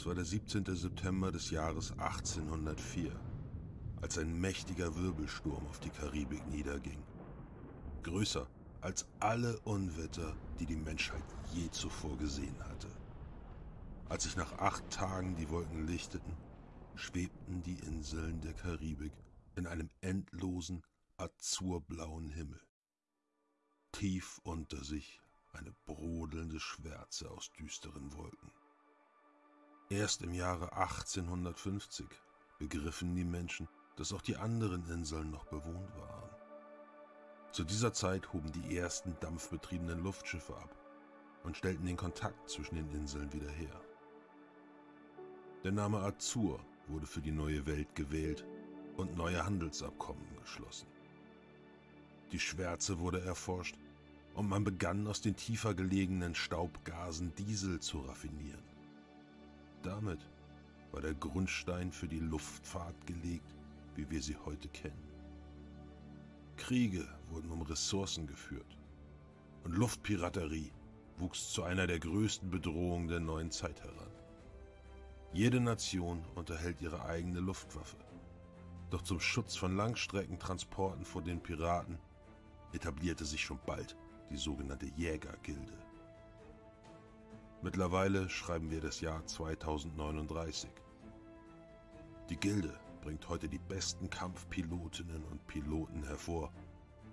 Es war der 17. September des Jahres 1804, als ein mächtiger Wirbelsturm auf die Karibik niederging. Größer als alle Unwetter, die die Menschheit je zuvor gesehen hatte. Als sich nach acht Tagen die Wolken lichteten, schwebten die Inseln der Karibik in einem endlosen, azurblauen Himmel. Tief unter sich eine brodelnde Schwärze aus düsteren Wolken. Erst im Jahre 1850 begriffen die Menschen, dass auch die anderen Inseln noch bewohnt waren. Zu dieser Zeit hoben die ersten dampfbetriebenen Luftschiffe ab und stellten den Kontakt zwischen den Inseln wieder her. Der Name Azur wurde für die neue Welt gewählt und neue Handelsabkommen geschlossen. Die Schwärze wurde erforscht und man begann aus den tiefer gelegenen Staubgasen Diesel zu raffinieren. Damit war der Grundstein für die Luftfahrt gelegt, wie wir sie heute kennen. Kriege wurden um Ressourcen geführt und Luftpiraterie wuchs zu einer der größten Bedrohungen der neuen Zeit heran. Jede Nation unterhält ihre eigene Luftwaffe. Doch zum Schutz von Langstreckentransporten vor den Piraten etablierte sich schon bald die sogenannte Jägergilde. Mittlerweile schreiben wir das Jahr 2039. Die Gilde bringt heute die besten Kampfpilotinnen und Piloten hervor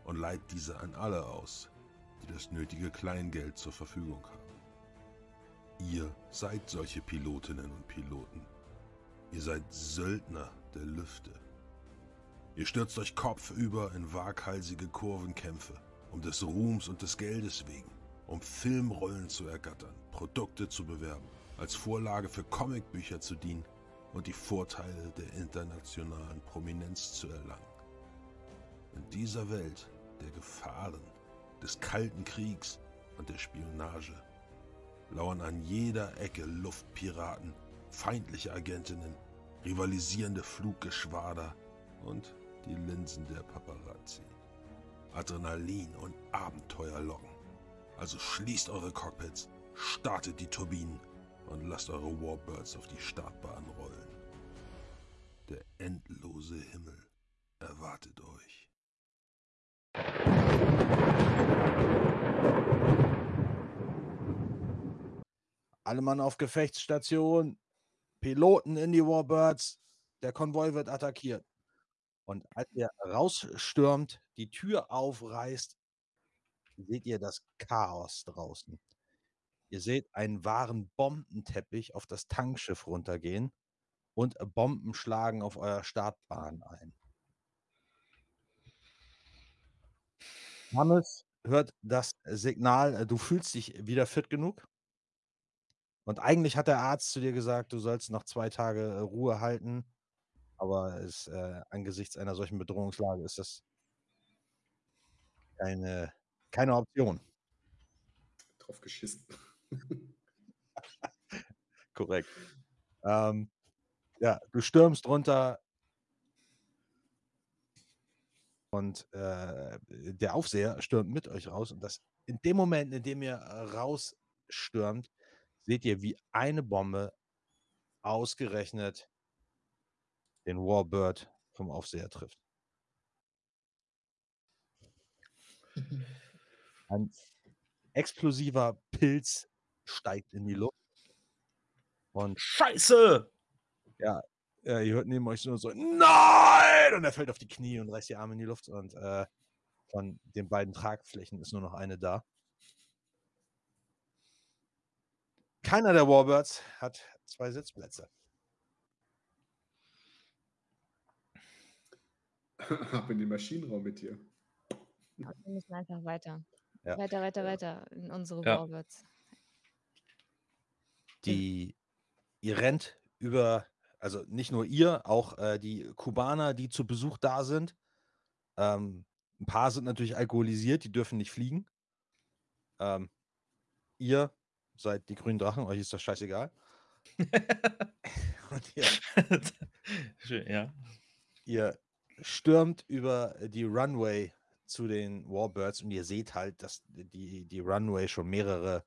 und leiht diese an alle aus, die das nötige Kleingeld zur Verfügung haben. Ihr seid solche Pilotinnen und Piloten. Ihr seid Söldner der Lüfte. Ihr stürzt euch kopfüber in waghalsige Kurvenkämpfe, um des Ruhms und des Geldes wegen, um Filmrollen zu ergattern, Produkte zu bewerben, als Vorlage für Comicbücher zu dienen und die Vorteile der internationalen Prominenz zu erlangen. In dieser Welt der Gefahren, des Kalten Kriegs und der Spionage lauern an jeder Ecke Luftpiraten, feindliche Agentinnen, rivalisierende Fluggeschwader und die Linsen der Paparazzi. Adrenalin und Abenteuer locken. Also schließt eure Cockpits, startet die Turbinen und lasst eure Warbirds auf die Startbahn rollen. Der endlose Himmel erwartet euch. Alle Mann auf Gefechtsstation, Piloten in die Warbirds, der Konvoi wird attackiert. Und als ihr rausstürmt, die Tür aufreißt, seht ihr das Chaos draußen. Ihr seht einen wahren Bombenteppich auf das Tankschiff runtergehen und Bomben schlagen auf euer Startbahn ein. Hannes hört das Signal, äh, du fühlst dich wieder fit genug. Und eigentlich hat der Arzt zu dir gesagt, du sollst noch zwei Tage äh, Ruhe halten. Aber es, äh, angesichts einer solchen Bedrohungslage ist das keine, keine Option. Drauf geschissen. Korrekt. Ähm, ja, du stürmst runter und äh, der Aufseher stürmt mit euch raus. Und das in dem Moment, in dem ihr rausstürmt, seht ihr, wie eine Bombe ausgerechnet den Warbird vom Aufseher trifft. Ein explosiver Pilz steigt in die Luft. Und Scheiße! ja, äh, ihr hört neben euch so, so Nein! Und er fällt auf die Knie und reißt die Arme in die Luft. Und äh, von den beiden Tragflächen ist nur noch eine da. Keiner der Warbirds hat zwei Sitzplätze. Ab in den Maschinenraum mit dir. Wir müssen einfach weiter. Ja. Weiter, weiter, weiter in unsere Ja. Warbirds. Die, ihr rennt über, also nicht nur ihr, auch äh, die Kubaner, die zu Besuch da sind. Ähm, ein paar sind natürlich alkoholisiert, die dürfen nicht fliegen. Ähm, ihr seid die grünen Drachen, euch ist das scheißegal. Und ihr, Schön, ja. ihr stürmt über die Runway zu den Warbirds und ihr seht halt, dass die, die Runway schon mehrere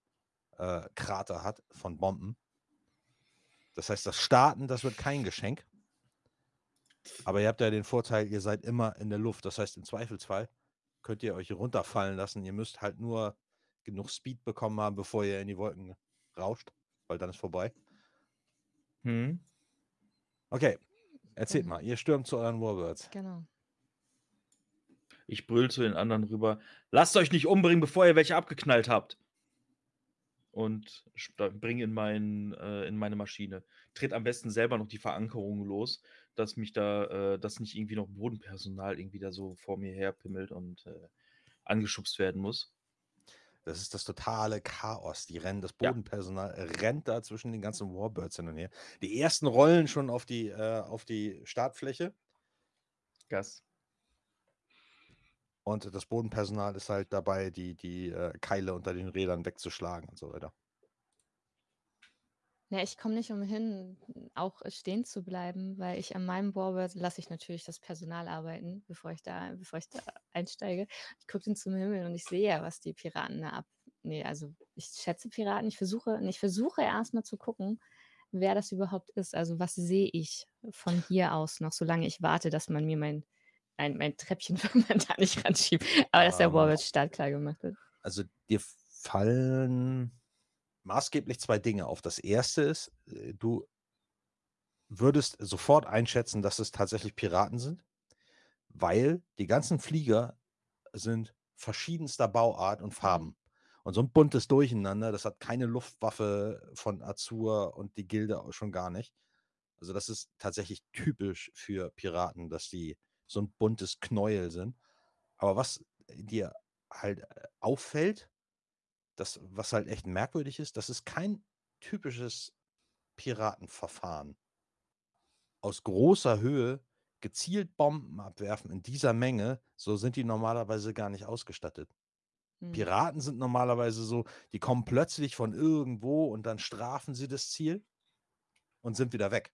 äh, Krater hat von Bomben. Das heißt, das Starten, das wird kein Geschenk. Aber ihr habt ja den Vorteil, ihr seid immer in der Luft. Das heißt, im Zweifelsfall könnt ihr euch runterfallen lassen. Ihr müsst halt nur genug Speed bekommen haben, bevor ihr in die Wolken rauscht, weil dann ist vorbei. Hm? Okay, erzählt Genau. mal. Ihr stürmt zu euren Warbirds. Genau. Ich brüll zu den anderen rüber. Lasst euch nicht umbringen, bevor ihr welche abgeknallt habt. Und bringe in, mein, äh, in meine Maschine. Tritt am besten selber noch die Verankerung los, dass mich da, äh, dass nicht irgendwie noch Bodenpersonal irgendwie da so vor mir herpimmelt und äh, angeschubst werden muss. Das ist das totale Chaos. Die rennen, das Ja. Bodenpersonal rennt da zwischen den ganzen Warbirds hin und her. Die ersten rollen schon auf die, äh, auf die Startfläche Gas. Und das Bodenpersonal ist halt dabei, die, die äh, Keile unter den Rädern wegzuschlagen und so weiter. Ja, ich komme nicht umhin, auch stehen zu bleiben, weil ich an meinem Warbird lasse ich natürlich das Personal arbeiten, bevor ich da, bevor ich da einsteige. Ich gucke dann zum Himmel und ich sehe ja, was die Piraten da ab. Nee, also ich schätze Piraten. Ich versuche, ich versuche erstmal zu gucken, wer das überhaupt ist. Also was sehe ich von hier aus noch, solange ich warte, dass man mir mein, ein, mein Treppchen da nicht ranschiebt. Aber dass der Ähm. Warbird startklar gemacht wird. Also dir fallen maßgeblich zwei Dinge auf. Das erste ist, äh, du würdest sofort einschätzen, dass es tatsächlich Piraten sind, weil die ganzen Flieger sind verschiedenster Bauart und Farben. Und so ein buntes Durcheinander, das hat keine Luftwaffe von Azur und die Gilde auch schon gar nicht. Also das ist tatsächlich typisch für Piraten, dass die so ein buntes Knäuel sind. Aber was dir halt äh, auffällt, das, was halt echt merkwürdig ist, das ist kein typisches Piratenverfahren. Aus großer Höhe gezielt Bomben abwerfen in dieser Menge, so sind die normalerweise gar nicht ausgestattet. Hm. Piraten sind normalerweise so, die kommen plötzlich von irgendwo und dann strafen sie das Ziel und sind wieder weg.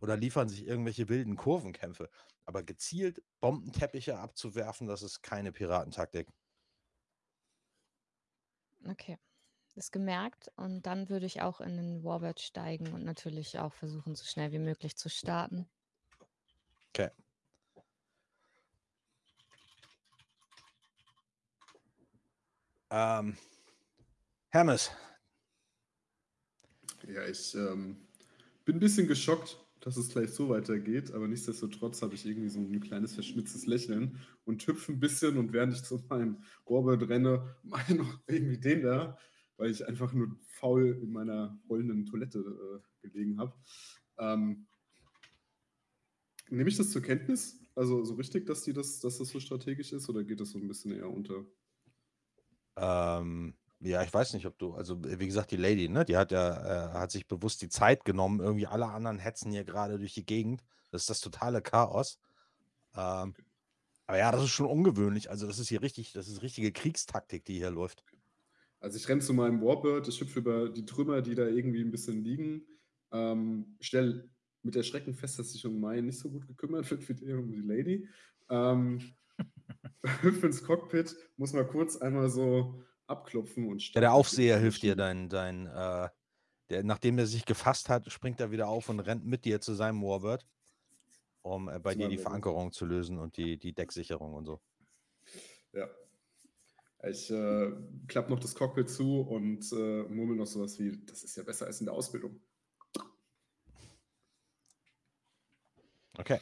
Oder liefern sich irgendwelche wilden Kurvenkämpfe. Aber gezielt Bombenteppiche abzuwerfen, das ist keine Piratentaktik. Okay. Ist gemerkt und dann würde ich auch in den Warbird steigen und natürlich auch versuchen, so schnell wie möglich zu starten. Okay. Ähm, Hermes, Ja, ich ähm, bin ein bisschen geschockt, dass es gleich so weitergeht, aber nichtsdestotrotz habe ich irgendwie so ein kleines verschmitztes Lächeln und hüpfe ein bisschen und während ich zu meinem Warbird renne, ich noch irgendwie den da, weil ich einfach nur faul in meiner rollenden Toilette äh, gelegen habe. Ähm, nehme ich das zur Kenntnis? Also so richtig, dass, die das, dass das so strategisch ist oder geht das so ein bisschen eher unter? ähm, ja, ich weiß nicht, ob du, also wie gesagt, die Lady, ne, die hat ja, äh, hat sich bewusst die Zeit genommen. Irgendwie alle anderen hetzen hier gerade durch die Gegend. Das ist das totale Chaos. Ähm, aber ja, das ist schon ungewöhnlich. Also das ist hier richtig, das ist richtige Kriegstaktik, die hier läuft. Also ich renne zu meinem Warbird, ich hüpfe über die Trümmer, die da irgendwie ein bisschen liegen. Ähm, stell mit Erschrecken fest, dass sich um Mai nicht so gut gekümmert wird wie die, um die Lady. Ähm, hüpfe ins Cockpit, muss mal kurz einmal so abklopfen und Ja, starte der Aufseher hilft dir, dein, dein, äh, der, nachdem er sich gefasst hat, springt er wieder auf und rennt mit dir zu seinem Warbird, um äh, bei Zu dir die. Verankerung zu lösen und die, die Decksicherung und so. Ja. Ich äh, klappe noch das Cockpit zu und äh, murmel noch sowas wie, das ist ja besser als in der Ausbildung. Okay.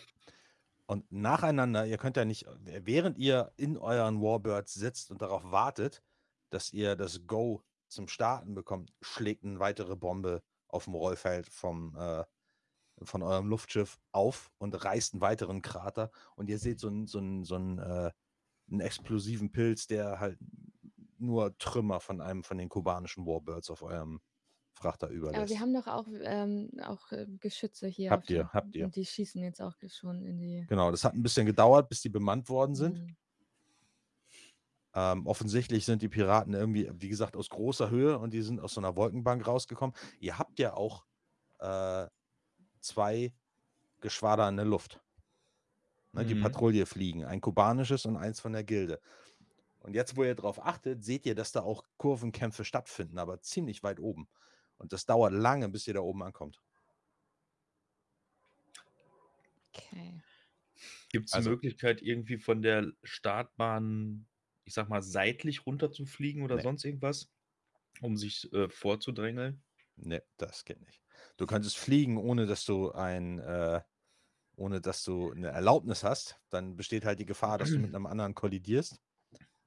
Und nacheinander, ihr könnt ja nicht, während ihr in euren Warbirds sitzt und darauf wartet, dass ihr das Go zum Starten bekommt, schlägt eine weitere Bombe auf dem Rollfeld vom, äh, von eurem Luftschiff auf und reißt einen weiteren Krater. Und ihr seht so einen, so einen, so einen, äh, einen explosiven Pilz, der halt nur Trümmer von einem von den kubanischen Warbirds auf eurem Frachter Aber überlässt. wir haben doch auch, ähm, auch äh, Geschütze hier. Habt ihr, habt ihr. Und die schießen jetzt auch schon in die. Genau, das hat ein bisschen gedauert, bis die bemannt worden sind. Hm. Ähm, offensichtlich sind die Piraten irgendwie, wie gesagt, aus großer Höhe und die sind aus so einer Wolkenbank rausgekommen. Ihr habt ja auch äh, zwei Geschwader in der Luft, ne, die Mhm. Patrouille fliegen. Ein kubanisches und eins von der Gilde. Und jetzt, wo ihr darauf achtet, seht ihr, dass da auch Kurvenkämpfe stattfinden, aber ziemlich weit oben. Und das dauert lange, bis ihr da oben ankommt. Okay. Gibt es die Also- Möglichkeit, irgendwie von der Startbahn, ich sag mal, seitlich runterzufliegen oder Nee. sonst irgendwas, um sich äh, vorzudrängeln? Ne, das geht nicht. Du könntest fliegen, ohne dass du ein, äh, ohne dass du eine Erlaubnis hast. Dann besteht halt die Gefahr, dass du mit einem anderen kollidierst.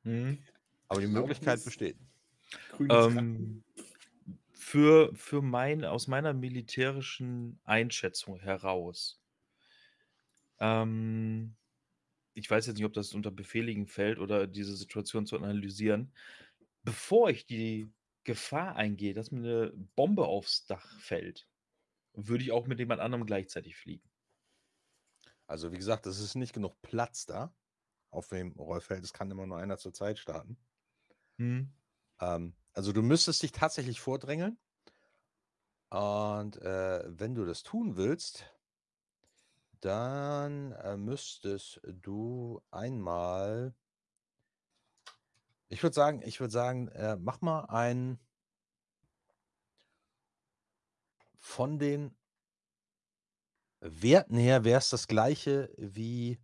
Hm. Aber die Möglichkeit besteht. Ähm, für, für mein, aus meiner militärischen Einschätzung heraus, ähm, ich weiß jetzt nicht, ob das unter Befehligen fällt oder diese Situation zu analysieren, bevor ich die Gefahr eingehe, dass mir eine Bombe aufs Dach fällt, würde ich auch mit jemand anderem gleichzeitig fliegen. Also wie gesagt, es ist nicht genug Platz da auf dem Rollfeld. Es kann immer nur einer zur Zeit starten. Hm. Ähm, also du müsstest dich tatsächlich vordrängeln. Und äh, wenn du das tun willst, dann äh, müsstest du einmal. Ich würde sagen, ich würde sagen, äh, mach mal ein von den Werten her wäre es das gleiche wie,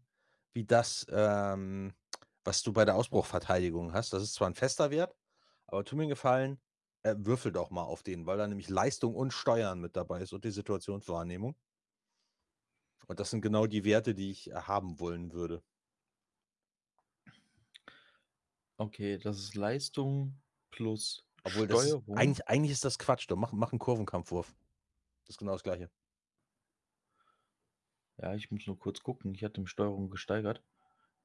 wie das, ähm, was du bei der Ausbruchverteidigung hast. Das ist zwar ein fester Wert, aber tu mir einen Gefallen, äh, würfel doch mal auf den, weil da nämlich Leistung und Steuern mit dabei ist und die Situationswahrnehmung. Und das sind genau die Werte, die ich äh, haben wollen würde. Okay, das ist Leistung plus Obwohl, das Steuerung. eigentlich, eigentlich ist das Quatsch. Doch, mach, mach einen Kurvenkampfwurf. Das ist genau das gleiche. Ja, ich muss nur kurz gucken. Ich hatte die Steuerung gesteigert.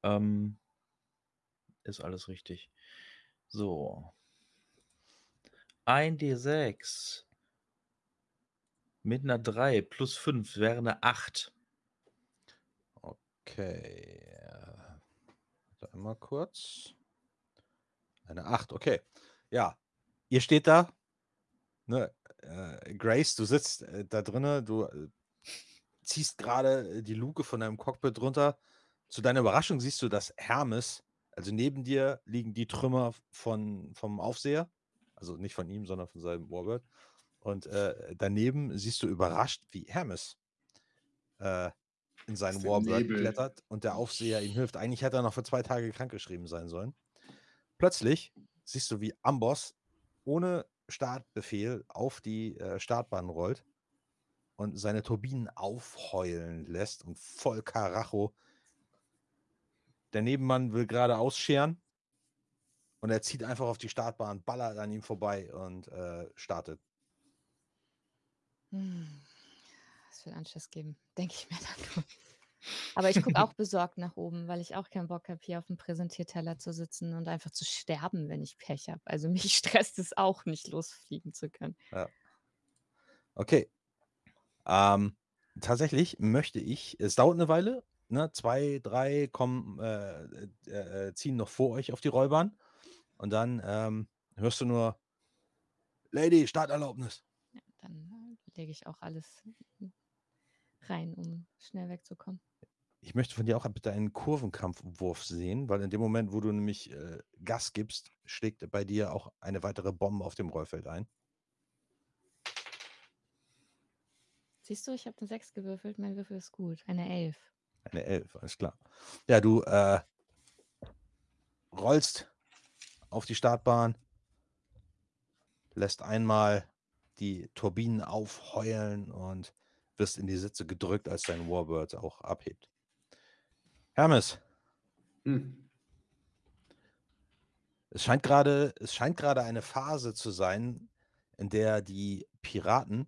Ähm, ist alles richtig. So. 1d6 mit einer 3 plus 5 wäre eine 8. Okay. äh, Warte einmal kurz. Eine 8, okay. Ja, ihr steht da. Ne, äh, Grace, du sitzt äh, da drinnen, du äh, ziehst gerade äh, die Luke von deinem Cockpit runter. Zu deiner Überraschung siehst du, dass Hermes, also neben dir liegen die Trümmer von, vom Aufseher. Also nicht von ihm, sondern von seinem Warbird. Und äh, daneben siehst du überrascht, wie Hermes äh, in seinen Warbird klettert und der Aufseher ihm hilft. Eigentlich hätte er noch für zwei Tage krankgeschrieben sein sollen. Plötzlich siehst du, wie Amboss ohne Startbefehl auf die äh, Startbahn rollt und seine Turbinen aufheulen lässt und voll Karacho. Der Nebenmann will gerade ausscheren und er zieht einfach auf die Startbahn, ballert an ihm vorbei und äh, startet. Hm. Das wird Anschiss geben, denke ich mir dann nur. Aber ich gucke auch besorgt nach oben, weil ich auch keinen Bock habe, hier auf dem Präsentierteller zu sitzen und einfach zu sterben, wenn ich Pech habe. Also mich stresst es auch nicht, losfliegen zu können. Okay. Ähm, tatsächlich möchte ich, es dauert eine Weile, ne? zwei, drei kommen, äh, äh, äh, ziehen noch vor euch auf die Rollbahn und dann ähm, hörst du nur, Lady, Starterlaubnis. Ja, dann äh, lege ich auch alles rein, um schnell wegzukommen. Ich möchte von dir auch bitte einen Kurvenkampfwurf sehen, weil in dem Moment, wo du nämlich äh, Gas gibst, schlägt bei dir auch eine weitere Bombe auf dem Rollfeld ein. Siehst du, ich habe eine 6 gewürfelt, mein Würfel ist gut. Eine 11. Eine 11, alles klar. Ja, du äh, rollst auf die Startbahn, lässt einmal die Turbinen aufheulen und wirst in die Sitze gedrückt, als dein Warbird auch abhebt. Hermes, Hm. es scheint gerade, es scheint gerade eine Phase zu sein, in der die Piraten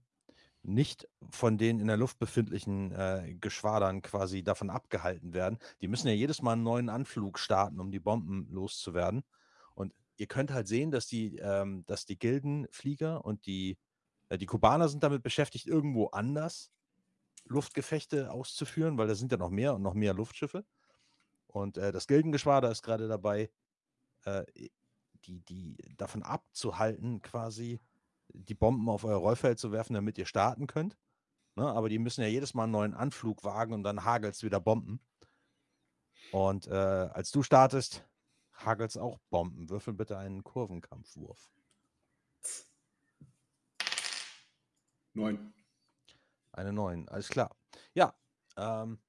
nicht von den in der Luft befindlichen äh, Geschwadern quasi davon abgehalten werden. Die müssen ja jedes Mal einen neuen Anflug starten, um die Bomben loszuwerden. Und ihr könnt halt sehen, dass die, ähm, dass die Gildenflieger und die, äh, die Kubaner sind damit beschäftigt, irgendwo anders Luftgefechte auszuführen, weil da sind ja noch mehr und noch mehr Luftschiffe. Und äh, das Gildengeschwader ist gerade dabei, äh, die, die davon abzuhalten, quasi die Bomben auf euer Rollfeld zu werfen, damit ihr starten könnt. Ne? Aber die müssen ja jedes Mal einen neuen Anflug wagen und dann hagelt es wieder Bomben. Und äh, als du startest, hagelt es auch Bomben. Würfel bitte einen Kurvenkampfwurf. Neun. Eine 9, alles klar. Ja, ähm,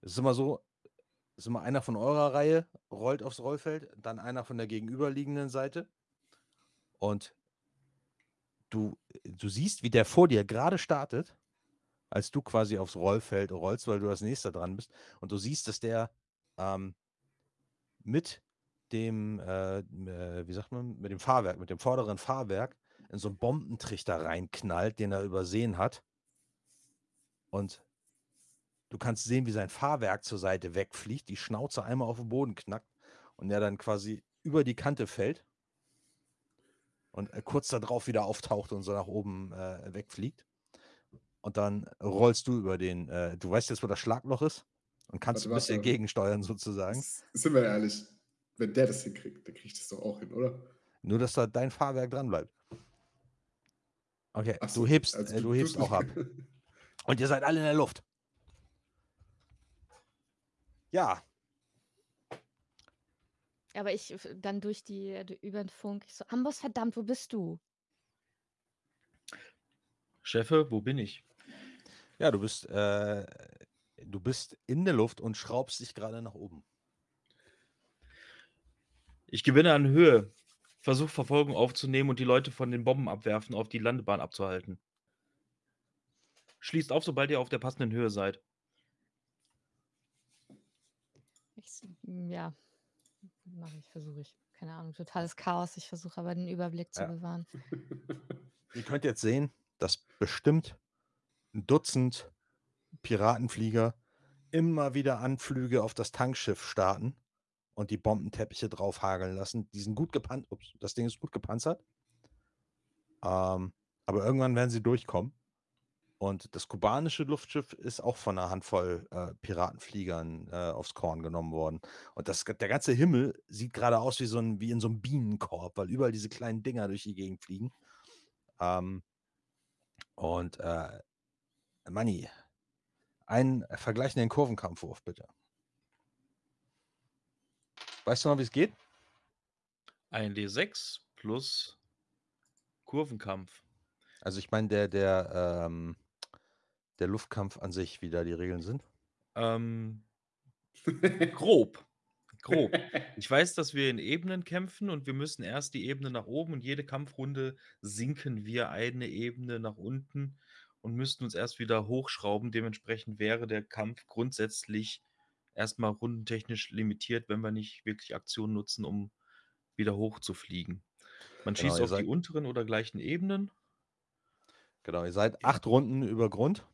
Es ist immer so, es ist immer einer von eurer Reihe rollt aufs Rollfeld, dann einer von der gegenüberliegenden Seite. Und du, du siehst, wie der vor dir gerade startet, als du quasi aufs Rollfeld rollst, weil du als nächster dran bist. Und du siehst, dass der ähm, mit dem, äh, äh, wie sagt man, mit dem Fahrwerk, mit dem vorderen Fahrwerk in so einen Bombentrichter reinknallt, den er übersehen hat. Und du kannst sehen, wie sein Fahrwerk zur Seite wegfliegt, die Schnauze einmal auf den Boden knackt und er dann quasi über die Kante fällt und äh, kurz darauf wieder auftaucht und so nach oben äh, wegfliegt. Und dann rollst du über den, äh, du weißt jetzt, wo das Schlagloch ist und kannst Warte, ein bisschen warte. gegensteuern sozusagen. S- Sind wir ehrlich, wenn der das hinkriegt, dann kriegt das doch auch hin, oder? Nur, dass da dein Fahrwerk dran bleibt. Okay, Ach du so, hebst, also äh, du hebst tust auch ab. Und ihr seid alle in der Luft. Ja, Aber ich f- dann durch die, d- über den Funk, ich so, Amboss, verdammt, wo bist du? Chefe, wo bin ich? ja, du bist, äh, du bist in der Luft und schraubst dich gerade nach oben. Ich gewinne an Höhe. Versuch Verfolgung aufzunehmen und die Leute von den Bomben abwerfen auf die Landebahn abzuhalten. Schließt auf, sobald ihr auf der passenden Höhe seid. Ich, s- m, ja, mache ich, versuche ich. Keine Ahnung, totales Chaos. Ich versuche aber den Überblick zu Ja. bewahren. Ihr könnt jetzt sehen, dass bestimmt ein Dutzend Piratenflieger immer wieder Anflüge auf das Tankschiff starten und die Bombenteppiche draufhageln lassen. Die sind gut gepanzert. Ups, das Ding ist gut gepanzert. Ähm, aber irgendwann werden sie durchkommen. Und das kubanische Luftschiff ist auch von einer Handvoll äh, Piratenfliegern äh, aufs Korn genommen worden. Und das, der ganze Himmel sieht gerade aus wie, so ein, wie in so einem Bienenkorb, weil überall diese kleinen Dinger durch die Gegend fliegen. Ähm, und äh, Manni, einen vergleichenden Kurvenkampfwurf, bitte. Weißt du noch, wie es geht? Ein D6 plus Kurvenkampf. Also ich meine, der, der, ähm, der Luftkampf an sich, wie da die Regeln sind. Ähm, grob. Grob. Ich weiß, dass wir in Ebenen kämpfen und wir müssen erst die Ebene nach oben und jede Kampfrunde sinken wir eine Ebene nach unten und müssten uns erst wieder hochschrauben. Dementsprechend wäre der Kampf grundsätzlich erstmal rundentechnisch limitiert, wenn wir nicht wirklich Aktionen nutzen, um wieder hochzufliegen. Man Genau, schießt auf die unteren oder gleichen Ebenen. Genau, ihr seid acht Runden über Grund.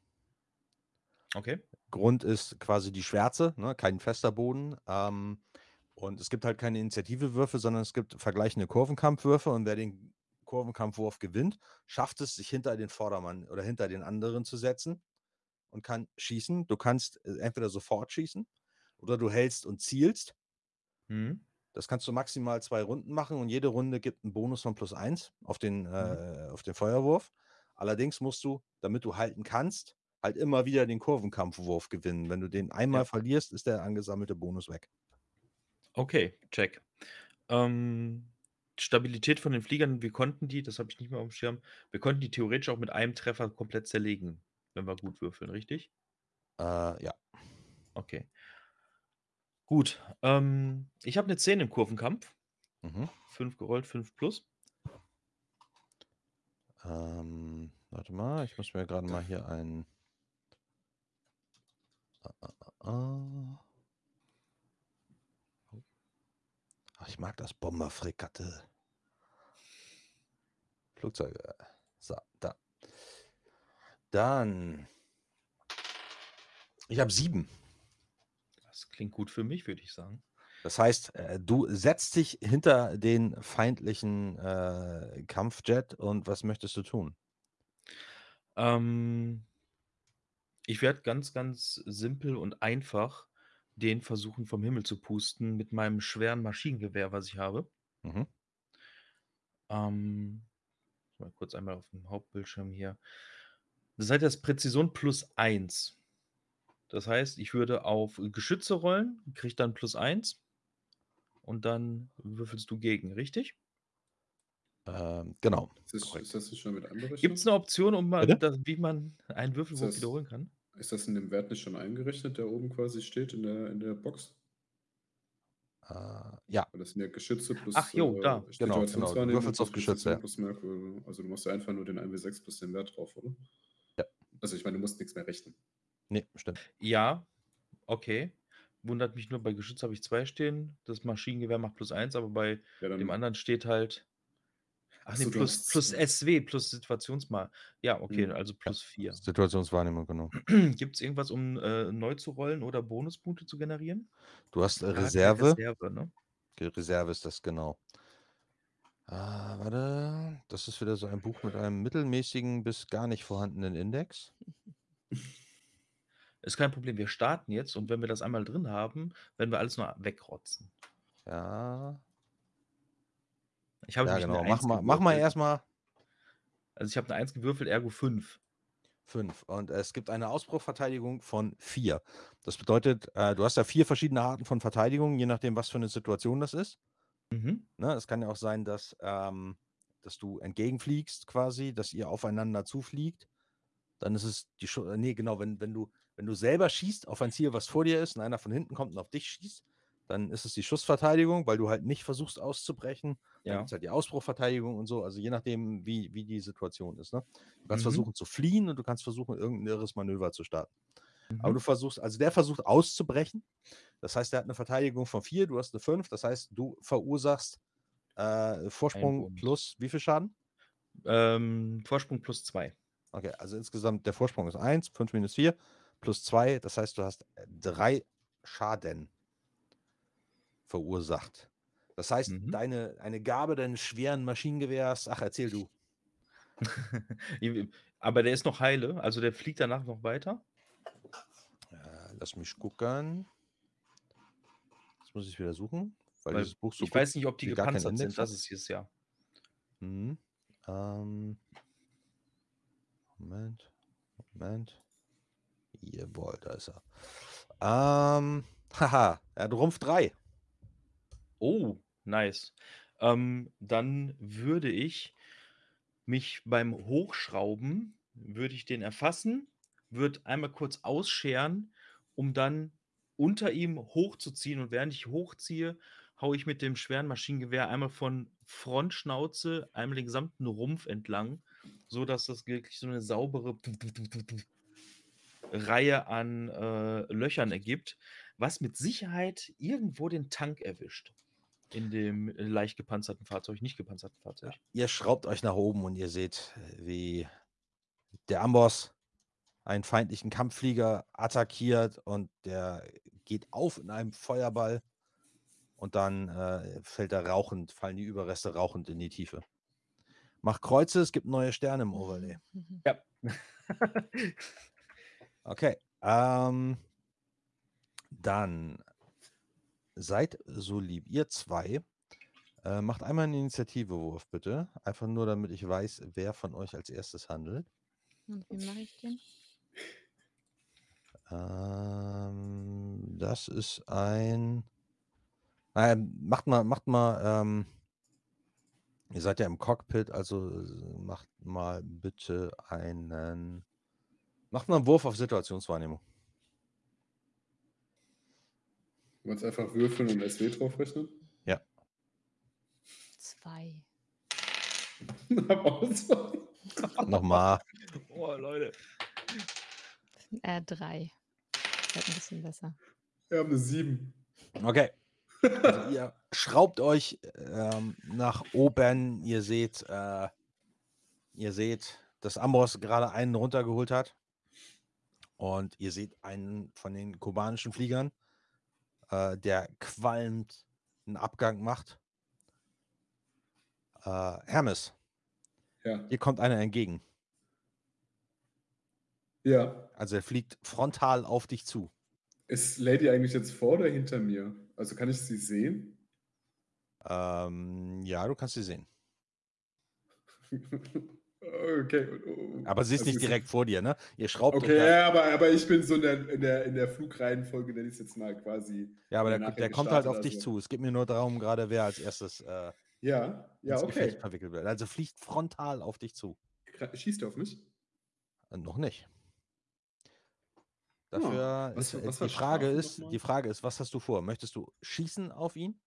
Okay. Grund ist quasi die Schwärze, ne? kein fester Boden. Ähm, und es gibt halt keine Initiativewürfe, sondern es gibt vergleichende Kurvenkampfwürfe. Und wer den Kurvenkampfwurf gewinnt, schafft es, sich hinter den Vordermann oder hinter den anderen zu setzen und kann schießen. Du kannst äh, entweder sofort schießen oder du hältst und zielst. Hm. Das kannst du maximal zwei Runden machen und jede Runde gibt einen Bonus von plus eins auf den, äh, auf den Feuerwurf. Allerdings musst du, damit du halten kannst, halt immer wieder den Kurvenkampfwurf gewinnen. Wenn du den einmal Ja. verlierst, ist der angesammelte Bonus weg. Okay, check. Ähm, Stabilität von den Fliegern, wir konnten die, das habe ich nicht mehr auf dem Schirm, wir konnten die theoretisch auch mit einem Treffer komplett zerlegen, wenn wir gut würfeln, richtig? Äh, ja. Okay. Gut. Ähm, ich habe eine 10 im Kurvenkampf. Mhm. 5 gerollt, 5 plus. Ähm, warte mal, ich muss mir gerade mal hier ein. Ach, ich mag das Bomberfrikatte. Flugzeuge. So, da. Dann. Ich habe sieben. Klingt gut für mich, würde ich sagen. Das heißt, äh, du setzt dich hinter den feindlichen äh, Kampfjet und was möchtest du tun? Ähm, ich werde ganz, ganz simpel und einfach den versuchen vom Himmel zu pusten mit meinem schweren Maschinengewehr, was ich habe. Mhm. Ähm, mal kurz einmal auf dem Hauptbildschirm hier. Das heißt, das Präzision plus 1. Das heißt, ich würde auf Geschütze rollen, kriege dann plus 1 und dann würfelst du gegen, richtig? Ähm, genau. Ist das, ist das nicht schon mit Anberechnung? Gibt es eine Option, um mal, das, wie man einen Würfelwurf das- wiederholen kann? Ist das in dem Wert nicht schon eingerechnet, der oben quasi steht in der, in der Box? Äh, ja, Das sind ja Geschütze plus Ach jo, äh, da. Genau, genau. Du würfelst auf plus Geschütze, ja. plus Merkur. Also du machst ja einfach nur den 1w6 plus den Wert drauf, oder? Ja. Also ich meine, du musst nichts mehr rechnen. Nee, stimmt. Ja, okay. Wundert mich nur, bei Geschütz habe ich zwei stehen. Das Maschinengewehr macht plus eins, aber bei Ja, dann, dem anderen steht halt. Ach nee, so, plus, plus SW, plus Situationsmal. Ja, okay, Hm. also plus vier. Situationswahrnehmung, genau. Gibt es irgendwas, um äh, neu zu rollen oder Bonuspunkte zu generieren? Du hast äh, keine Reserve. Reserve, ne? Die Reserve ist das genau. Ah, warte. Das ist wieder so ein Buch mit einem mittelmäßigen bis gar nicht vorhandenen Index. Ist kein Problem. Wir starten jetzt und wenn wir das einmal drin haben, werden wir alles nur wegrotzen. Ja, Ich habe ja genau. Mach mal, mach mal erstmal Also ich habe eine 1 gewürfelt, ergo 5. 5. Und es gibt eine Ausbruchverteidigung von 4. Das bedeutet, äh, du hast ja vier verschiedene Arten von Verteidigung, je nachdem, was für eine Situation das ist. Mhm. Ne? Es kann ja auch sein, dass, ähm, dass du entgegenfliegst quasi, dass ihr aufeinander zufliegt. Dann ist es die Schu Nee, genau, wenn, wenn, du, wenn du selber schießt auf ein Ziel, was vor dir ist, und einer von hinten kommt und auf dich schießt, dann ist es die Schussverteidigung, weil du halt nicht versuchst auszubrechen. Dann Ja. gibt es halt die Ausbruchverteidigung und so, also je nachdem, wie, wie die Situation ist. Ne? Du kannst Mhm. versuchen zu fliehen und du kannst versuchen, irgendein irres Manöver zu starten. Aber Mhm. du versuchst, also der versucht auszubrechen. Das heißt, der hat eine Verteidigung von 4, du hast eine 5. Das heißt, du verursachst äh, Vorsprung plus wie viel Schaden? Ähm, Vorsprung plus 2. Okay, also insgesamt der Vorsprung ist 1, 5 minus 4 plus 2. Das heißt, du hast 3 Schaden verursacht. Das heißt, Mhm. deine eine Gabe deines schweren Maschinengewehrs, ach, erzähl du. Aber der ist noch heile, also der fliegt danach noch weiter. Äh, lass mich gucken. Jetzt muss ich wieder suchen, weil, Weil dieses Buch so ich weiß nicht, ob die gepanzert sind, das ist es ja. Mhm. Ähm, Moment. Moment. Jawohl, da ist er. Ähm, haha, er hat Rumpf 3. Oh, nice. Ähm, dann würde ich mich beim Hochschrauben, würde ich den erfassen, würde einmal kurz ausscheren, um dann unter ihm hochzuziehen. Und während ich hochziehe, haue ich mit dem schweren Maschinengewehr einmal von Frontschnauze, einmal den gesamten Rumpf entlang, so dass das wirklich so eine saubere Reihe an äh, Löchern ergibt, was mit Sicherheit irgendwo den Tank erwischt. In dem äh, leicht gepanzerten Fahrzeug, nicht gepanzerten Fahrzeug. Ihr schraubt euch nach oben und ihr seht, wie der Amboss einen feindlichen Kampfflieger attackiert und der geht auf in einem Feuerball und dann äh, fällt er rauchend, fallen die Überreste rauchend in die Tiefe. Macht Kreuze, es gibt neue Sterne im Overlay. Ja. Okay. Ähm, dann seid so lieb, ihr zwei. Äh, macht einmal einen Initiativewurf, bitte. Einfach nur, damit ich weiß, wer von euch als erstes handelt. Und wie mache ich den? Ähm, das ist ein. Nein, macht mal, macht mal. Ähm, ihr seid ja im Cockpit, also äh, macht mal bitte einen. Macht mal einen Wurf auf Situationswahrnehmung. Du kannst einfach würfeln und SW draufrechnen. Zwei. Hab Auswahl. Nochmal. Oh, Leute. Äh, drei. Wird ein bisschen besser. Wir haben eine 7. Okay. Also ihr schraubt euch ähm, nach oben. Ihr seht, äh, ihr seht, dass Amboss gerade einen runtergeholt hat. Und ihr seht einen von den kubanischen Fliegern, äh, der qualmend einen Abgang macht. Äh, Hermes, Ja. hier kommt einer entgegen. Ja. Also er fliegt frontal auf dich zu. Ist Lady eigentlich jetzt vor oder hinter mir? Also kann ich sie sehen? Ähm, ja, du kannst sie sehen. okay. oh, Aber sie ist also nicht direkt vor dir, ne? Ihr schraubt Okay, da- ja, aber, aber ich bin so in der, in der, in der Flugreihenfolge, nenne ich es jetzt mal quasi. Ja, aber der, der kommt halt auf dich also- zu. Es geht mir nur darum, gerade wer als erstes äh, Ja, ja, okay. Gefecht verwickelt wird. Also fliegt frontal auf dich zu. Schießt er auf mich? Äh, noch nicht. Dafür was- ist, äh, was die Frage ist, die Frage ist, was hast du vor? Möchtest du schießen auf ihn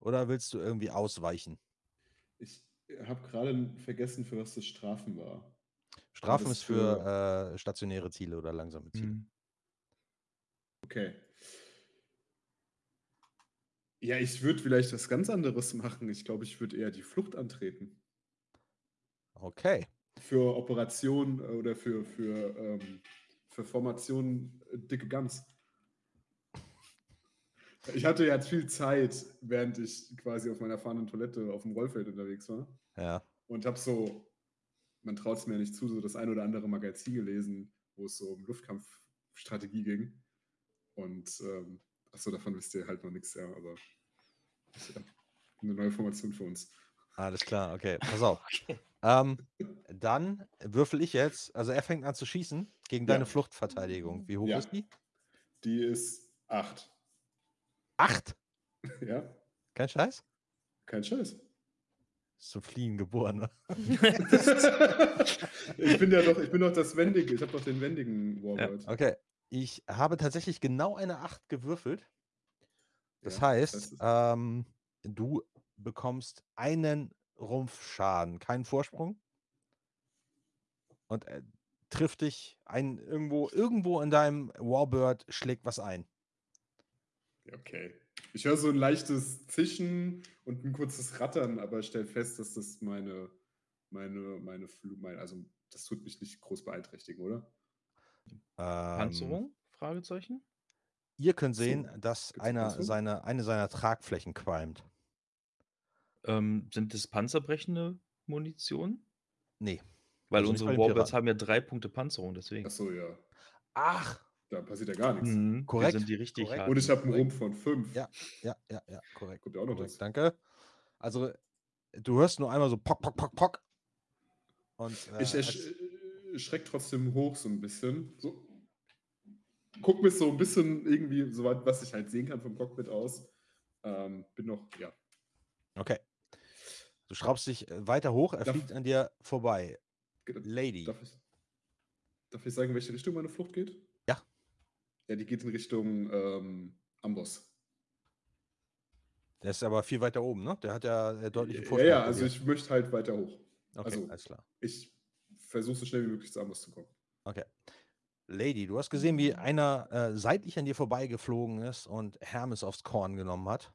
oder willst du irgendwie ausweichen? Ich habe gerade vergessen, für was das Strafen war. Strafen ist für äh, stationäre Ziele oder langsame Ziele. Hm. Okay. Ja, ich würde vielleicht was ganz anderes machen. Ich glaube, ich würde eher die Flucht antreten. Okay. Für Operationen äh, oder für, für, ähm, für Formationen äh, dicke Gans. Ich hatte jetzt viel Zeit, während ich quasi auf meiner fahrenden Toilette auf dem Rollfeld unterwegs war. Ja. Und habe so, man traut es mir nicht zu, so das ein oder andere Magazin gelesen, wo es so um Luftkampfstrategie ging. Und ähm, achso, davon wisst ihr halt noch nichts, ja, aber ja eine neue Formation für uns. Alles klar, okay. Pass auf. Ähm, dann würfel ich jetzt, also er fängt an zu schießen gegen deine Ja. Fluchtverteidigung. Wie hoch Ja. ist die? Die ist acht. Acht. Ja, Kein Scheiß? kein Scheiß. Ist zum Fliegen geboren, ne? ich bin ja doch, ich bin doch das Wendige, ich habe doch den wendigen Warbird. Okay. Ich habe tatsächlich genau eine 8 gewürfelt. Das Ja, heißt, ähm, du bekommst einen Rumpfschaden, keinen Vorsprung. Und er trifft dich ein, irgendwo, irgendwo in deinem Warbird schlägt was ein. Okay. Ich höre so ein leichtes Zischen und ein kurzes Rattern, aber stell fest, dass das meine, meine, meine, Flu mein, also das tut mich nicht groß beeinträchtigen, oder? Ähm, Panzerung? Fragezeichen? Ihr könnt So, sehen, dass gibt's einer Panzerung? seine, eine seiner Tragflächen qualmt. Ähm, sind das panzerbrechende Munition? Nee. Weil Also unsere Warbirds haben ja drei Punkte Panzerung, deswegen. Achso, ja. Ach, Da passiert ja gar nichts. Mhm, Korrekt, sind die richtig korrekt. Und ich habe einen. Rumpf von 5. Ja. ja, ja, ja, korrekt. Kommt ja auch noch korrekt was. danke. Also, du hörst nur einmal so pock, pock, pock, pock. Und äh, Ich äh, schreck trotzdem hoch so ein bisschen. So. Guck mir so ein bisschen irgendwie, so weit, was ich halt sehen kann vom Cockpit aus. Ähm, bin noch, ja. Okay. Du schraubst dich äh, weiter hoch, er Darf- fliegt an dir vorbei. Lady. Darf ich, darf ich sagen, in welche Richtung meine Flucht geht? Ja. Die geht in Richtung ähm, Amboss. Der ist aber viel weiter oben, ne? Der hat ja äh, deutlichen Ja, ja, also ich möchte halt weiter hoch. Okay, also- alles klar. Ich versuche so schnell wie möglich zu Amboss zu kommen. Okay. Lady, du hast gesehen, wie einer äh, seitlich an dir vorbeigeflogen ist und Hermes aufs Korn genommen hat.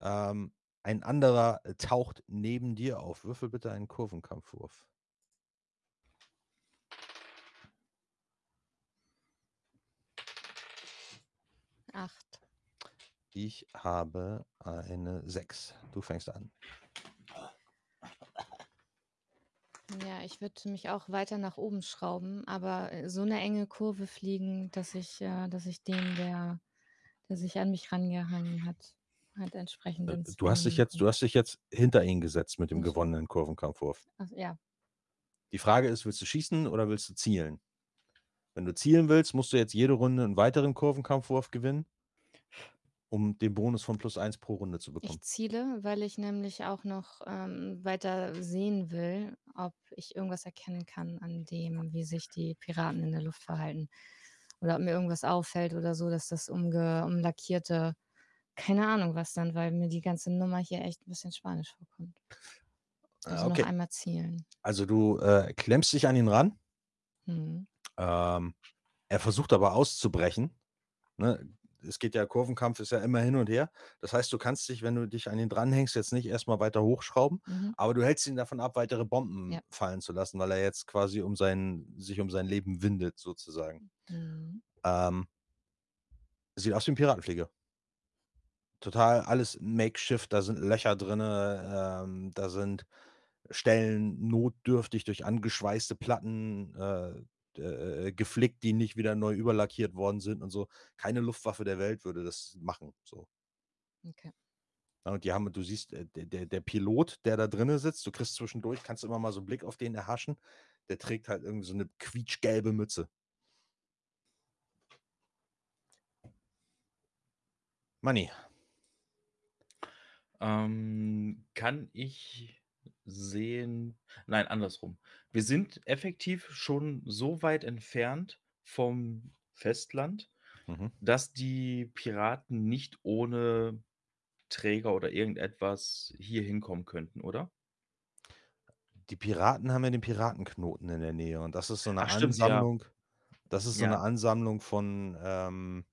Ähm, ein anderer taucht neben dir auf. Würfel bitte einen Kurvenkampfwurf. Acht. Ich habe eine 6. Du fängst an. Ja, ich würde mich auch weiter nach oben schrauben, aber äh, so eine enge Kurve fliegen, dass ich, äh, dass ich den, der, der sich an mich rangehangen hat, halt entsprechend Äh, Du hast dich jetzt, du hast dich jetzt hinter ihn gesetzt mit dem gewonnenen Kurvenkampfwurf. Ach, ja, Die Frage ist, willst du schießen oder willst du zielen? Wenn du zielen willst, musst du jetzt jede Runde einen weiteren Kurvenkampfwurf gewinnen, um den Bonus von plus 1 pro Runde zu bekommen. ich ziele, weil ich nämlich auch noch ähm, weiter sehen will, ob ich irgendwas erkennen kann an dem, wie sich die Piraten in der Luft verhalten. Oder ob mir irgendwas auffällt oder so, dass das umge umlackierte, keine Ahnung was dann, weil mir die ganze Nummer hier echt ein bisschen spanisch vorkommt. Also okay. noch einmal zielen. Also du äh, klemmst dich an ihn ran. Hm. Ähm, er versucht aber auszubrechen. Ne? Es geht ja, Kurvenkampf ist ja immer hin und her. Das heißt, du kannst dich, wenn du dich an ihn dranhängst, jetzt nicht erstmal weiter hochschrauben, Mhm. aber du hältst ihn davon ab, weitere Bomben Ja. fallen zu lassen, weil er jetzt quasi um sein, sich um sein Leben windet, sozusagen. Mhm. Ähm, sieht aus wie ein Piratenflieger. Total alles Makeshift, da sind Löcher drin, ähm, da sind Stellen notdürftig durch angeschweißte Platten äh, äh, geflickt, die nicht wieder neu überlackiert worden sind und so. Keine Luftwaffe der Welt würde das machen. So. Okay. Ja, und die haben, du siehst, äh, der, der, der Pilot, der da drinnen sitzt, du kriegst zwischendurch, kannst immer mal so einen Blick auf den erhaschen, der trägt halt irgendwie so eine quietschgelbe Mütze. Money. Ähm, kann ich sehen. Nein, andersrum. Wir sind effektiv schon so weit entfernt vom Festland, Mhm. dass die Piraten nicht ohne Träger oder irgendetwas hier hinkommen könnten, oder? Die Piraten haben ja den Piratenknoten in der Nähe und das ist so 'ne Ach stimmt, ja. Ansammlung das ist so 'ne Ja. Ansammlung von, ähm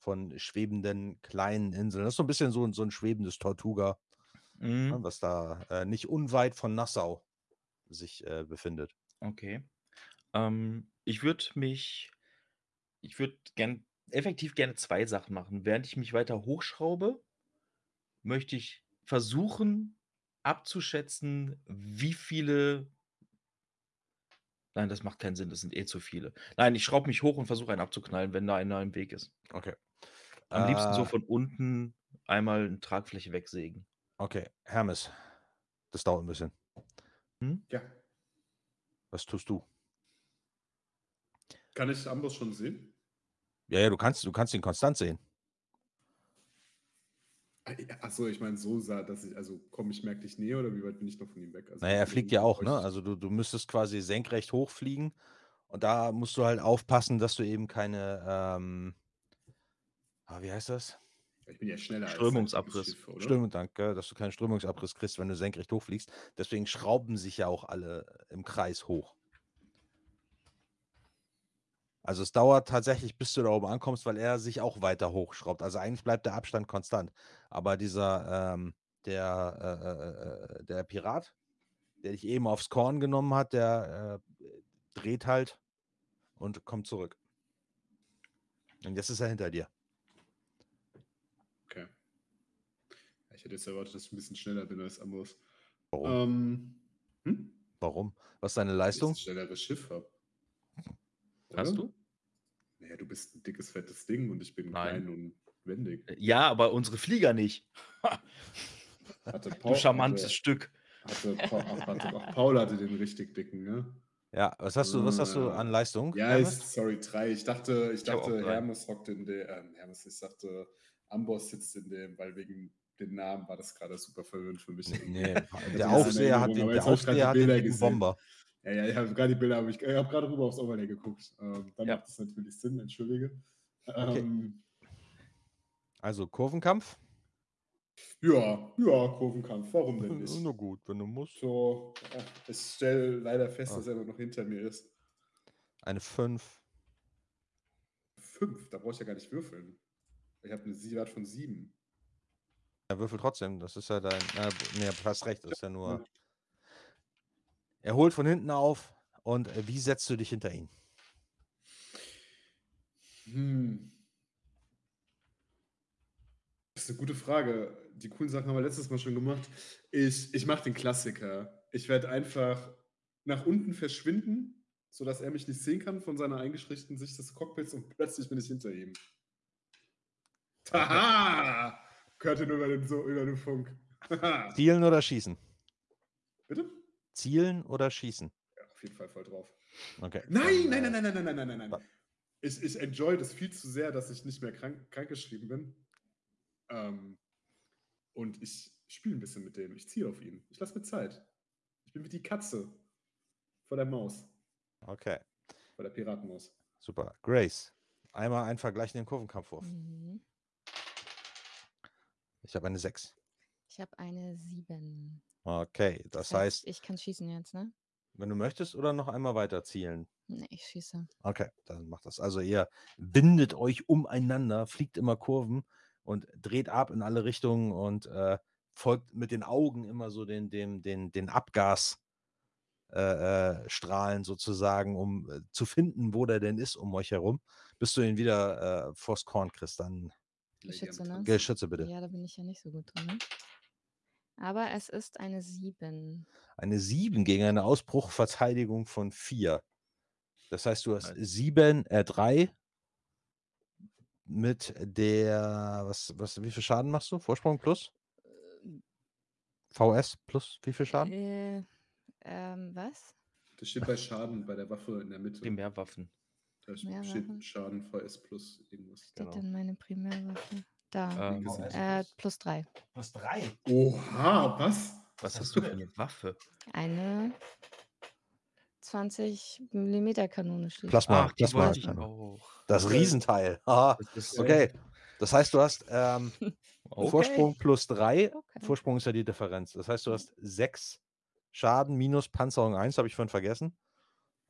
von schwebenden kleinen Inseln. Das ist so 'n bisschen so 'n so 'n schwebendes Tortuga, Mhm. was da, äh, nicht unweit von Nassau sich, äh, befindet. Okay. Ähm, ich würde mich ich würde gern effektiv gerne 2 Sachen machen. Während ich mich weiter hochschraube, möchte ich versuchen abzuschätzen, wie viele Nein, das macht keinen Sinn, das sind eh zu viele. Nein, ich schraube mich hoch und versuche einen abzuknallen, wenn da einer im Weg ist. Okay. Am liebsten so Äh von unten einmal 'n Tragfläche wegsägen. Okay, Hermes, das dauert 'n bisschen. Mhm. Ja. Was tust du? Kann ich Amboss schon sehen? Ja, ja, du kannst du kannst ihn konstant sehen. Ah, ja, ach so, ich meine, so sah dass ich also, komme ich merklich näher oder wie weit bin ich noch von ihm weg? Also, Na ja, er von fliegt ja auch, ne? Also, du du müsstest quasi senkrecht hochfliegen und da musst du halt aufpassen, dass du eben keine, ähm ah, wie heißt das? Ich bin ja schneller als Strömungsabriss. Schiff, oder? Strömung danke, dass du keinen Strömungsabriss kriegst, wenn du senkrecht hochfliegst. Deswegen schrauben sich ja auch alle im Kreis hoch. Also, es dauert tatsächlich, bis du da oben ankommst, weil er sich auch weiter hochschraubt. Also, eigentlich bleibt der Abstand konstant. Aber dieser, ähm der, äh, äh, äh, der Pirat, der dich eben aufs Korn genommen hat, der, äh, dreht halt und kommt zurück. Und jetzt ist er hinter dir. Okay. Ja, ich hätte jetzt erwartet, dass ich 'n bisschen schneller bin als Amboss. Warum? Ähm, hm? Warum? Was ist deine Weil ich Leistung? das schnellere Schiff habe. Hast du? Na ja, du bist 'n dickes, fettes Ding und ich bin Nein. klein und wendig. Äh, ja, aber unsere Flieger nicht. Hatte Du Paul charmantes hatte Stück. hatte ach, warte, ach, Paul hatte den richtig dicken, ne? Ja, was hast du was hast du Ah. an Leistung, Ja, ist sorry, 3. Ich dachte ich Ich auch dachte, 3. Hermes hockt in de ähm, Hermes, ich sagte, Amboss sitzt in dem, weil wegen den Namen war das grade super verwirrend für mich. Ne ne, hatte der Aufseher hat den aber der Aufseher hat den gesehen. Bomber. Ja, ja, ich habe grad die Bilder habe ich ich habe grade rüber aufs Overlay geguckt. Ähm, dann Ja. macht das natürlich Sinn, entschuldige. Okay. Ähm, Also, Kurvenkampf? ja, ja, Kurvenkampf, warum denn nicht? Na gut, wenn du musst. So, ich stelle leider fest, Ah. dass er noch hinter mir ist. Eine 5. 5, da brauche ich ja gar nicht würfeln. Ich habe 'ne Sie Wert von 7. Er würfelt trotzdem, das ist ja dein äh, ne, du hast recht, das ist ja nur Er holt von hinten auf und, äh, wie setzt du dich hinter ihn? Hm. Das ist 'ne gute Frage. Die coolen Sachen haben wir letztes Mal schon gemacht. Ich ich mache den Klassiker. Ich werde einfach nach unten verschwinden, sodass er mich nicht sehen kann von seiner eingeschränkten Sicht des Cockpits und plötzlich bin ich hinter ihm. Okay. Nur über den so über den Funk. Zielen oder schießen? Bitte? Zielen oder schießen? Ja, auf jeden Fall voll drauf. Okay, Nein, äh nein, nein, nein, nein, nein, nein, nein, nein. Ich ich enjoy das viel zu sehr, dass ich nicht mehr krank krankgeschrieben bin. Ähm, und ich spiele 'n bisschen mit dem. Ich ziehe auf ihn. Ich lasse mir Zeit. Ich bin wie die Katze vor der Maus. Okay. Vor der Piratenmaus. Super. Grace, einmal einen vergleichenden Kurvenkampfwurf. Mhm. Ich habe eine 6. Ich habe eine 7. Okay, das Das heißt, heißt ich kann schießen jetzt, ne? wenn du möchtest oder noch einmal weiter zielen? Ne, ich schieße. Okay, dann macht das. Also, ihr bindet euch umeinander, fliegt immer Kurven und dreht ab in alle Richtungen und, äh, folgt mit den Augen immer so den dem den den Abgas äh, äh, Strahlen sozusagen, um, äh, zu finden, wo der denn ist um euch herum, bis du ihn wieder, äh, vors Korn kriegst. Dann Geschütze, ne? Geschütze bitte. Ja, da bin ich ja nicht so gut drin, ne? Aber es ist eine 7. Eine 7 gegen eine Ausbruchverteidigung von 4. Das heißt, du hast Nice. 7 äh, 3 mit der was was wie viel Schaden machst du? Vorsprung plus? Ähm VS plus wie viel Schaden? Äh, ähm, was? Das steht bei Schaden bei der Waffe in der Mitte. Primärwaffen. Da steht Schaden VS plus irgendwas. Steht Genau. denn meine Primärwaffe? Da. Ähm, Äh, plus. 3. Plus 3. Oha, was? was hast du für 'ne Waffe? Eine 20 mm Kanone steht. Plasma, Ach, die Plasma. Das Okay. Riesenteil. Ist Okay. Das heißt, du hast ähm, okay. Vorsprung plus drei. Okay. Vorsprung ist ja die Differenz. Das heißt, du hast sechs Schaden minus Panzerung 1, habe ich vorhin vergessen.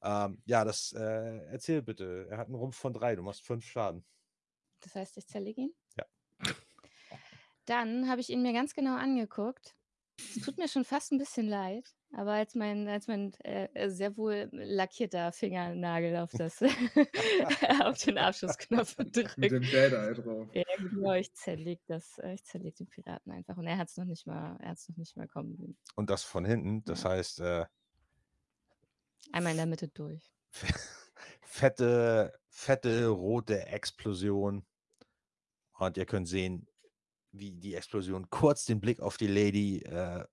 Ähm, ja, das äh, erzähl bitte. Er hat einen Rumpf von drei. Du machst fünf Schaden. Das heißt, ich zerlege ihn? Ja. Dann habe ich ihn mir ganz genau angeguckt. Es tut mir schon fast ein bisschen leid, aber als mein, als mein äh, äh, sehr wohl lackierter Fingernagel auf, das auf den Abschussknopf Mit drückt. dem Bad Eye drauf. Ja, genau, ich zerleg das, äh, ich zerleg den Piraten einfach. Und er hat es noch nicht mal, er hat es noch nicht mal kommen sehen. Und das von hinten. Das Ja. heißt, äh, Einmal in der Mitte durch. fette, fette rote Explosion. Und ihr könnt sehen, wie die Explosion kurz den Blick auf die Lady äh,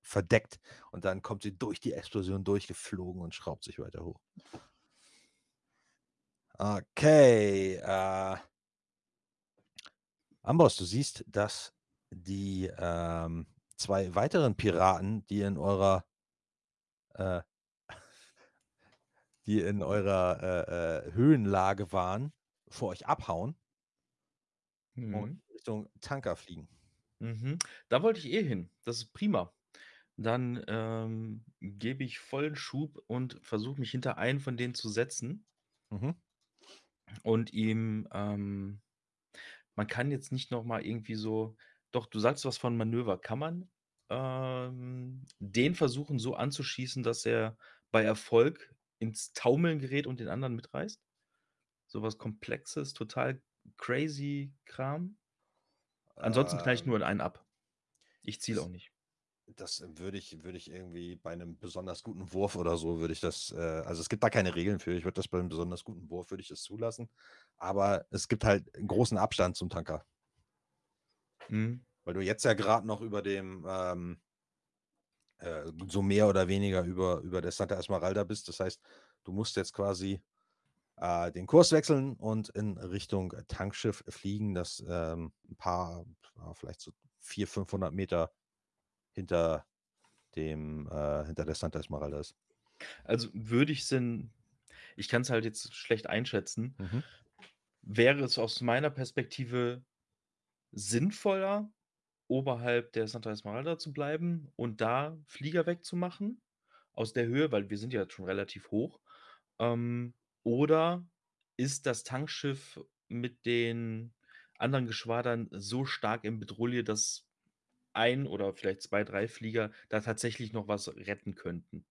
verdeckt. Und dann kommt sie durch die Explosion durchgeflogen und schraubt sich weiter hoch. Okay. Äh, Amboss, du siehst, dass die ähm, zwei weiteren Piraten, die in eurer äh, die in eurer äh, äh, Höhenlage waren, vor euch abhauen Mhm. und Richtung Tanker fliegen. Mhm. Da wollte ich eh hin. Das ist prima. Dann ähm, gebe ich vollen Schub und versuche mich hinter einen von denen zu setzen Mhm. und ihm, ähm, man kann jetzt nicht noch mal irgendwie so, doch, du sagst was von Manöver, kann man ähm, den versuchen so anzuschießen, dass er bei Erfolg ins Taumeln gerät und den anderen mitreißt? Sowas Komplexes, total crazy Kram. Ansonsten knall ich nur Ähm, in einen ab. Ich ziele auch nicht. Das würde ich, würde ich irgendwie bei einem besonders guten Wurf oder so, würde ich das, äh, also es gibt da keine Regeln für. Ich würde das bei einem besonders guten Wurf, würde ich das zulassen. Aber es gibt halt einen großen Abstand zum Tanker. Mhm. Weil du jetzt ja gerade noch über dem, ähm, äh, so mehr oder weniger über, über der Santa Esmeralda bist. Das heißt, du musst jetzt quasi äh, den Kurs wechseln und in Richtung Tankschiff fliegen, das ähm, ein paar, vielleicht so 400, 500 Meter hinter dem, äh, hinter der Santa Esmeralda ist. Also würde ich es in, ich kann es halt jetzt schlecht einschätzen, Mhm. wäre es aus meiner Perspektive sinnvoller, oberhalb der Santa Esmeralda zu bleiben und da Flieger wegzumachen aus der Höhe, weil wir sind ja schon relativ hoch. Ähm, oder ist das Tankschiff mit den anderen Geschwadern so stark in Bedrohung, dass ein oder vielleicht zwei, drei Flieger da tatsächlich noch was retten könnten?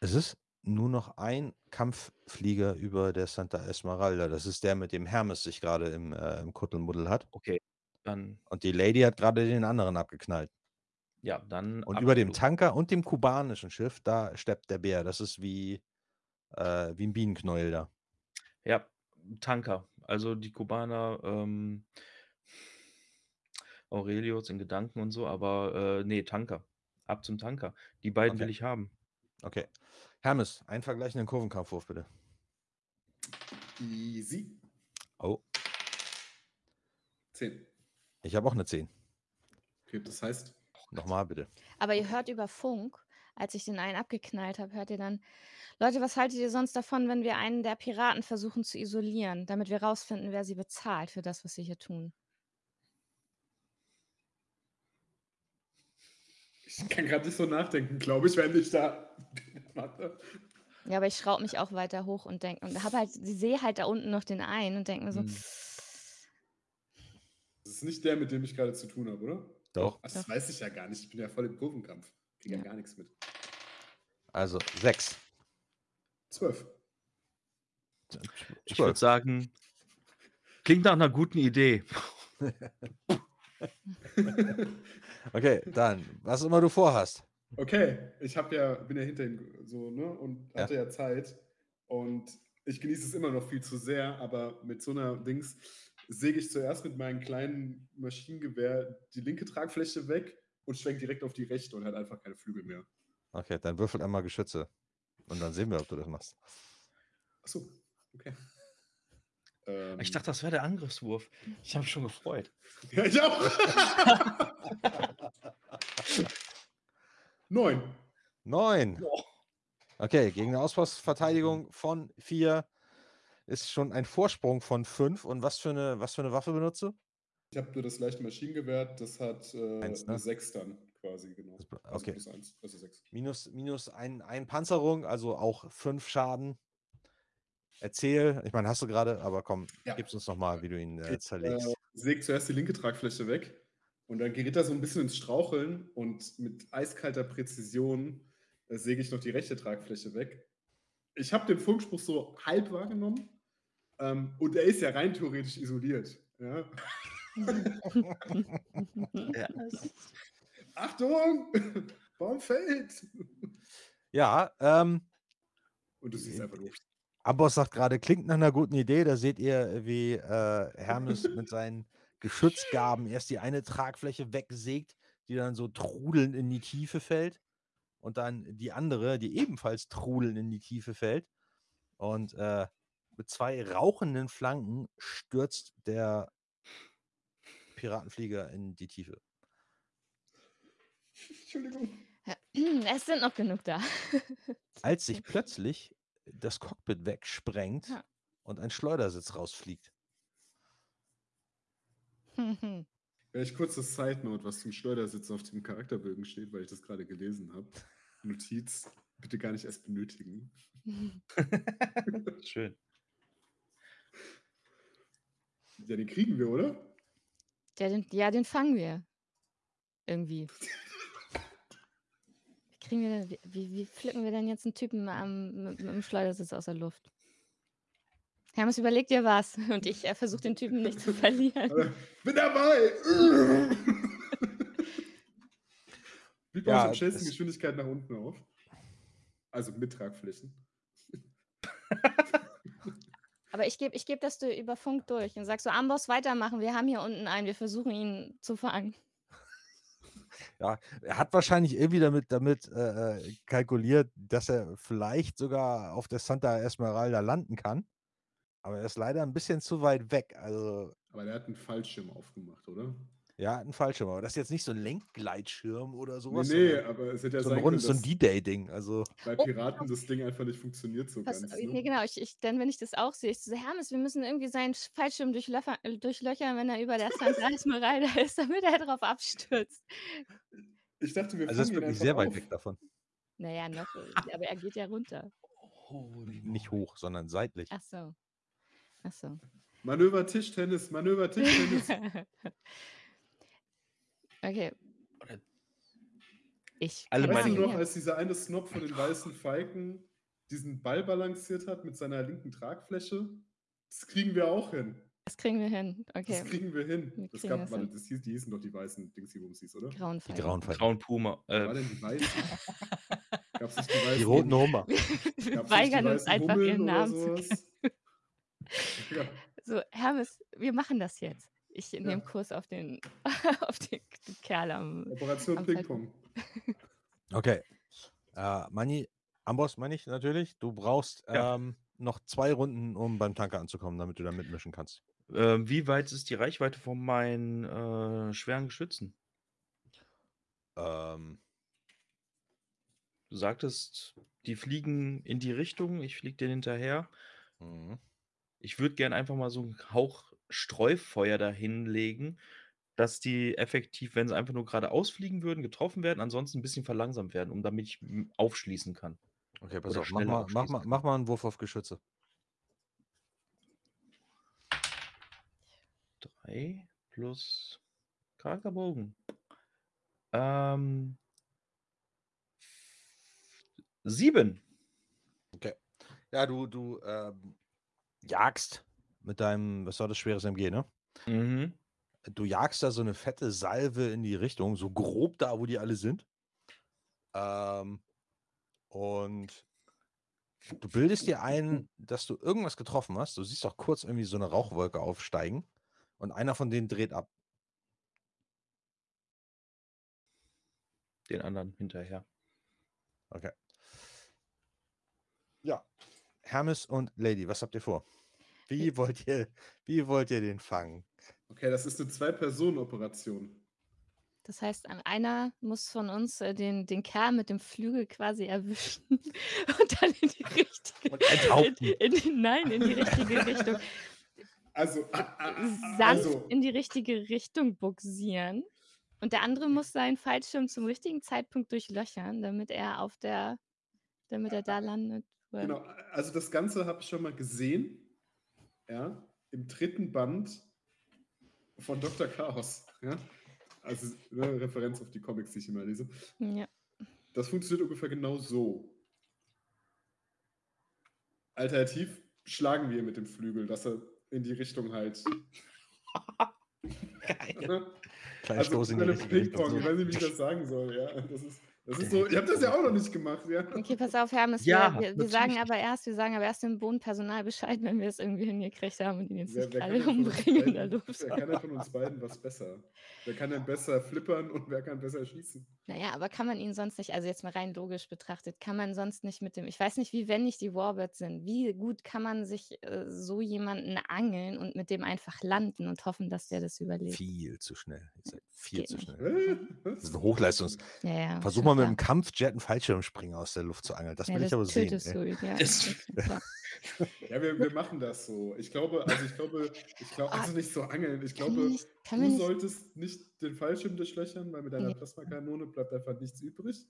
Es ist nur noch ein Kampfflieger über der Santa Esmeralda. Das ist der, mit dem Hermes sich gerade im, äh, im Kuttelmuddel hat. Okay, dann, Und die Lady hat gerade den anderen abgeknallt. ja, dann. Und über dem absolut. Tanker und dem kubanischen Schiff, da steppt der Bär. Das ist wie, äh, wie ein Bienenknäuel da. Ja, Tanker. Also die Kubaner, ähm, Aurelius in Gedanken und so, aber äh, nee, Tanker. Ab zum Tanker. Die beiden will Okay. ich haben. Okay. Hermes, einen vergleichenden Kurvenkampfwurf bitte. Easy. Oh, 10. ich habe auch eine 10. Okay, das heißt, Nochmal bitte. Aber ihr hört über Funk, als ich den einen abgeknallt habe, hört ihr dann, Leute, was haltet ihr sonst davon, wenn wir einen der Piraten versuchen zu isolieren, damit wir rausfinden, wer sie bezahlt für das, was sie hier tun? ich kann gerade nicht so nachdenken, glaube ich, wenn ich da. Ja, aber ich schraube mich auch weiter hoch und denke und habe halt, sie sehe halt da unten noch den einen und denke mir so, Hm. Das ist nicht der, mit dem ich gerade zu tun habe, oder? Doch. Ach, das Doch. weiß ich ja gar nicht. Ich bin ja voll im Kurvenkampf. Kriege ja Ja. gar nichts mit. Also 6. 12. Ich würde sagen, klingt nach einer guten Idee. Okay, dann, was immer du vorhast. Okay, ich habe ja, bin ja hinter ihm so, ne? Und Ja. hatte ja Zeit. Und ich genieße es immer noch viel zu sehr, aber mit so einer Dings säge ich zuerst mit meinem kleinen Maschinengewehr die linke Tragfläche weg und schwenke direkt auf die rechte und hat einfach keine Flügel mehr. Okay, dann würfel einmal Geschütze. Und dann sehen wir, ob du das machst. Achso, okay. Ähm, Ich dachte, das wäre der Angriffswurf. Ich habe mich schon gefreut. Ja, ich auch. Neun. Neun. Okay, gegen eine Auspostverteidigung von vier ist schon ein Vorsprung von fünf. Und was für eine, was für eine Waffe benutzt du? Ich habe nur das leichte Maschinengewehr, das hat äh, Eins, ne? eine 6 dann quasi, genau. Also okay. plus 1, also 6. Minus, minus ein, ein Panzerung, also auch fünf Schaden. Erzähl, ich meine, hast du gerade, aber komm, Ja. gib's uns nochmal, wie du ihn äh, Ich, zerlegst. Äh, sägt zuerst die linke Tragfläche weg und dann gerät er so ein bisschen ins Straucheln und mit eiskalter Präzision äh, säge ich noch die rechte Tragfläche weg. Ich habe den Funkspruch so halb wahrgenommen ähm, und er ist ja rein theoretisch isoliert. Ja. Ja. Achtung! Baum fällt! Ja, ähm, Und du siehst einfach nur. Amboss sagt gerade, klingt nach einer guten Idee. Da seht ihr, wie äh, Hermes mit seinen Geschützgaben erst die eine Tragfläche wegsägt, die dann so trudelnd in die Tiefe fällt. Und dann die andere, die ebenfalls trudelnd in die Tiefe fällt. Und äh, mit zwei rauchenden Flanken stürzt der Piratenflieger in die Tiefe. Entschuldigung. Es sind noch genug da. Als sich plötzlich das Cockpit wegsprengt Ja. und ein Schleudersitz rausfliegt. Vielleicht kurz das Side Note, was zum Schleudersitz auf dem Charakterbögen steht, weil ich das gerade gelesen habe. Notiz, bitte gar nicht erst benötigen. Schön. Ja, den kriegen wir, oder? Ja, den, ja, den fangen wir. Irgendwie. Wie kriegen wir denn, wie- wie, pflücken wir denn jetzt einen Typen am, mit, mit dem Schleudersitz aus der Luft? Hermes, überleg dir was. Und ich äh, versuche den Typen nicht zu verlieren. Aber, bin dabei! Wie baue Ja, ich am schnellsten es- Geschwindigkeit nach unten auf? Also mit Tragflächen. Aber ich gebe ich geb das dir über Funk durch und sag so, Amboss, weitermachen. Wir haben hier unten einen. Wir versuchen ihn zu fangen. Ja, er hat wahrscheinlich irgendwie damit, damit äh, äh, kalkuliert, dass er vielleicht sogar auf der Santa Esmeralda landen kann. Aber er ist leider ein bisschen zu weit weg. Also, Aber der hat einen Fallschirm aufgemacht, oder? Ja, einen Fallschirm. Aber das ist jetzt nicht so ein Lenkgleitschirm oder Nee, sowas. nee, sondern aber es hätte ja so ein so ein D-Day-Ding. Also, bei Oh, Piraten das Ding einfach nicht funktioniert so Pass, ganz. nee, Ne? genau. Ich, ich, dann, wenn ich das auch sehe, ich so, Hermes, wir müssen irgendwie seinen Sch- Fallschirm äh, durchlöchern, wenn er über der Santa Esmeralda ist, damit er drauf abstürzt. Ich dachte, wir also ist fangen ihn wirklich sehr weit auf. weg davon. Naja, noch, äh, aber er geht ja runter. Nicht hoch, sondern seitlich. Ach so. Ach so. Manöver Tischtennis, Manöver Tischtennis. okay. Oder- Ich Alle weißt du meine- noch, als dieser eine Snob von den weißen Falken diesen Ball balanciert hat mit seiner linken Tragfläche? Das kriegen wir auch hin. Das kriegen wir hin. Okay. Das kriegen wir hin. Wir Das gab, das warte, hin. das hieß, die hießen doch die weißen Dings, die hieß, oder? Grauen Die grauen Falken. Grauen Puma. Äh, war denn die weißen? Gab es nicht die weißen? Die roten Hummer. Wir Gab's weigern uns einfach, Hummeln ihren Namen zu kennen. Ja, So, Hermes, wir machen das jetzt. Ich nehme Ja. Kurs auf den, auf den Kerl am. Operation Am Ping-Pong. Okay. Äh, Mani, Amboss meine ich natürlich. Du brauchst Ja. ähm, noch zwei Runden, um beim Tanker anzukommen, damit du da mitmischen kannst. äh, wie weit ist die Reichweite von meinen äh, schweren Geschützen? Ähm, Du sagtest, die fliegen in die Richtung, ich fliege denen hinterher. mhm. Ich würde gern einfach mal so einen Hauch Streufeuer dahin legen, dass die effektiv, wenn sie einfach nur geradeaus fliegen würden, getroffen werden, ansonsten ein bisschen verlangsamt werden, um damit ich aufschließen kann. Okay, pass Oder auf, mach mal, mach, mal, mach mal einen Wurf auf Geschütze. Drei plus Charakterbogen. Ähm, sieben. Ja, du, du ähm, jagst mit deinem, was war das, schweres MG, ne? Mhm. Du jagst da so eine fette Salve in die Richtung, so grob da, wo die alle sind. Ähm, und du bildest dir ein, dass du irgendwas getroffen hast. Du siehst auch kurz irgendwie so eine Rauchwolke aufsteigen und einer von denen dreht ab. Den anderen hinterher. Okay. Ja. Hermes und Lady, was habt ihr vor? Wie wollt ihr, wie wollt ihr den fangen? Okay, das ist eine Zwei-Personen-Operation. Das heißt, an- einer muss von uns äh, den, den Kerl mit dem Flügel quasi erwischen und dann in die richtige in, in, nein, in die richtige Richtung. Also, a- a- a- sanft also in die richtige Richtung buxieren. Und der andere muss seinen Fallschirm zum richtigen Zeitpunkt durchlöchern, damit er auf der, damit er da landet. Genau, also das Ganze habe ich schon mal gesehen, ja, im dritten Band von Dr. Chaos, ja. Also ne, Referenz auf die Comics, die ich immer lese. Ja. Das funktioniert ungefähr genau so. Alternativ schlagen wir mit dem Flügel, dass er in die Richtung halt. Geil. Kleiner Stoß in die Richtung. Ping-Pong, ich weiß nicht, wie ich das sagen soll, ja. Das ist, das ist so, ich habe das ja auch noch nicht gemacht, ja. Okay, pass auf, Hermes. Ja, wir, wir, wir sagen aber erst, wir sagen aber erst dem Bodenpersonal Bescheid, wenn wir es irgendwie hingekriegt haben und ihn jetzt Wer, nicht wer, uns umbringen in der Luft. wer kann denn von uns beiden was besser? Wer kann denn besser flippern und wer kann besser schießen? Naja, aber kann man ihn sonst nicht, also jetzt mal rein logisch betrachtet, kann man sonst nicht mit dem, ich weiß nicht, wie wendig die Warbirds sind, wie gut kann man sich äh, so jemanden angeln und mit dem einfach landen und hoffen, dass der das überlebt. Viel zu schnell. Ihr viel geht zu nicht. schnell. Das ist ein Hochleistungs. Ja, ja, Versuch mal mit einem Kampfjet einen Fallschirmspringer aus der Luft zu angeln. Das ja, will ich aber sehen. du ja. Das- das. Ja, wir, wir machen das so. Ich glaube, also ich glaube, ich glaube, also nicht so angeln. Ich glaube, nicht, können wir du nicht solltest nicht den Fallschirm durchlöchern, weil mit deiner Nee. Plasmakanone bleibt einfach nichts übrig.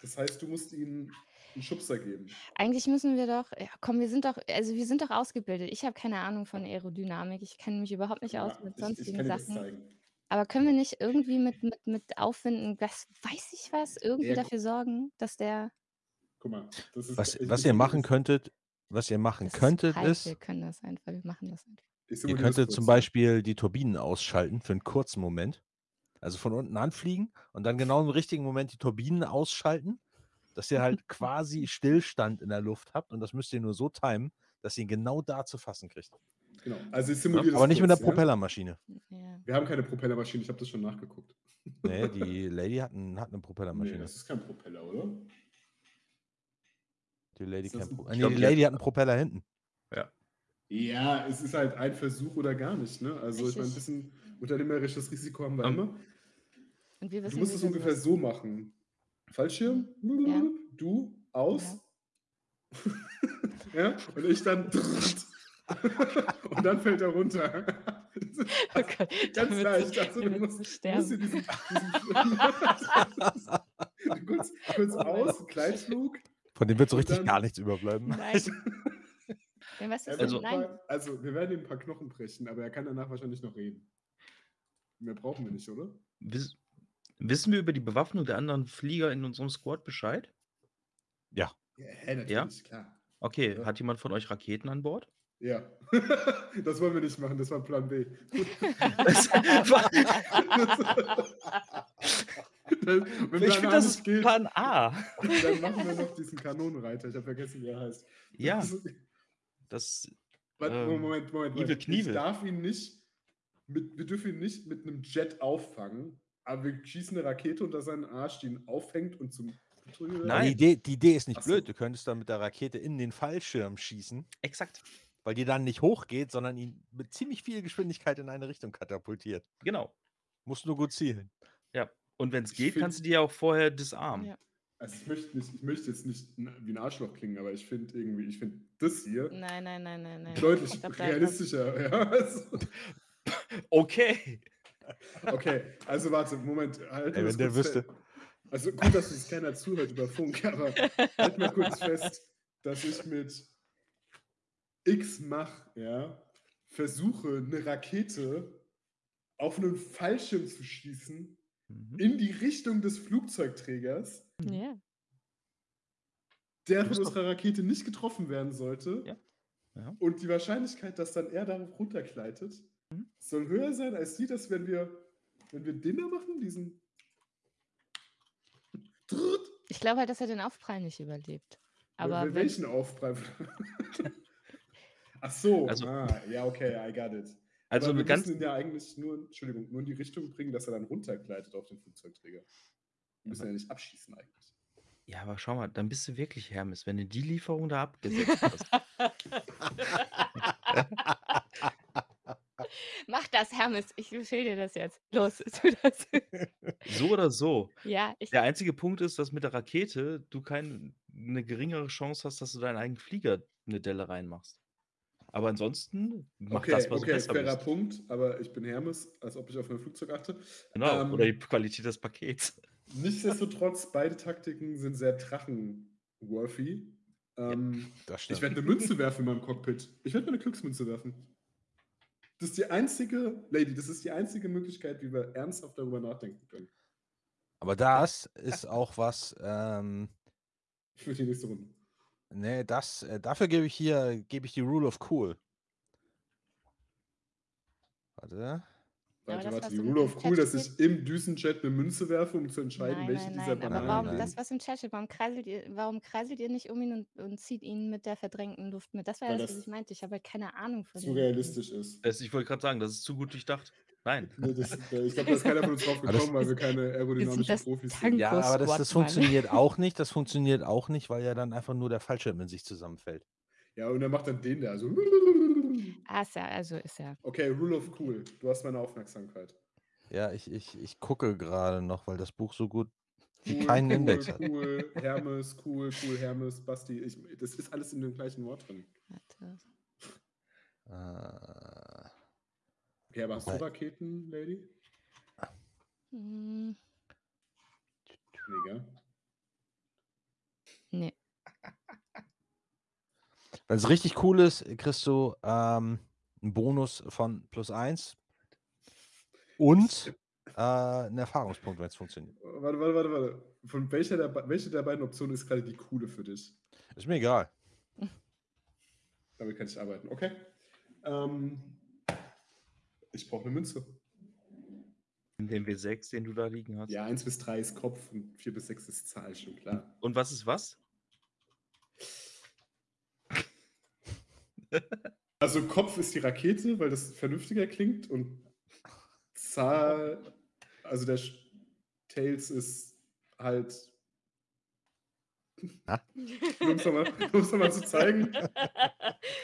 Das heißt, du musst ihnen einen Schubser geben. Eigentlich müssen wir doch, ja, komm, wir sind doch, also wir sind doch ausgebildet. Ich habe keine Ahnung von Aerodynamik. Ich kenne mich überhaupt nicht aus Ja, mit ich, ich sonstigen kann dir das Sachen. Aber können wir nicht irgendwie mit, mit, mit Aufwinden, was weiß ich was, irgendwie Ja, dafür sorgen, dass der. Guck mal, das ist. Was, ich- was ihr machen könntet, was ihr machen Das könntet, ist, ist, wir können das einfach, wir machen das einfach. Ihr könntet zum. Beispiel die Turbinen ausschalten für einen kurzen Moment. Also von unten anfliegen und dann genau im richtigen Moment die Turbinen ausschalten, dass ihr halt quasi Stillstand in der Luft habt und das müsst ihr nur so timen, dass ihr ihn genau da zu fassen kriegt. Genau. Also ich simuliere Aber nicht mit der kurz, ja? Propellermaschine. Ja. Wir haben keine Propellermaschine, ich habe das schon nachgeguckt. Nee, die Lady hat, ein, hat eine Nee, Propellermaschine. das ist kein Propeller, oder? Die Lady, ein- Pro nee, glaub, die Lady hat- einen Propeller hinten. Ja, es ist halt ein Versuch oder gar nicht. Ne? Also ich meine, ein bisschen unternehmerisches Risiko haben wir Ähm, immer. Und wir wissen, Du musst es ungefähr so machen. Fallschirm, Ja. du aus. Ja. und ich dann. und dann fällt er runter. Oh Gott, Ganz leicht. sie- Also, du musst, musst sterben. hier diesen, diesen kurz, kurz aus, Gleitflug. Von dem wird so richtig dann- gar nichts überbleiben. Nein. Ja, Also? Nein. also, wir werden ihm ein paar Knochen brechen, aber er kann danach wahrscheinlich noch reden. Mehr brauchen wir nicht, oder? Wiss, wissen wir über die Bewaffnung der anderen Flieger in unserem Squad Bescheid? Ja, hä, natürlich, klar. Okay, Ja. hat jemand von euch Raketen an Bord? Ja. das wollen wir nicht machen, das war Plan B. Dann, wenn ich finde, das ist geht, Plan A. dann machen wir noch diesen Kanonenreiter. Ich habe vergessen, wie er heißt. Ja, Das ist- das. Warte, Ähm, Moment, Moment, Evil Moment. Ich darf ihn nicht, mit, wir dürfen ihn nicht mit einem Jet auffangen, aber wir schießen eine Rakete unter seinen Arsch, die ihn auffängt und zum Nein. Die Idee, die Idee ist nicht Ach so. blöd. Du könntest dann mit der Rakete in den Fallschirm schießen, Exakt. Weil die dann nicht hochgeht, sondern ihn mit ziemlich viel Geschwindigkeit in eine Richtung katapultiert. Genau. Musst nur gut zielen. Ja. Und wenn es geht, find- kannst du die ja auch vorher disarmen. Ja. Also ich möchte, nicht, ich möchte jetzt nicht n- wie ein Arschloch klingen, aber ich finde irgendwie, ich finde das hier Nein, nein, nein, nein, nein. deutlich realistischer. Ja, also, Okay. okay, also warte, Moment. Halt Ey, wenn der wüsste. Also gut, dass uns keiner zuhört über Funk, aber halt mal kurz fest, dass ich mit X mach, ja, versuche, eine Rakete auf einen Fallschirm zu schießen Mhm. in die Richtung des Flugzeugträgers, Ja. der von unserer Rakete nicht getroffen werden sollte. Ja. Ja. Und die Wahrscheinlichkeit, dass dann er darauf runtergleitet, Mhm. soll höher sein als die, dass wenn wir, wenn wir den da machen, diesen. Ich glaube halt, dass er den Aufprall nicht überlebt. Aber wel- wenn, welchen Aufprall? Ach so, Also- ah, ja, okay, I got it. Also Aber wir ganz. müssen ihn ja eigentlich nur, Entschuldigung, nur in die Richtung bringen, dass er dann runtergleitet auf den Flugzeugträger. Wir müssen ja nicht abschießen eigentlich. Ja, aber schau mal, dann bist du wirklich Hermes, wenn du die Lieferung da abgesetzt hast. Mach das, Hermes. Ich befehle dir das jetzt. Los, tu das. So oder so. ja, ich. Der einzige Punkt ist, dass mit der Rakete du keine geringere Chance hast, dass du deinen eigenen Flieger eine Delle reinmachst. Aber ansonsten mach Okay, das, was okay, besser fairer bist. Punkt, aber ich bin Hermes, als ob ich auf mein Flugzeug achte. Genau. Ähm, oder die Qualität des Pakets. Nichtsdestotrotz, beide Taktiken sind sehr drachen-worthy. Ähm, Das ich werde eine Münze werfen in meinem Cockpit. Ich werde mir eine Glücksmünze werfen. Das ist die einzige, Lady, das ist die einzige Möglichkeit, wie wir ernsthaft darüber nachdenken können. Aber das ist auch was, ähm, Für die nächste Runde. Nee, das, äh, dafür gebe ich hier, gebe ich die Rule of Cool. Warte. Aber Warte, das, warte, was die Rule of Cool, dass ich im Düsenjet eine Münze werfe, um zu entscheiden, Nein, welche nein, dieser nein. Aber Bananen. warum, Nein. das, was im Chat steht, warum kreiselt ihr, warum kreiselt ihr nicht um ihn und, und zieht ihn mit der verdrängten Luft mit? Das war ja Weil das, was das ich meinte. Ich habe halt keine Ahnung von zu realistisch ist. Das, ich wollte gerade sagen, das ist zu gut durchdacht. Nein. Nee, das, äh, ich glaube, da ist keiner von uns drauf gekommen, weil wir keine aerodynamischen Profis sind. Ja, aber das, das funktioniert auch nicht. Das funktioniert auch nicht, weil ja dann einfach nur der Fallschirm in sich zusammenfällt. Ja, und er macht dann den da. So. Ah, ist ja, also ist ja. Okay, Rule of Cool. Du hast meine Aufmerksamkeit. Ja, ich, ich, ich gucke gerade noch, weil das Buch so gut wie Cool, keinen cool, Index hat. Cool, Hermes, cool, cool, Hermes, Basti. Ich, das ist alles in dem gleichen Wort drin. Warte. Äh, Okay, aber hast du Wobei- Raketen, Lady? Hm, Nee, gell? nee. Wenn es richtig cool ist, kriegst du ähm, einen Bonus von plus eins und äh, einen Erfahrungspunkt, wenn es funktioniert. Warte, warte, warte, warte. Von welcher der, welche der beiden Optionen ist gerade die coole für dich? Ist mir egal. Damit kann ich arbeiten. Okay. Ähm, ich brauche eine Münze. In dem W6, den du da liegen hast. Ja, 1 bis 3 ist Kopf und 4 bis 6 ist Zahl, schon klar. Und was ist was? Also Kopf ist die Rakete, weil das vernünftiger klingt und Zahl, also der Tails ist halt. Um es nochmal zu zeigen.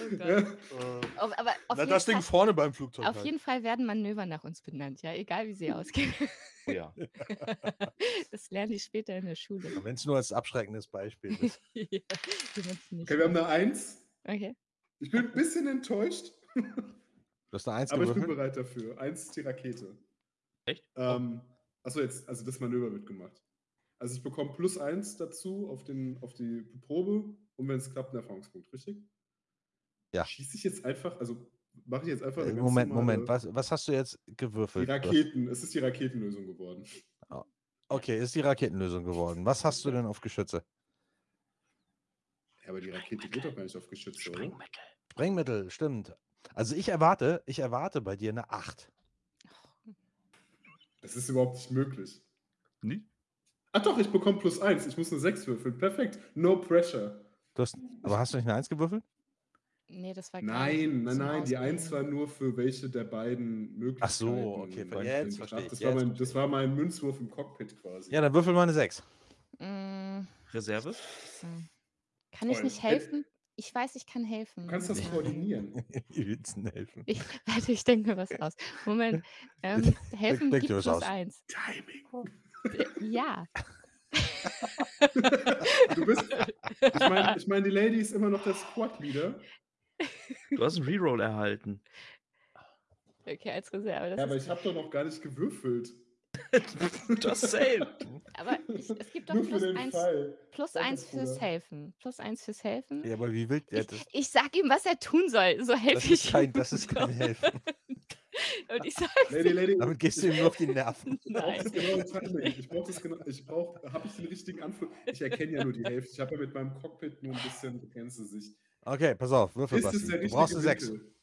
oh Gott. Ja, Auf, aber auf, Na, das Fall, Ding vorne beim Flugzeug. auf halt. jeden Fall werden Manöver nach uns benannt, ja, egal wie sie ausgehen. Oh ja. das lernen die später in der Schule. Wenn es nur als abschreckendes Beispiel ist. Ja, Okay, wir haben eine 1. Okay. Ich bin ein bisschen enttäuscht, Du hast eine Eins aber ich bin bereit dafür. 1 ist die Rakete. Echt? Ähm, achso, jetzt, also das Manöver wird gemacht. Also ich bekomme plus 1 dazu auf, den, auf die Probe und wenn es klappt, einen Erfahrungspunkt, richtig? Ja. Schieße ich jetzt einfach, also mache ich jetzt einfach. Äh, Moment, Moment. Was, was hast du jetzt Die gewürfelt? Hast- Raketen, es ist die Raketenlösung geworden. Okay, ist die Raketenlösung geworden. Was hast du denn auf Geschütze? Ja, aber die Rakete geht doch gar nicht auf Geschütze, oder? Sprengmittel. Sprengmittel, stimmt. Also ich erwarte, ich erwarte bei dir eine 8. Das ist überhaupt nicht möglich. Nie? Ach doch, ich bekomme plus 1. Ich muss eine 6 würfeln. Perfekt. No pressure. Du hast, aber hast du nicht eine 1 gewürfelt? Nee, das war gar Nein, nicht nein, nein. Die. 1 war nur für welche der beiden Möglichkeiten. Ach so, okay, ver- jetzt verstehe ich, Das war, jetzt mein, verstehe das war mein Münzwurf im Cockpit quasi. Ja, dann würfel mal eine 6. Mm, Reserve? so. Kann ich nicht helfen? Ich weiß, ich kann helfen. Du kannst das Ja. koordinieren. Willst du denn helfen? Ich, warte, ich denke mir was aus. Moment. Ähm, helfen denk gibt dir was plus aus. eins. Timing. Äh, Ja. Du bist. Ich meine, ich mein, die Lady ist immer noch der Squad-Leader. Du hast einen Reroll erhalten. Okay, als Reserve. Das Ja, aber ich habe doch noch gar nicht gewürfelt. Just saying. aber ich, es gibt doch Nur plus eins, plus eins fürs. Helfen. Plus eins fürs Helfen. Ja, aber wie wild. Ja, Ich, das, ich sag ihm, was er tun soll. So das, helfe ich kein, ihm. das ist kein Helfen. Und ich sag, Lady, Lady. Damit gehst du ihm nur auf die Nerven. Brauche das. Ich brauche das genau. Ich brauche. Habe ich den richtigen Anflug? Ich erkenne ja nur die Hälfte. Ich habe ja mit meinem Cockpit nur ein bisschen begrenzte Sicht. Okay, pass auf, würfel, Ist es der Du brauchst eine 6. Winkel?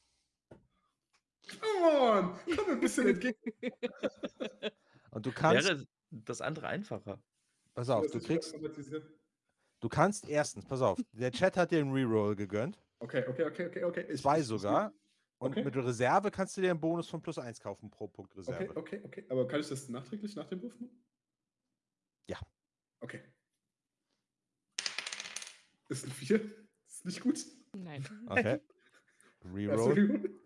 Come on! Komm mir ein bisschen entgegen. Und du kannst, Wäre das andere einfacher. pass auf, Das du ist kriegst, automatisiert. du kannst erstens, pass auf, der Chat hat dir einen Reroll gegönnt. Okay, okay, okay, okay, okay. Ich, Zwei sogar. Und Okay. mit Reserve kannst du dir einen Bonus von plus 1 kaufen pro Punkt Okay, Reserve. okay, okay. Aber kann ich das nachträglich nach dem Wurf machen? Ja. Okay. Ist ein 4? Ist nicht gut. Nein. Okay. Reroll. Reroll?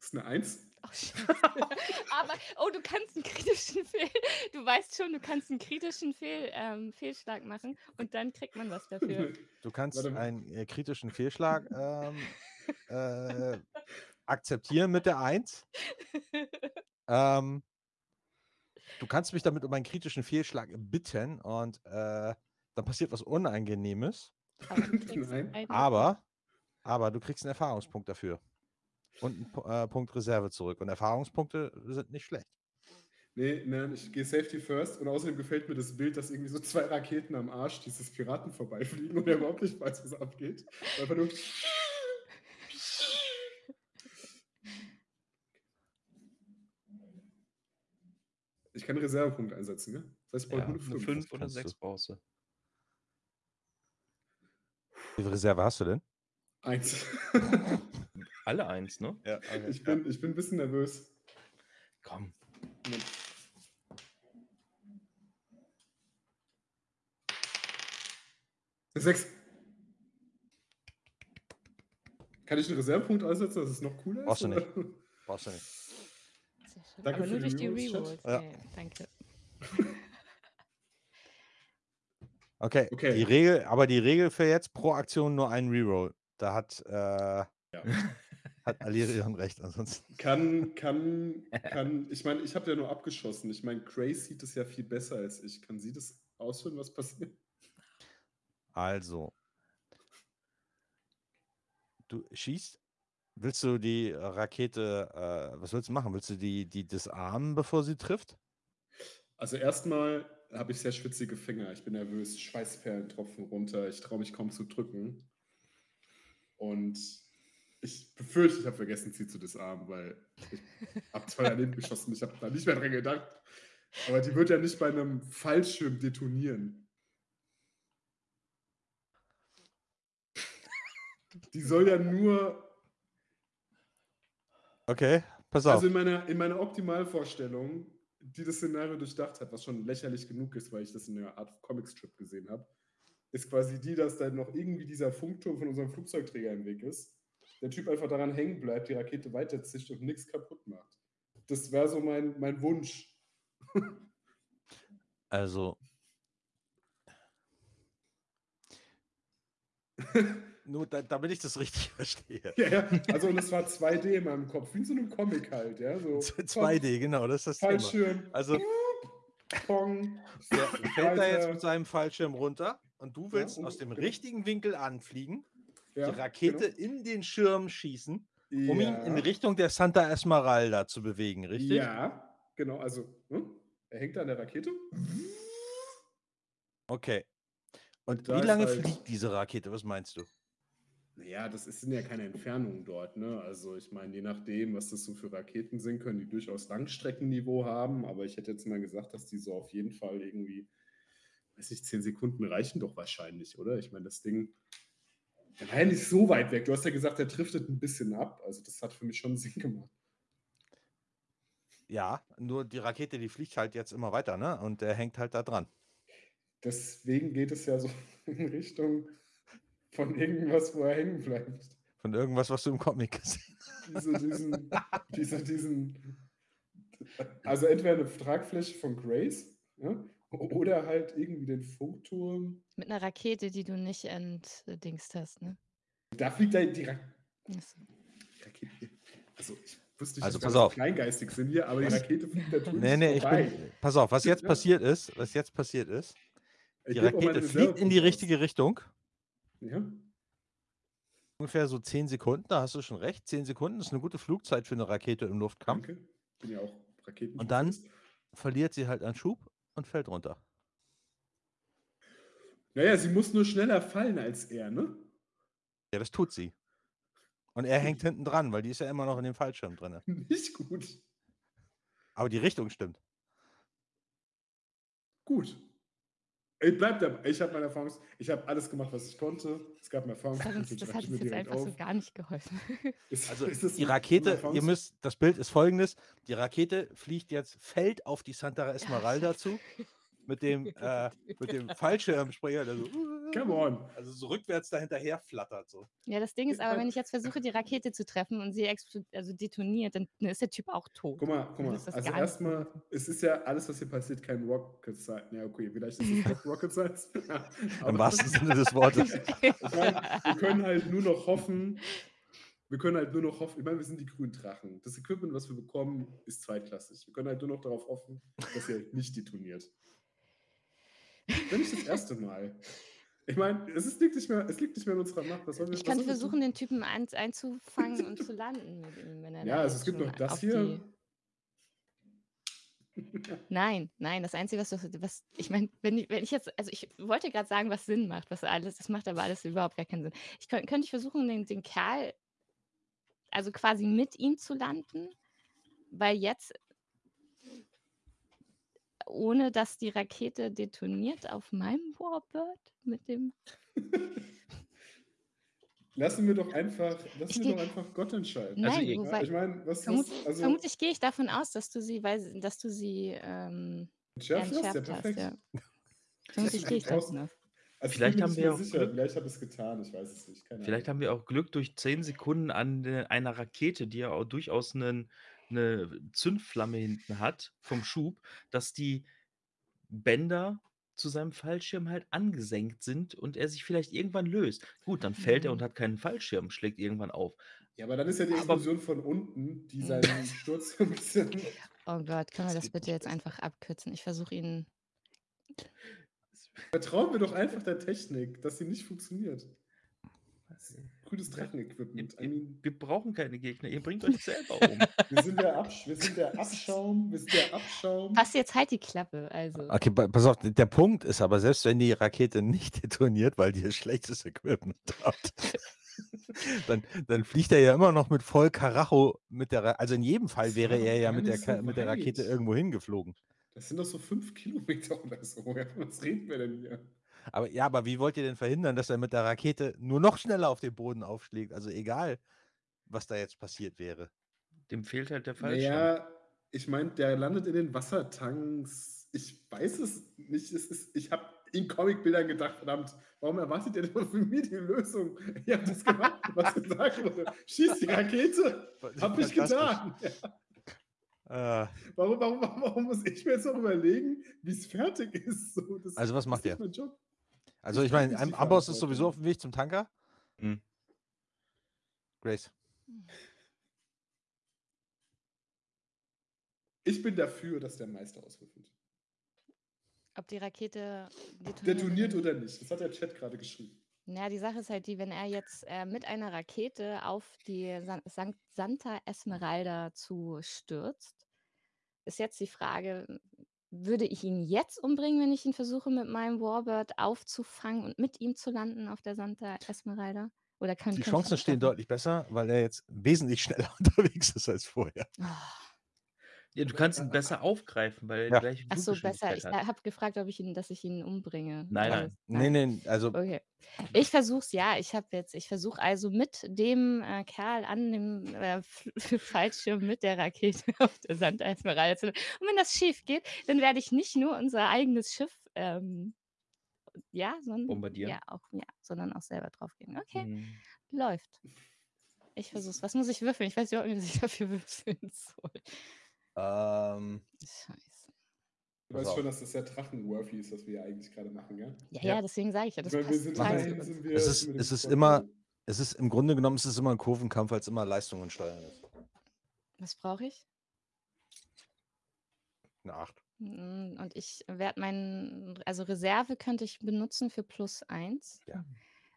ist eine Eins. Oh, Scheiße. Aber, oh, du kannst einen kritischen Fehl. Du weißt schon, du kannst einen kritischen Fehl, ähm, Fehlschlag machen und dann kriegt man was dafür. Du kannst einen äh, kritischen Fehlschlag ähm, äh, akzeptieren mit der 1. Ähm, du kannst mich damit um einen kritischen Fehlschlag bitten und äh, dann passiert was Unangenehmes. Aber du kriegst Nein. einen- Aber, aber du kriegst einen Erfahrungspunkt dafür. Und einen äh, Punkt Reserve zurück. Und Erfahrungspunkte sind nicht schlecht. Nee, nein, ich gehe Safety First und außerdem gefällt mir das Bild, dass irgendwie so zwei Raketen am Arsch dieses Piraten vorbeifliegen und er überhaupt nicht weiß, was abgeht. Einfach nur. Ich kann einen Reservepunkt einsetzen, ne? Das heißt, ich brauche Ja, nur eine eine 5. 5 oder kannst du. 6 brauchst du. Wie viel Reserve hast du denn? Eins. Alle eins, ne? Ja, Ich bin, ich bin ein bisschen nervös. Komm. Eine Sechs. Kann ich einen Reservepunkt einsetzen, dass es noch cooler ist? Brauchst du nicht. Brauchst du nicht. Sehr schön. Danke Aber für nur die durch die Rerolls. Ja. ey, danke. Okay, Okay. Die Regel, aber die Regel für jetzt pro Aktion nur einen Reroll. Da hat, äh, hat Alirion recht. Ansonsten. Kann, kann, kann, ich meine, ich habe ja nur abgeschossen. Ich meine, Grace sieht es ja viel besser als ich. Kann sie das ausführen, was passiert? Also. Du schießt. Willst du die Rakete, äh, was willst du machen? Willst du die, die disarmen, bevor sie trifft? Also erstmal habe ich sehr schwitzige Finger. Ich bin nervös. Schweißperlen tropfen runter. Ich traue mich kaum zu drücken. Und ich befürchte, ich habe vergessen, sie zu disarmen, weil ich habe zwei daneben geschossen. Ich habe da nicht mehr dran gedacht. Aber die wird ja nicht bei einem Fallschirm detonieren. Die soll ja nur Okay, pass auf. Also in meiner, in meiner Optimalvorstellung, die das Szenario durchdacht hat, was schon lächerlich genug ist, weil ich das in einer Art Comicstrip gesehen habe, ist quasi die, dass dann noch irgendwie dieser Funkturm von unserem Flugzeugträger im Weg ist. Der Typ einfach daran hängen bleibt, die Rakete weiterzischt und nichts kaputt macht. Das wäre so mein, mein Wunsch. Also. Nur da, damit ich das richtig verstehe. Ja, ja. Also und es war 2D in meinem Kopf, wie in so einem Comic halt, ja. So 2D, genau, das ist das Thema. Fallschirm, Also, Pong. der fällt da jetzt mit seinem Fallschirm runter und du willst und- aus dem genau. richtigen Winkel anfliegen, Ja, die Rakete genau. in den Schirm schießen, um ihn in Ja. Richtung der Santa Esmeralda zu bewegen, richtig? Ja, genau. Also, hm? er hängt da an der Rakete. Okay. Und Da wie lange halt- fliegt diese Rakete? Was meinst du? Naja, das ist, sind ja keine Entfernungen dort. Ne? Also ich meine, je nachdem, was das so für Raketen sind, können die durchaus Langstreckenniveau haben. Aber ich hätte jetzt mal gesagt, dass die so auf jeden Fall irgendwie, weiß nicht, 10 Sekunden reichen doch wahrscheinlich, oder? Ich meine, das Ding, der war ja nicht so weit weg. Du hast ja gesagt, der driftet ein bisschen ab. Also das hat für mich schon Sinn gemacht. Ja, nur die Rakete, die fliegt halt jetzt immer weiter, ne? Und der hängt halt da dran. Deswegen geht es ja so in Richtung von irgendwas, wo er hängen bleibt. Von irgendwas, was du im Comic gesehen hast. diese, diesen, dieser, diesen, also entweder eine Tragfläche von Grace ja, oder halt irgendwie den Funkturm. Mit einer Rakete, die du nicht entdingst hast, ne? Da fliegt da die Ra Achso. Rakete. Also ich wusste nicht, Also dass pass wir so auf. kleingeistig sind hier, aber die? Rakete fliegt da drüben Nee, nee, ich vorbei. bin. Pass auf, was jetzt passiert ist, was jetzt passiert ist, die Rakete fliegt in die richtige Richtung. Ja, Ungefähr so 10 Sekunden, da hast du schon recht. 10 Sekunden ist eine gute Flugzeit für eine Rakete im Luftkampf. danke. Bin ja auch Raketen. Und dann verliert sie halt an Schub und fällt runter. Naja, sie muss nur schneller fallen als er, ne? Ja, das tut sie. Und er hängt hinten dran, weil die ist ja immer noch in dem Fallschirm drin. Nicht gut. Aber die Richtung stimmt. Gut. Ich bleib dabei. Ich habe meine Erfahrung. Ich habe alles gemacht, was ich konnte. Es gab eine Erfahrung. Das hat uns, das hat uns jetzt einfach so gar nicht geholfen. Ist, Also ist das die Rakete, ihr Erfahrungs- müsst, das Bild ist folgendes: Die Rakete fliegt jetzt, fällt auf die Santa Esmeralda zu mit dem, äh, mit dem Fallschirmspringer, der so, Come on. also so rückwärts dahinterher flattert. So. Ja, das Ding ist aber, wenn ich jetzt versuche, die Rakete zu treffen und sie also detoniert, dann ist der Typ auch tot. Guck mal, guck mal. Also erstmal, es ist ja alles, was hier passiert, kein Rocket Science. Ja, okay, vielleicht ist es Rocket Science. Im wahrsten Sinne des Wortes. Wir können halt nur noch hoffen, wir können halt nur noch hoffen, ich meine, wir sind die grünen Drachen. Das Equipment, was wir bekommen, ist zweitklassig. Wir können halt nur noch darauf hoffen, dass er halt nicht detoniert. Wenn nicht das erste Mal. Ich meine, es ist, liegt nicht mehr, es liegt nicht mehr in unserer Macht. Was wir, Ich kann versuchen, den Typen ein, einzufangen und zu landen mit ihm, wenn er Ja, also es gibt noch das hier. Nein, nein, das Einzige, was, was ich meine, wenn, ich- wenn ich jetzt, also ich wollte gerade sagen, was Sinn macht, was alles, das macht aber alles überhaupt gar keinen Sinn. Ich könnte, könnte ich versuchen, den, den Kerl, also quasi mit ihm zu landen, weil jetzt, ohne dass die Rakete detoniert auf meinem Warbird mit dem Lassen wir doch einfach, lassen Ich wir doch einfach Gott entscheiden. Nein, Ja, wobei, ich meine, was, vermut, was also vermutlich gehe ich davon aus, dass du sie, weil, dass du sie ähm, entschärft hast? Ja, hast. perfekt. Ja. Vermutlich gehe ich Raus. davon aus. Also Vielleicht haben wir auch mehr sicher. Glück. Vielleicht habe ich es getan, ich weiß es nicht. Keine Vielleicht Ahnung. haben wir auch Glück durch 10 Sekunden an äh, einer Rakete, die ja auch durchaus einen- eine Zündflamme hinten hat vom Schub, dass die Bänder zu seinem Fallschirm halt angesenkt sind und er sich vielleicht irgendwann löst. Gut, dann fällt er und Mhm. hat keinen Fallschirm, schlägt irgendwann auf. Ja, aber dann ist ja die Aber- Explosion von unten, die seinen Sturz ein bisschen. Oh Gott, können wir Das bitte jetzt einfach abkürzen? Ich versuche ihn. Vertrauen wir doch einfach der Technik, dass sie nicht funktioniert. Grünes Drachen-Equipment. I mean, Wir brauchen keine Gegner, ihr bringt euch selber um. wir, sind der Absch wir sind der Abschaum, wir sind der Abschaum. Fass jetzt halt die Klappe. Also. Okay, pa- pass auf, der Punkt ist aber, selbst wenn die Rakete nicht detoniert, weil ihr schlechtes Equipment habt, dann, dann fliegt er ja immer noch mit voll Karacho mit der Ra Also in jedem Fall wäre er ja mit der, so mit der Rakete irgendwo hingeflogen. Das sind doch so fünf Kilometer oder so. Was reden wir denn hier? Aber ja, aber wie wollt ihr denn verhindern, dass er mit der Rakete nur noch schneller auf den Boden aufschlägt? Also egal, was da jetzt passiert wäre. Dem fehlt halt der Fallschirm. Naja, ich meine, der landet in den Wassertanks. Ich weiß es nicht. Es ist, ich habe in Comicbildern gedacht, verdammt, warum erwartet ihr denn von mir die Lösung? Ihr habt das gemacht, was gesagt wurde. Schieß die Rakete. Hab ich getan. Ja. Äh, Warum, warum, warum, warum muss ich mir jetzt noch überlegen, wie es fertig ist? So, das Also was ist macht ihr? Also Ich meine, Amboss ist sowieso auf dem Weg zum Tanker. Hm. Grace. Ich bin dafür, dass der Meister auswürfelt. Ob die Rakete detoniert, Detoniert oder nicht? Das hat der Chat gerade geschrieben. Naja, die Sache ist halt die, wenn er jetzt äh, mit einer Rakete auf die San San Santa Esmeralda zustürzt, ist jetzt die Frage, würde ich ihn jetzt umbringen, wenn ich ihn versuche, mit meinem Warbird aufzufangen und mit ihm zu landen auf der Santa Esmeralda? Oder kann, Die Chancen stehen deutlich besser, weil er jetzt wesentlich schneller unterwegs ist als vorher. Ah. Ja, du kannst ihn besser aufgreifen, weil er Ja. die gleiche Ach so, besser. Ich hat. habe gefragt, ob ich ihn, dass ich ihn umbringe. Nein, Also, nein. Nee, nee, also Okay. Ich versuch's ja. Ich habe jetzt, ich versuche also mit dem äh, Kerl an dem äh, F- Fallschirm mit der Rakete auf der Santa Esmeralda zu. Und wenn das schief geht, dann werde ich nicht nur unser eigenes Schiff, ähm, ja, sondern Bombardieren. ja auch, ja, sondern auch selber draufgehen. Okay, Hm. läuft. Ich versuch's. Was muss ich würfeln? Ich weiß überhaupt nicht, was ich dafür würfeln soll. Ähm, Scheiße. Du weißt schon, dass das sehr Drachenworthy ist, was wir ja eigentlich gerade machen, ja? Ja, Ja. deswegen sage ich ja, das Ich meine, wir sind total sind wir, Es ist- es ist immer- es ist im Grunde genommen es ist immer ein Kurvenkampf, weil es immer Leistungen steuern ist. Was brauche ich? Eine 8. Mm, Und ich werde meinen, also Reserve könnte ich benutzen für plus eins. Ja.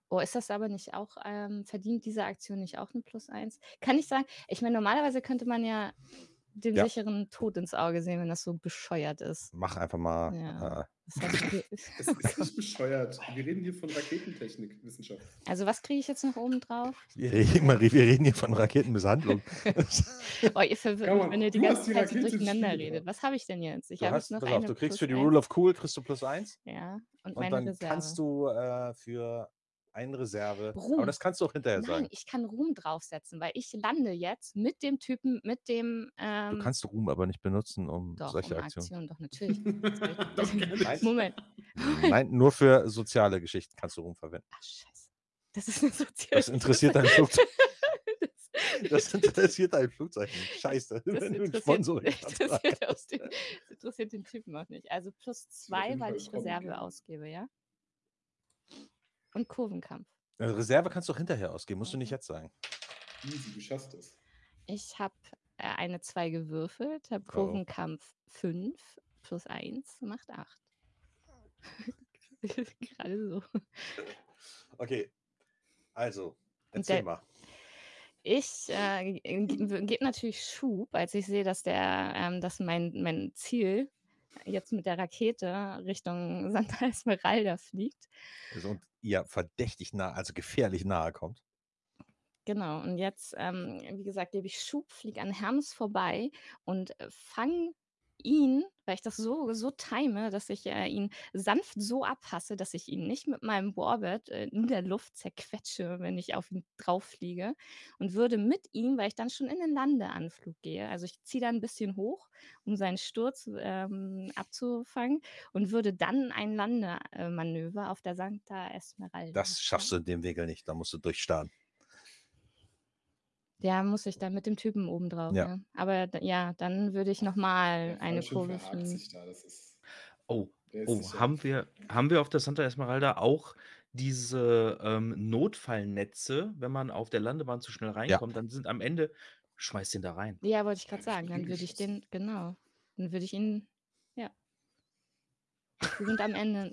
Oh, ist das aber nicht auch, ähm, verdient diese Aktion nicht auch eine plus eins? Kann ich sagen, ich meine, normalerweise könnte man ja den Ja. sicheren Tod ins Auge sehen, wenn das so bescheuert ist. Mach einfach mal. Ja. Äh, Das ist nicht bescheuert. Wir reden hier von Raketentechnik, Wissenschaft. also was kriege ich jetzt noch oben drauf? wir, reden, wir reden hier von Raketenmisshandlung. Oh, ihr verwirrt mich, wenn ihr die ganze die Zeit ins durcheinander redet. Was habe ich denn jetzt? Ich Du, hast, jetzt noch auf, du kriegst für die eins. Rule of Cool kriegst du plus 1 Ja, und, und meine dann Reserve. kannst du äh, für Ein Reserve. Aber Ruhm. das kannst du auch hinterher Nein, sagen. ich kann Ruhm draufsetzen, weil ich lande jetzt mit dem Typen, mit dem. Du Ähm, kannst Ruhm aber nicht benutzen, um doch, solche um Aktionen. Aktionen, doch, natürlich. Das. Moment. Nein, nur für soziale Geschichten kannst du Ruhm verwenden. Ach, scheiße. Das ist eine soziale. Das interessiert dein Flugzeug. Das- Das interessiert dein Flugzeug nicht. Scheiße. Das Wenn du einen interessiert, dem, das interessiert den Typen auch nicht. Also plus zwei, weil ich Reserve ausgebe, ja? Und Kurvenkampf. Äh, Reserve kannst du auch hinterher ausgeben, musst du nicht jetzt sagen. Easy, du schaffst es. Ich habe äh, eine 2 gewürfelt, habe. Kurvenkampf 5 plus 1 macht 8. Gerade so. Okay. Also, erzähl der- mal. Ich äh, gebe natürlich Schub, als ich sehe, dass der, ähm, dass mein, mein Ziel jetzt mit der Rakete Richtung Santa Esmeralda fliegt. Also, und ihr verdächtig nah, also gefährlich nahe kommt. Genau, und jetzt, ähm, wie gesagt, gebe ich Schub, fliege an Hermes vorbei und fange ihn, weil ich das so, so time, dass ich äh, ihn sanft so abpasse, dass ich ihn nicht mit meinem Warbird äh, in der Luft zerquetsche, wenn ich auf ihn drauf fliege und würde mit ihm, weil ich dann schon in den Landeanflug gehe, also ich ziehe da ein bisschen hoch, um seinen Sturz ähm, abzufangen und würde dann ein Landemanöver auf der Santa Esmeralda. Das schaffst du in dem Winkel nicht, da musst du durchstarren. Ja, muss ich dann mit dem Typen oben drauf, Ja. ja. Aber d ja, dann würde ich noch mal Der eine Fallschirm Kurve verhakt fliegen. sich da, das ist, Oh, der ist oh sicher. haben, wir, haben wir auf der Santa Esmeralda auch diese ähm, Notfallnetze, wenn man auf der Landebahn zu schnell reinkommt, dann sind am Ende, schmeiß den da rein. Ja, wollte ich gerade Einfach sagen, dann würde ich den genau. Dann würde ich ihn ja. Die sind am Ende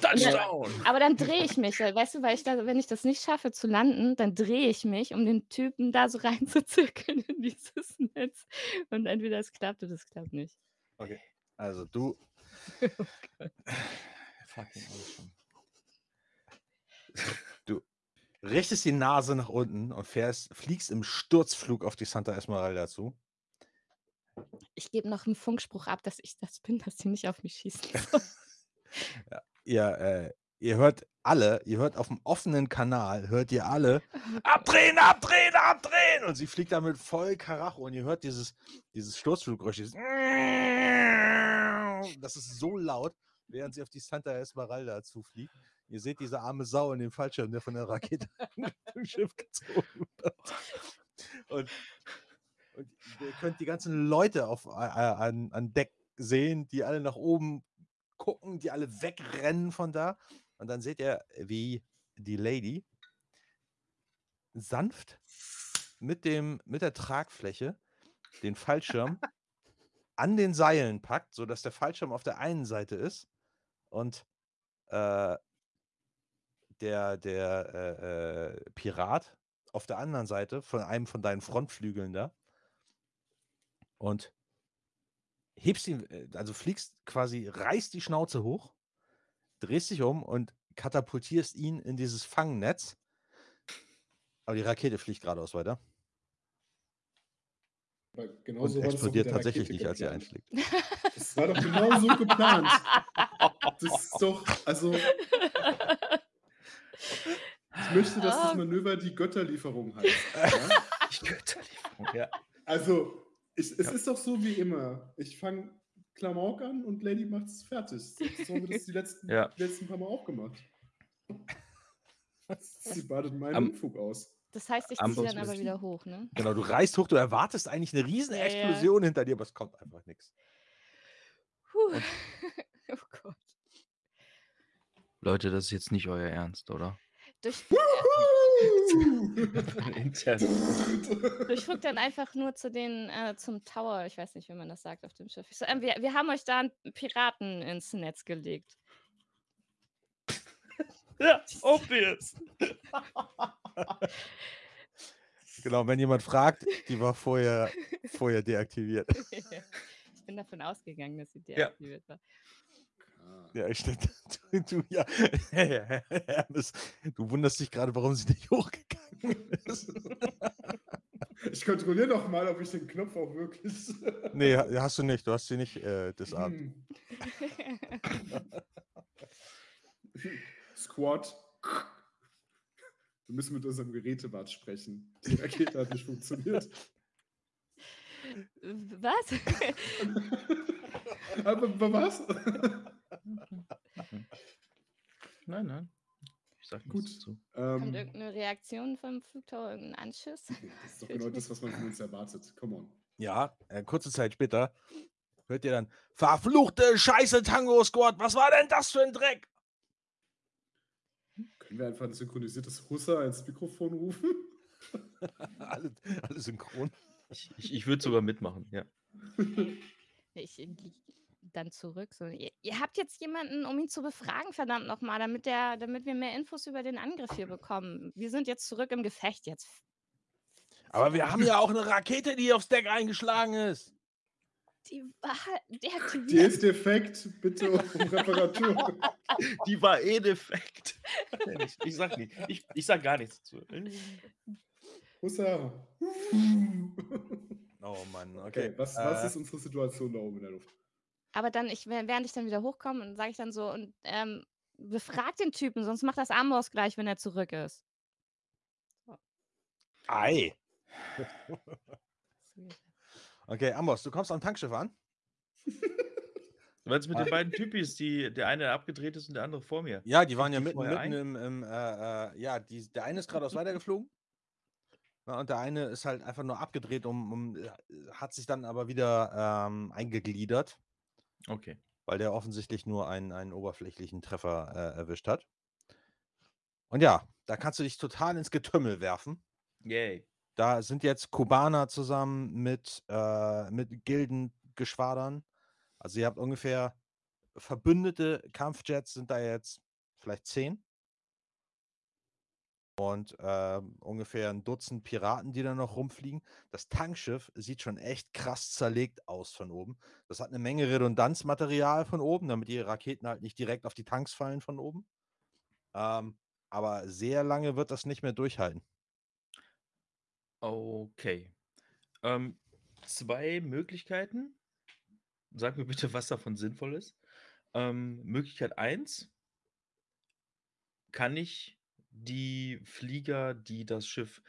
Touchdown! aber dann drehe ich mich, weißt du, weil ich da wenn ich das nicht schaffe zu landen, dann drehe ich mich, um den Typen da so reinzuzirkeln in dieses Netz und entweder es klappt oder es klappt nicht. Okay. Also du. Fucking alles schon. Du richtest die Nase nach unten und fährst, fliegst im Sturzflug auf die Santa Esmeralda zu. Ich gebe noch einen Funkspruch ab, dass ich das bin, dass die nicht auf mich schießen. sollen. Ihr, äh, ihr hört alle, ihr hört auf dem offenen Kanal, hört ihr alle abdrehen, abdrehen, abdrehen. Und sie fliegt damit voll Karacho und ihr hört dieses, dieses Sturzfluggeräusch. Dieses das ist so laut, während sie auf die Santa Esmeralda zufliegt. Ihr seht diese arme Sau in dem Fallschirm, der von der Rakete im Schiff gezogen wird. Und, und ihr könnt die ganzen Leute auf, äh, an, an Deck sehen, die alle nach oben gucken, die alle wegrennen von da. Und dann seht ihr, wie die Lady sanft mit, dem, mit der Tragfläche den Fallschirm an den Seilen packt, sodass der Fallschirm auf der einen Seite ist und äh, der, der äh, äh, Pirat auf der anderen Seite von einem von deinen Frontflügeln da und hebst ihn, äh, also fliegst quasi, reißt die Schnauze hoch, drehst dich um und katapultierst ihn in dieses Fangnetz. Aber die Rakete fliegt geradeaus weiter Aber und mit explodiert tatsächlich nicht, als sie einschlägt. Das war doch genau so geplant. Das ist doch, also, ich möchte, dass das Ah. Manöver die Götterlieferung heißt. Ja? Die Götterlieferung, ja. Also, ich, es ist doch so wie immer. Ich fange Klamauk an und Lady macht es fertig. So haben wir das die letzten, Ja. die letzten paar Mal auch gemacht. Sie badet meinen Am- Unfug aus. Das heißt, ich ziehe dann aber wieder hoch, ne? Genau, du reißt hoch, du erwartest eigentlich eine riesen Ja, ja. Explosion hinter dir, aber es kommt einfach nichts. Puh. Oh Gott. Leute, das ist jetzt nicht euer Ernst, oder? Durch, durchflog dann einfach nur zu den, äh, zum Tower, ich weiß nicht, wie man das sagt auf dem Schiff. Ich so, ähm, wir, wir haben euch da einen Piraten ins Netz gelegt. Ja, obvious. Genau, wenn jemand fragt, die war vorher, vorher deaktiviert. ich bin davon ausgegangen, dass sie Ja. deaktiviert war. Ja, ich denke, du, du, ja, Hermes, du wunderst dich gerade, warum sie nicht hochgegangen ist. Ich kontrolliere doch mal, ob ich den Knopf auch wirklich. Nee, ha- hast du nicht, du hast sie nicht äh, disarmt. Hm. Squad. Wir müssen mit unserem Gerätebad sprechen. Die Rakete hat nicht funktioniert. Was? Aber was? Nein, nein. Ich sag Gut. nichts dazu. Kommt Ähm, irgendeine Reaktion vom Flugtower, irgendein Anschiss? das ist doch genau das, was man von uns erwartet. Come on. Ja, äh, kurze Zeit später hört ihr dann, verfluchte Scheiße Tango Squad, was war denn das für ein Dreck? Können wir einfach ein synchronisiertes Hussa ins Mikrofon rufen? alle, alle synchron. Ich, ich, ich würde sogar mitmachen, ja. Ich lieg dann zurück. So, ihr, ihr habt jetzt jemanden, um ihn zu befragen, verdammt nochmal, damit, der, damit wir mehr Infos über den Angriff hier bekommen. Wir sind jetzt zurück im Gefecht jetzt. Aber wir haben ja auch eine Rakete, die aufs Deck eingeschlagen ist. Die war Die deaktiviert. ist defekt, bitte um Reparatur. Die war eh defekt. ich, ich sag nicht. Ich, ich sag gar nichts dazu. Hussa. Oh Mann, okay. Okay, was, was Äh, ist unsere Situation da oben in der Luft? Aber dann, ich, wäh- während ich dann wieder hochkomme, und sage ich dann so, und ähm, befragt den Typen, sonst macht das Amboss gleich, wenn er zurück ist. Ei. Okay, Amboss, du kommst am Tankschiff an. Weil es mit den beiden Typis, die der eine abgedreht ist und der andere vor mir. Ja, die waren ja die mitten, mitten im, im äh, äh, ja, die, der eine ist geradeaus weitergeflogen. Ja, und der eine ist halt einfach nur abgedreht, um, um äh, hat sich dann aber wieder ähm, eingegliedert, Okay. weil der offensichtlich nur einen, einen oberflächlichen Treffer äh, erwischt hat. Und ja, da kannst du dich total ins Getümmel werfen. Yay. Da sind jetzt Kubaner zusammen mit, äh, mit Gildengeschwadern. Also ihr habt ungefähr verbündete Kampfjets sind da jetzt vielleicht zehn. Und äh, ungefähr ein Dutzend Piraten, die da noch rumfliegen. Das Tankschiff sieht schon echt krass zerlegt aus von oben. Das hat eine Menge Redundanzmaterial von oben, damit die Raketen halt nicht direkt auf die Tanks fallen von oben. Ähm, aber sehr lange wird das nicht mehr durchhalten. Okay. Ähm, zwei Möglichkeiten. Sag mir bitte, was davon sinnvoll ist. Ähm, Möglichkeit 1. Kann ich die Flieger, die das Schiff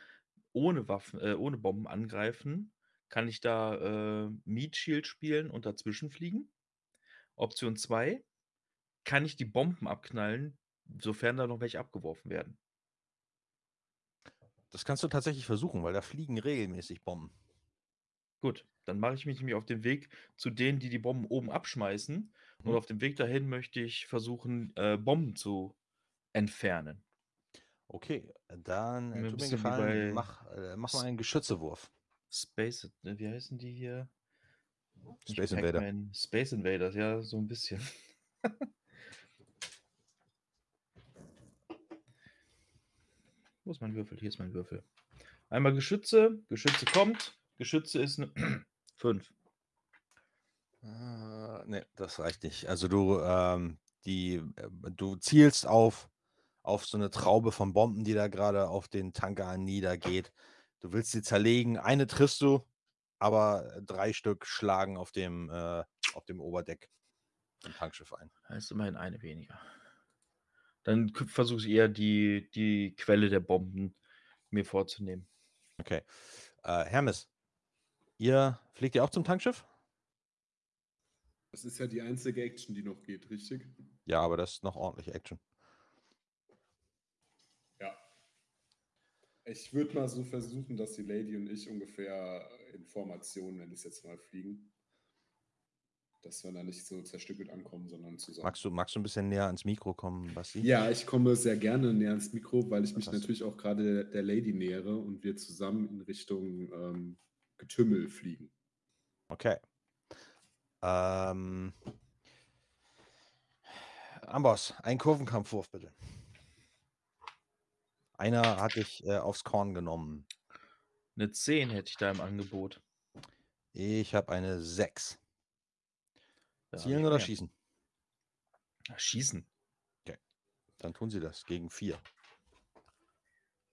ohne Waffen, äh, ohne Bomben angreifen, kann ich da äh, Meat Shield spielen und dazwischen fliegen? Option 2. Kann ich die Bomben abknallen, sofern da noch welche abgeworfen werden? Das kannst du tatsächlich versuchen, weil da fliegen regelmäßig Bomben. Gut, dann mache ich mich nämlich auf den Weg zu denen, die die Bomben oben abschmeißen. Und Mhm. auf dem Weg dahin möchte ich versuchen, äh, Bomben zu entfernen. Okay, dann äh, tut mir gefallen, mach, äh, mach mal einen Geschützewurf. Space, äh, wie heißen die hier? Space Invader. Pac-Man, Space Invaders, ja, so ein bisschen. Wo ist mein Würfel? Hier ist mein Würfel. Einmal Geschütze, Geschütze kommt, Geschütze ist eine 5. Äh, ne, das reicht nicht. Also du, ähm, die, äh, du zielst auf, auf so eine Traube von Bomben, die da gerade auf den Tanker niedergeht. Du willst sie zerlegen. Eine triffst du, aber äh, drei Stück schlagen auf dem, äh, auf dem Oberdeck im Tankschiff ein. Heißt immerhin eine weniger. Dann versuche ich eher die, die Quelle der Bomben mir vorzunehmen. Okay. Äh, Hermes, ihr fliegt ihr auch zum Tankschiff? Das ist ja die einzige Action, die noch geht, richtig? Ja, aber das ist noch ordentlich Action. Ich würde mal so versuchen, dass die Lady und ich ungefähr in Formation, nenne ich es jetzt mal, fliegen. Dass wir da nicht so zerstückelt ankommen, sondern zusammen. Magst du, magst du ein bisschen näher ans Mikro kommen, Basti? Ja, ich komme sehr gerne näher ans Mikro, weil ich mich Krass. natürlich auch gerade der Lady nähere und wir zusammen in Richtung ähm, Getümmel fliegen. Okay. Ähm, Amboss, ein Kurvenkampfwurf bitte. Einer hat dich äh, aufs Korn genommen. Eine 10 hätte ich da im Angebot. Ich habe eine 6. Da hab Zielen ich oder mehr. schießen? Schießen. Dann tun sie das gegen 4.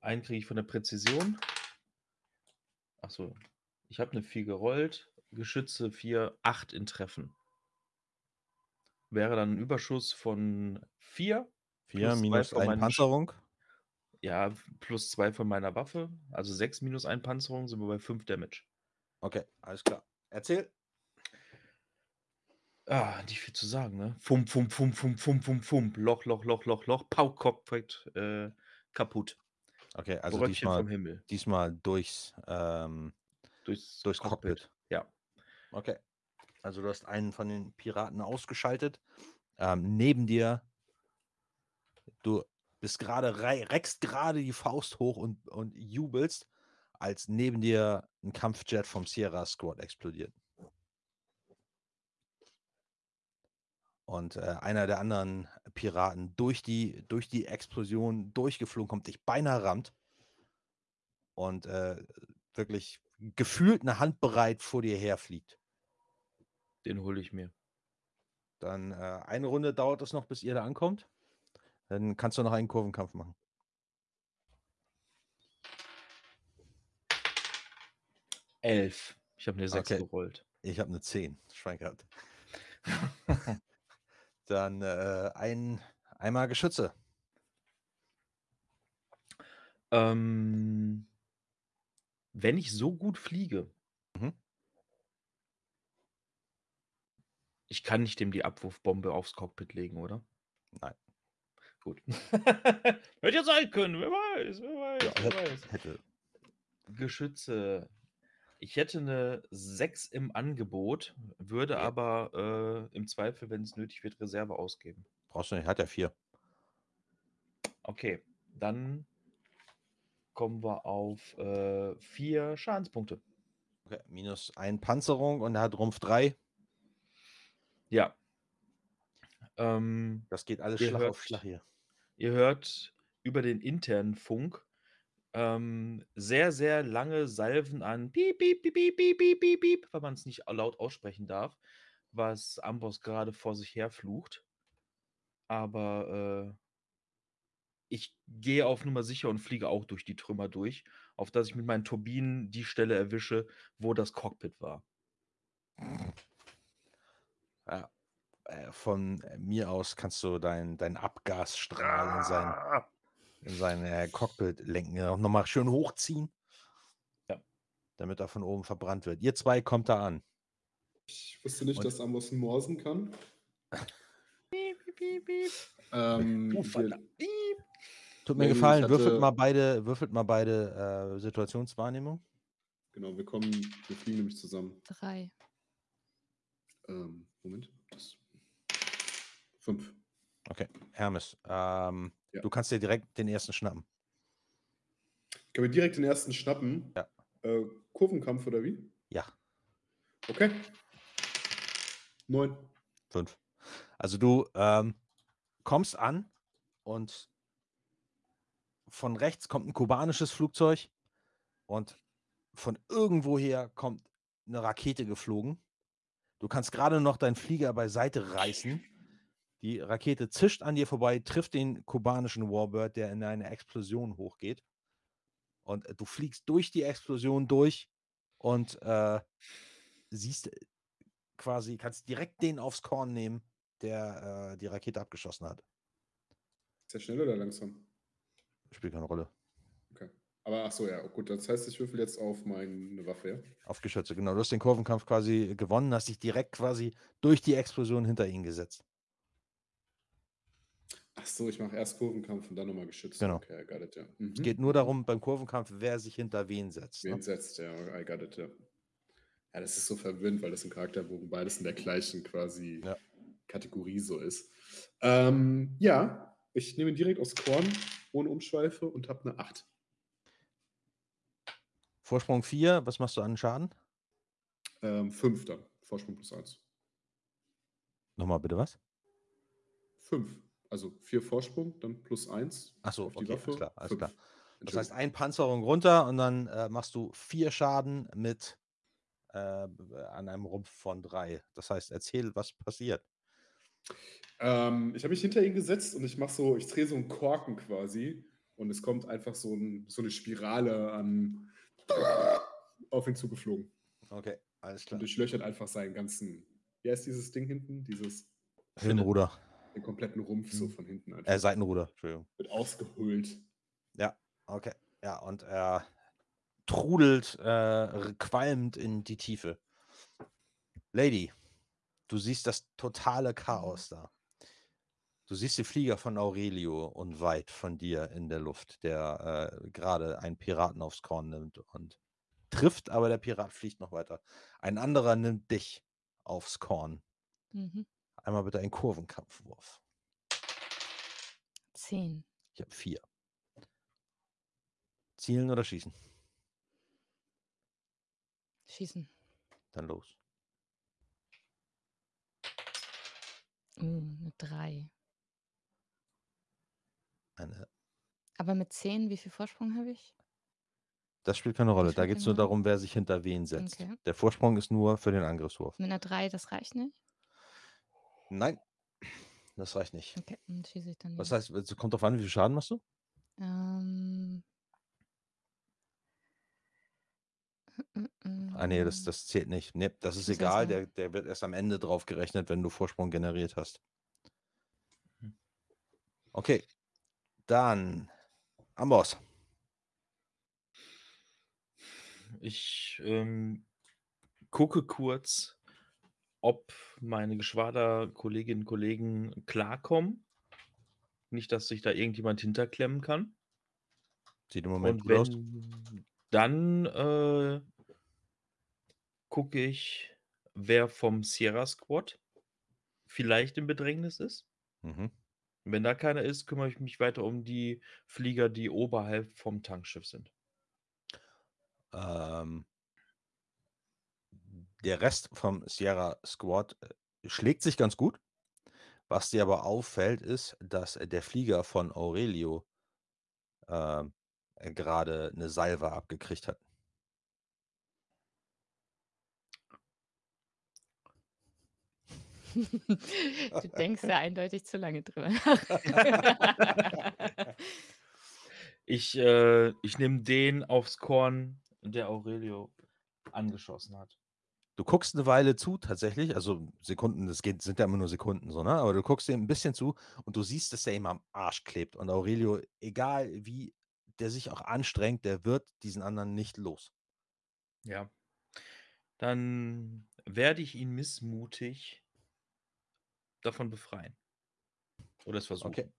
Einen kriege ich von der Präzision. Achso, ich habe eine 4 gerollt. Geschütze 4, 8 in Treffen. Wäre dann ein Überschuss von 4. 4 Plus zwei minus von 1 meinem Sch- Panzerung. Ja, plus zwei von meiner Waffe. Also sechs minus ein Panzerung sind wir bei fünf Damage. Okay, alles klar. Erzähl. Ah, nicht viel zu sagen, ne? Fump, fump, fump, fump, fump, fump, fump. Loch, Loch, Loch, Loch, Loch. Pau, Cockpit äh, kaputt. Okay, also Brötchen diesmal, vom Himmel. diesmal durchs, ähm, Durchs, durchs Cockpit. Ja. Okay. Also du hast einen von den Piraten ausgeschaltet. Ähm, neben dir, du bist gerade, reckst gerade die Faust hoch und, und jubelst, als neben dir ein Kampfjet vom Sierra Squad explodiert. Und äh, einer der anderen Piraten durch die, durch die Explosion durchgeflogen kommt, dich beinahe rammt. Und äh, wirklich gefühlt eine Hand bereit vor dir herfliegt. Den hole ich mir. Dann äh, eine Runde dauert es noch, bis ihr da ankommt. Dann kannst du noch einen Kurvenkampf machen. Elf. Ich habe eine sechs Okay. gerollt. Ich habe eine 10. Schwein gehabt. Dann äh, ein, einmal Geschütze. Ähm, wenn ich so gut fliege, Mhm. ich kann nicht dem die Abwurfbombe aufs Cockpit legen, oder? Nein. Gut. Hätte ja sein können, wer weiß, wer weiß, Ja, wer weiß. hätte. Geschütze. Ich hätte eine 6 im Angebot, würde Ja. aber äh, im Zweifel, wenn es nötig wird, Reserve ausgeben. Brauchst du nicht, hat ja vier. Okay, dann kommen wir auf äh, vier Schadenspunkte. Okay. Minus ein Panzerung und er hat Rumpf 3. Ja. Ähm, Das geht alles Ihr Schlag hört- auf Schlag hier. Ihr hört über den internen Funk ähm, sehr, sehr lange Salven an Piep, Piep, Piep, Piep, Piep, Piep, Piep, Piep, weil man es nicht laut aussprechen darf, was Amboss gerade vor sich her flucht. Aber äh, ich gehe auf Nummer sicher und fliege auch durch die Trümmer durch, auf dass ich mit meinen Turbinen die Stelle erwische, wo das Cockpit war. Ja. Äh, von äh, mir aus kannst du deinen dein Abgasstrahl in sein, Ah! in sein äh, Cockpit lenken. Ja, nochmal schön hochziehen. Ja. Damit er von oben verbrannt wird. Ihr zwei kommt da an. Ich wusste nicht, Und- dass Amos morsen kann. Piep, piep, piep, piep. Ähm. Piep. Tut mir Nee, gefallen, würfelt hatte- mal beide, würfelt mal beide äh, Situationswahrnehmung. genau, wir kommen, wir fliegen nämlich zusammen. Drei. Ähm, Moment. Fünf. Okay, Hermes. Ähm, Ja. Du kannst dir direkt den ersten schnappen. Können wir direkt den ersten schnappen? Ja. Äh, Kurvenkampf oder wie? Ja, Okay. Neun. fünf. Also du ähm, kommst an und von rechts kommt ein kubanisches Flugzeug und von irgendwoher kommt eine Rakete geflogen. Du kannst gerade noch deinen Flieger beiseite reißen. Die Rakete zischt an dir vorbei, trifft den kubanischen Warbird, der in eine Explosion hochgeht. Und äh, du fliegst durch die Explosion durch und äh, siehst äh, quasi, kannst direkt den aufs Korn nehmen, der äh, die Rakete abgeschossen hat. Ist der schnell oder langsam? Spielt keine Rolle. Okay. Aber ach so, ja, gut. Das heißt, ich würfel jetzt auf meine Waffe, ja? Auf Geschütze, genau. Du hast den Kurvenkampf quasi gewonnen, hast dich direkt quasi durch die Explosion hinter ihn gesetzt. Ach so, ich mache erst Kurvenkampf und dann nochmal geschützt. Genau. Okay, I got it, ja. Mhm. Es geht nur darum, beim Kurvenkampf, wer sich hinter wen setzt. Wen Ne? setzt, ja, I got it, ja. Ja, das ist so verwirrend, weil das im Charakterbogen beides in der gleichen quasi Ja. Kategorie so ist. Ähm, ja, ich nehme direkt aus Korn, ohne Umschweife und habe eine 8. Vorsprung 4, was machst du an Schaden? Ähm, 5 dann. Vorsprung plus 1. Nochmal bitte was? 5. Also 4 Vorsprung, dann plus 1. Ach so, auf die okay, alles Waffe. klar, alles fünf. klar. Das heißt, ein Panzerung runter und dann äh, machst du vier Schaden mit äh, an einem Rumpf von drei. Das heißt, erzähl, was passiert. Ähm, ich habe mich hinter ihn gesetzt und ich mache so, ich drehe so einen Korken quasi und es kommt einfach so, ein, so eine Spirale an auf ihn zugeflogen Okay, alles und durchlöchert einfach seinen ganzen, wie heißt dieses Ding hinten? Dieses, Hinruder, den kompletten Rumpf so Mhm. von hinten einfach. äh, Seitenruder, Entschuldigung. Wird ausgehöhlt. Ja, okay. Ja, und er trudelt äh, qualmend in die Tiefe. Lady, du siehst das totale Chaos da. Du siehst den Flieger von Aurelio unweit von dir in der Luft, der äh, gerade einen Piraten aufs Korn nimmt und trifft, aber der Pirat fliegt noch weiter. Ein anderer nimmt dich aufs Korn. Mhm. Einmal bitte einen Kurvenkampfwurf. Zehn. Ich habe vier. Zielen oder schießen? Schießen. Dann los. Uh, eine drei. Eine, Aber mit zehn, wie viel Vorsprung habe ich? das spielt keine Rolle. Da geht es nur darum, wer sich hinter wen setzt. Okay. Der Vorsprung ist nur für den Angriffswurf. Mit einer drei, das reicht nicht? Nein, das reicht nicht. Okay, dann schieße ich dann Was heißt, es kommt drauf an, wie viel Schaden machst du? Ähm. Ah, nee, das, das zählt nicht. Nee, das ist muss egal. Der, der wird erst am Ende drauf gerechnet, wenn du Vorsprung generiert hast. Hm. Okay. Dann Amboss. Ich ähm, gucke kurz, ob meine Geschwaderkolleginnen und Kollegen klarkommen. Nicht, dass sich da irgendjemand hinterklemmen kann. Sieht im Moment Und gut aus. wenn, dann äh, gucke ich, wer vom Sierra Squad vielleicht in Bedrängnis ist. Mhm. Wenn da keiner ist, kümmere ich mich weiter um die Flieger, die oberhalb vom Tankschiff sind. Ähm, der Rest vom Sierra Squad äh, schlägt sich ganz gut. Was dir aber auffällt, ist, dass der Flieger von Aurelio äh, gerade eine Salve abgekriegt hat. du denkst ja eindeutig zu lange drüber nach. Ich, äh, ich nehme den aufs Korn, der Aurelio angeschossen hat. Du guckst eine Weile zu, tatsächlich, also Sekunden, das geht, sind ja immer nur Sekunden so, ne? Aber du guckst ihm ein bisschen zu und du siehst, dass der ihm am Arsch klebt. Und Aurelio, egal wie der sich auch anstrengt, der wird diesen anderen nicht los. Ja. Dann werde ich ihn missmutig davon befreien. Oder es versuchen. Okay.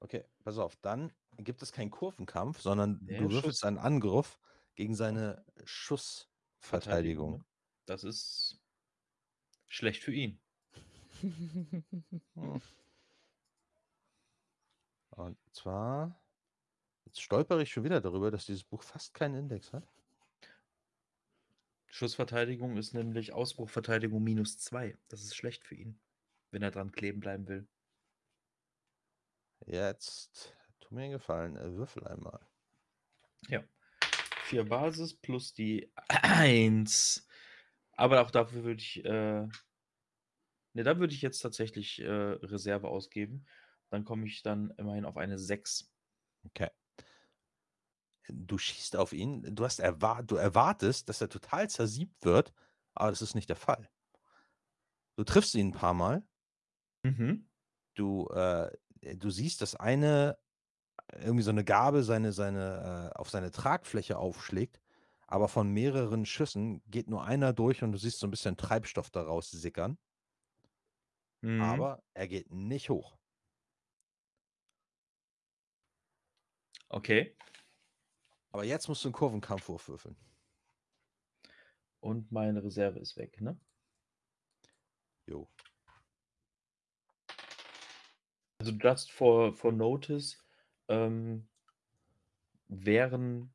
Okay, pass auf, dann gibt es keinen Kurvenkampf, sondern Nee, du würfelst einen Angriff gegen seine Schussverteidigung. Das ist schlecht für ihn. Hm. Und zwar, jetzt stolpere ich schon wieder darüber, dass dieses Buch fast keinen Index hat. Schussverteidigung ist nämlich Ausbruchverteidigung minus zwei. Das ist schlecht für ihn, wenn er dran kleben bleiben will. Jetzt, tu mir einen Gefallen, würfel einmal. Ja. Vier Basis plus die eins. Aber auch dafür würde ich, äh, ne, da würde ich jetzt tatsächlich äh, Reserve ausgeben. Dann komme ich dann immerhin auf eine 6. Okay. Du schießt auf ihn, du, hast erwar du erwartest, dass er total zersiebt wird, aber das ist nicht der Fall. Du triffst ihn ein paar Mal, Mhm. du, äh, du siehst, dass eine irgendwie so eine Gabel seine, seine, äh, auf seine Tragfläche aufschlägt, aber von mehreren Schüssen geht nur einer durch und du siehst so ein bisschen Treibstoff daraus sickern, Mhm. aber er geht nicht hoch. Okay. Aber jetzt musst du einen Kurvenkampfwurf würfeln. Und meine Reserve ist weg, ne? Jo. Also just for, for notice ähm, wären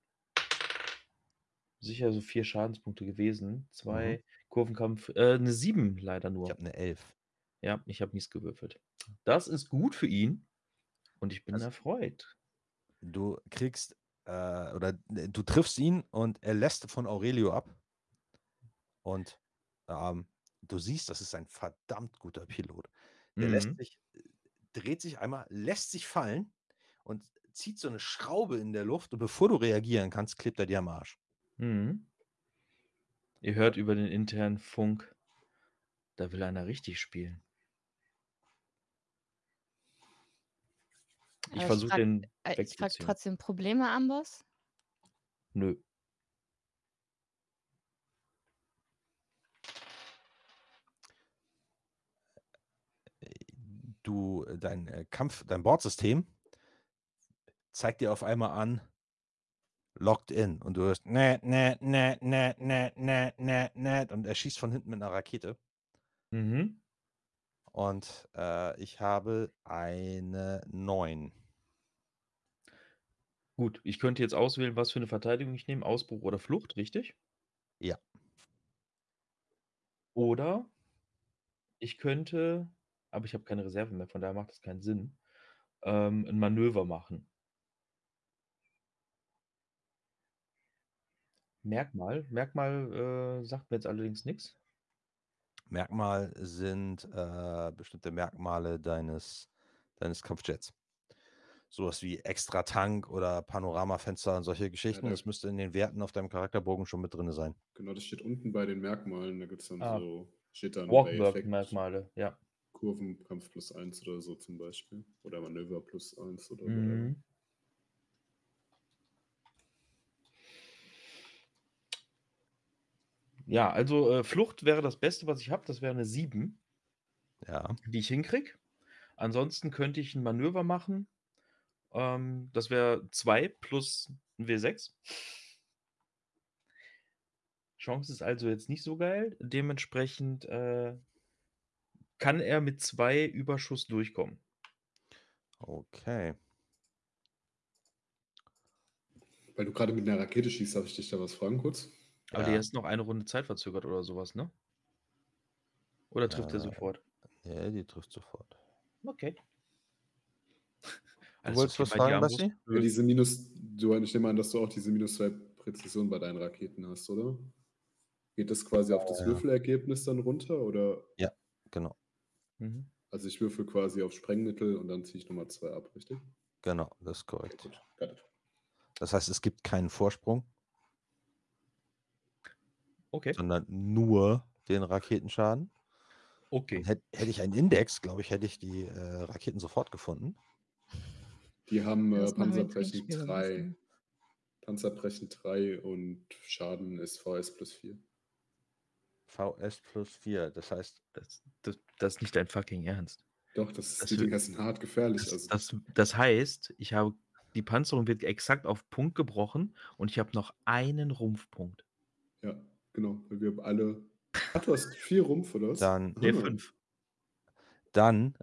sicher so vier Schadenspunkte gewesen. Zwei Kurvenkampf, äh, eine sieben leider Ich nur. habe eine Elf. Ja, ich habe mies gewürfelt. Das ist gut für ihn und ich bin Also- erfreut. Du kriegst, äh, oder äh, du triffst ihn und er lässt von Aurelio ab. Und ähm, du siehst, das ist ein verdammt guter Pilot. Der lässt Mhm. sich, äh, dreht sich einmal, lässt sich fallen und zieht so eine Schraube in der Luft und bevor du reagieren kannst, klebt er dir am Arsch. Mhm. Ihr hört über den internen Funk, da will einer richtig spielen. Ich versuche den äh, ich frage wegzuziehen. trotzdem Probleme, Amboss? Nö. Du, äh, dein äh, Kampf, dein Bordsystem zeigt dir auf einmal an, locked in. Und du hörst, ne, ne, ne, ne, ne, ne, ne, ne. Und er schießt von hinten mit einer Rakete. Mhm. Und äh, ich habe eine 9. Gut, ich könnte jetzt auswählen, was für eine Verteidigung ich nehme. Ausbruch oder Flucht, richtig? Ja. Oder ich könnte, aber ich habe keine Reserve mehr, von daher macht das keinen Sinn, ähm, ein Manöver machen. Merkmal. Merkmal äh, sagt mir jetzt allerdings nichts. Merkmal sind äh, bestimmte Merkmale deines, deines Kampfjets. Sowas wie extra Tank oder Panoramafenster und solche Geschichten. da- das müsste in den Werten auf deinem Charakterbogen schon mit drin sein. Genau, das steht unten bei den Merkmalen. Da gibt es dann Ah. so, steht dann bei Effekt Walkwork-Merkmale, ja. Kurvenkampf plus 1 oder so zum Beispiel. Oder Manöver plus 1 oder. Mhm. Ja, also äh, Flucht wäre das Beste, was ich habe. Das wäre eine 7, Ja. die ich hinkriege. Ansonsten könnte ich ein Manöver machen. Ähm, das wäre 2 plus ein W6. Chance ist also jetzt nicht so geil. Dementsprechend äh, kann er mit 2 Überschuss durchkommen. Okay. Weil du gerade mit einer Rakete schießt, darf ich dich da was fragen kurz? Aber Ja. der ist noch eine Runde Zeit verzögert oder sowas, ne? Oder trifft er Äh, sofort? Ja, die trifft sofort. Okay. Du wolltest was bei dir, fragen, Ambros? Basti? Ja, diese Minus, du, ich nehme an, dass du auch diese minus 2 Präzision bei deinen Raketen hast, oder? Geht das quasi auf das Ja. Würfelergebnis dann runter? Oder Genau, Mhm. also ich würfel quasi auf Sprengmittel und dann ziehe ich nochmal 2 ab, richtig? genau, das ist Okay, korrekt. gut. Got it. Das heißt, es gibt keinen Vorsprung, Okay. sondern nur den Raketenschaden. Okay. Hätte, hätte ich einen Index, glaube ich, hätte ich die äh, Raketen sofort gefunden. Die haben äh, Panzerbrechen Trinkspiel am 3. besten. Panzerbrechen 3 und Schaden ist VS plus 4. VS plus 4. Das heißt, Das, das, das ist nicht dein fucking Ernst. Doch, das, Das die Dinger sind hart gefährlich. Das, Also, das, das heißt, ich habe die Panzerung wird exakt auf Punkt gebrochen und ich habe noch einen Rumpfpunkt. ja, genau. Weil wir alle. Ach, du hast vier Rumpf, oder was? dann, Ne, Ah. fünf. dann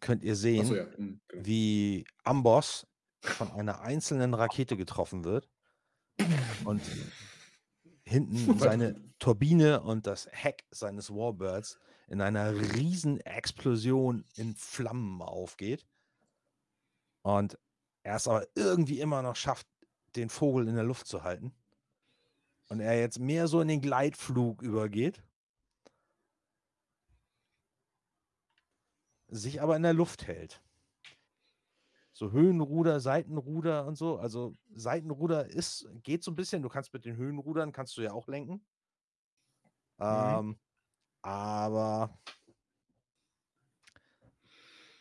könnt ihr sehen, Achso, ja. hm, genau. wie Amboss von einer einzelnen Rakete getroffen wird und hinten seine Turbine und das Heck seines Warbirds in einer riesen Explosion in Flammen aufgeht und er es aber irgendwie immer noch schafft, den Vogel in der Luft zu halten und er jetzt mehr so in den Gleitflug übergeht, sich aber in der Luft hält. So Höhenruder, Seitenruder und so. Also Seitenruder ist, geht so ein bisschen. Du kannst mit den Höhenrudern, kannst du ja auch lenken. Ähm, aber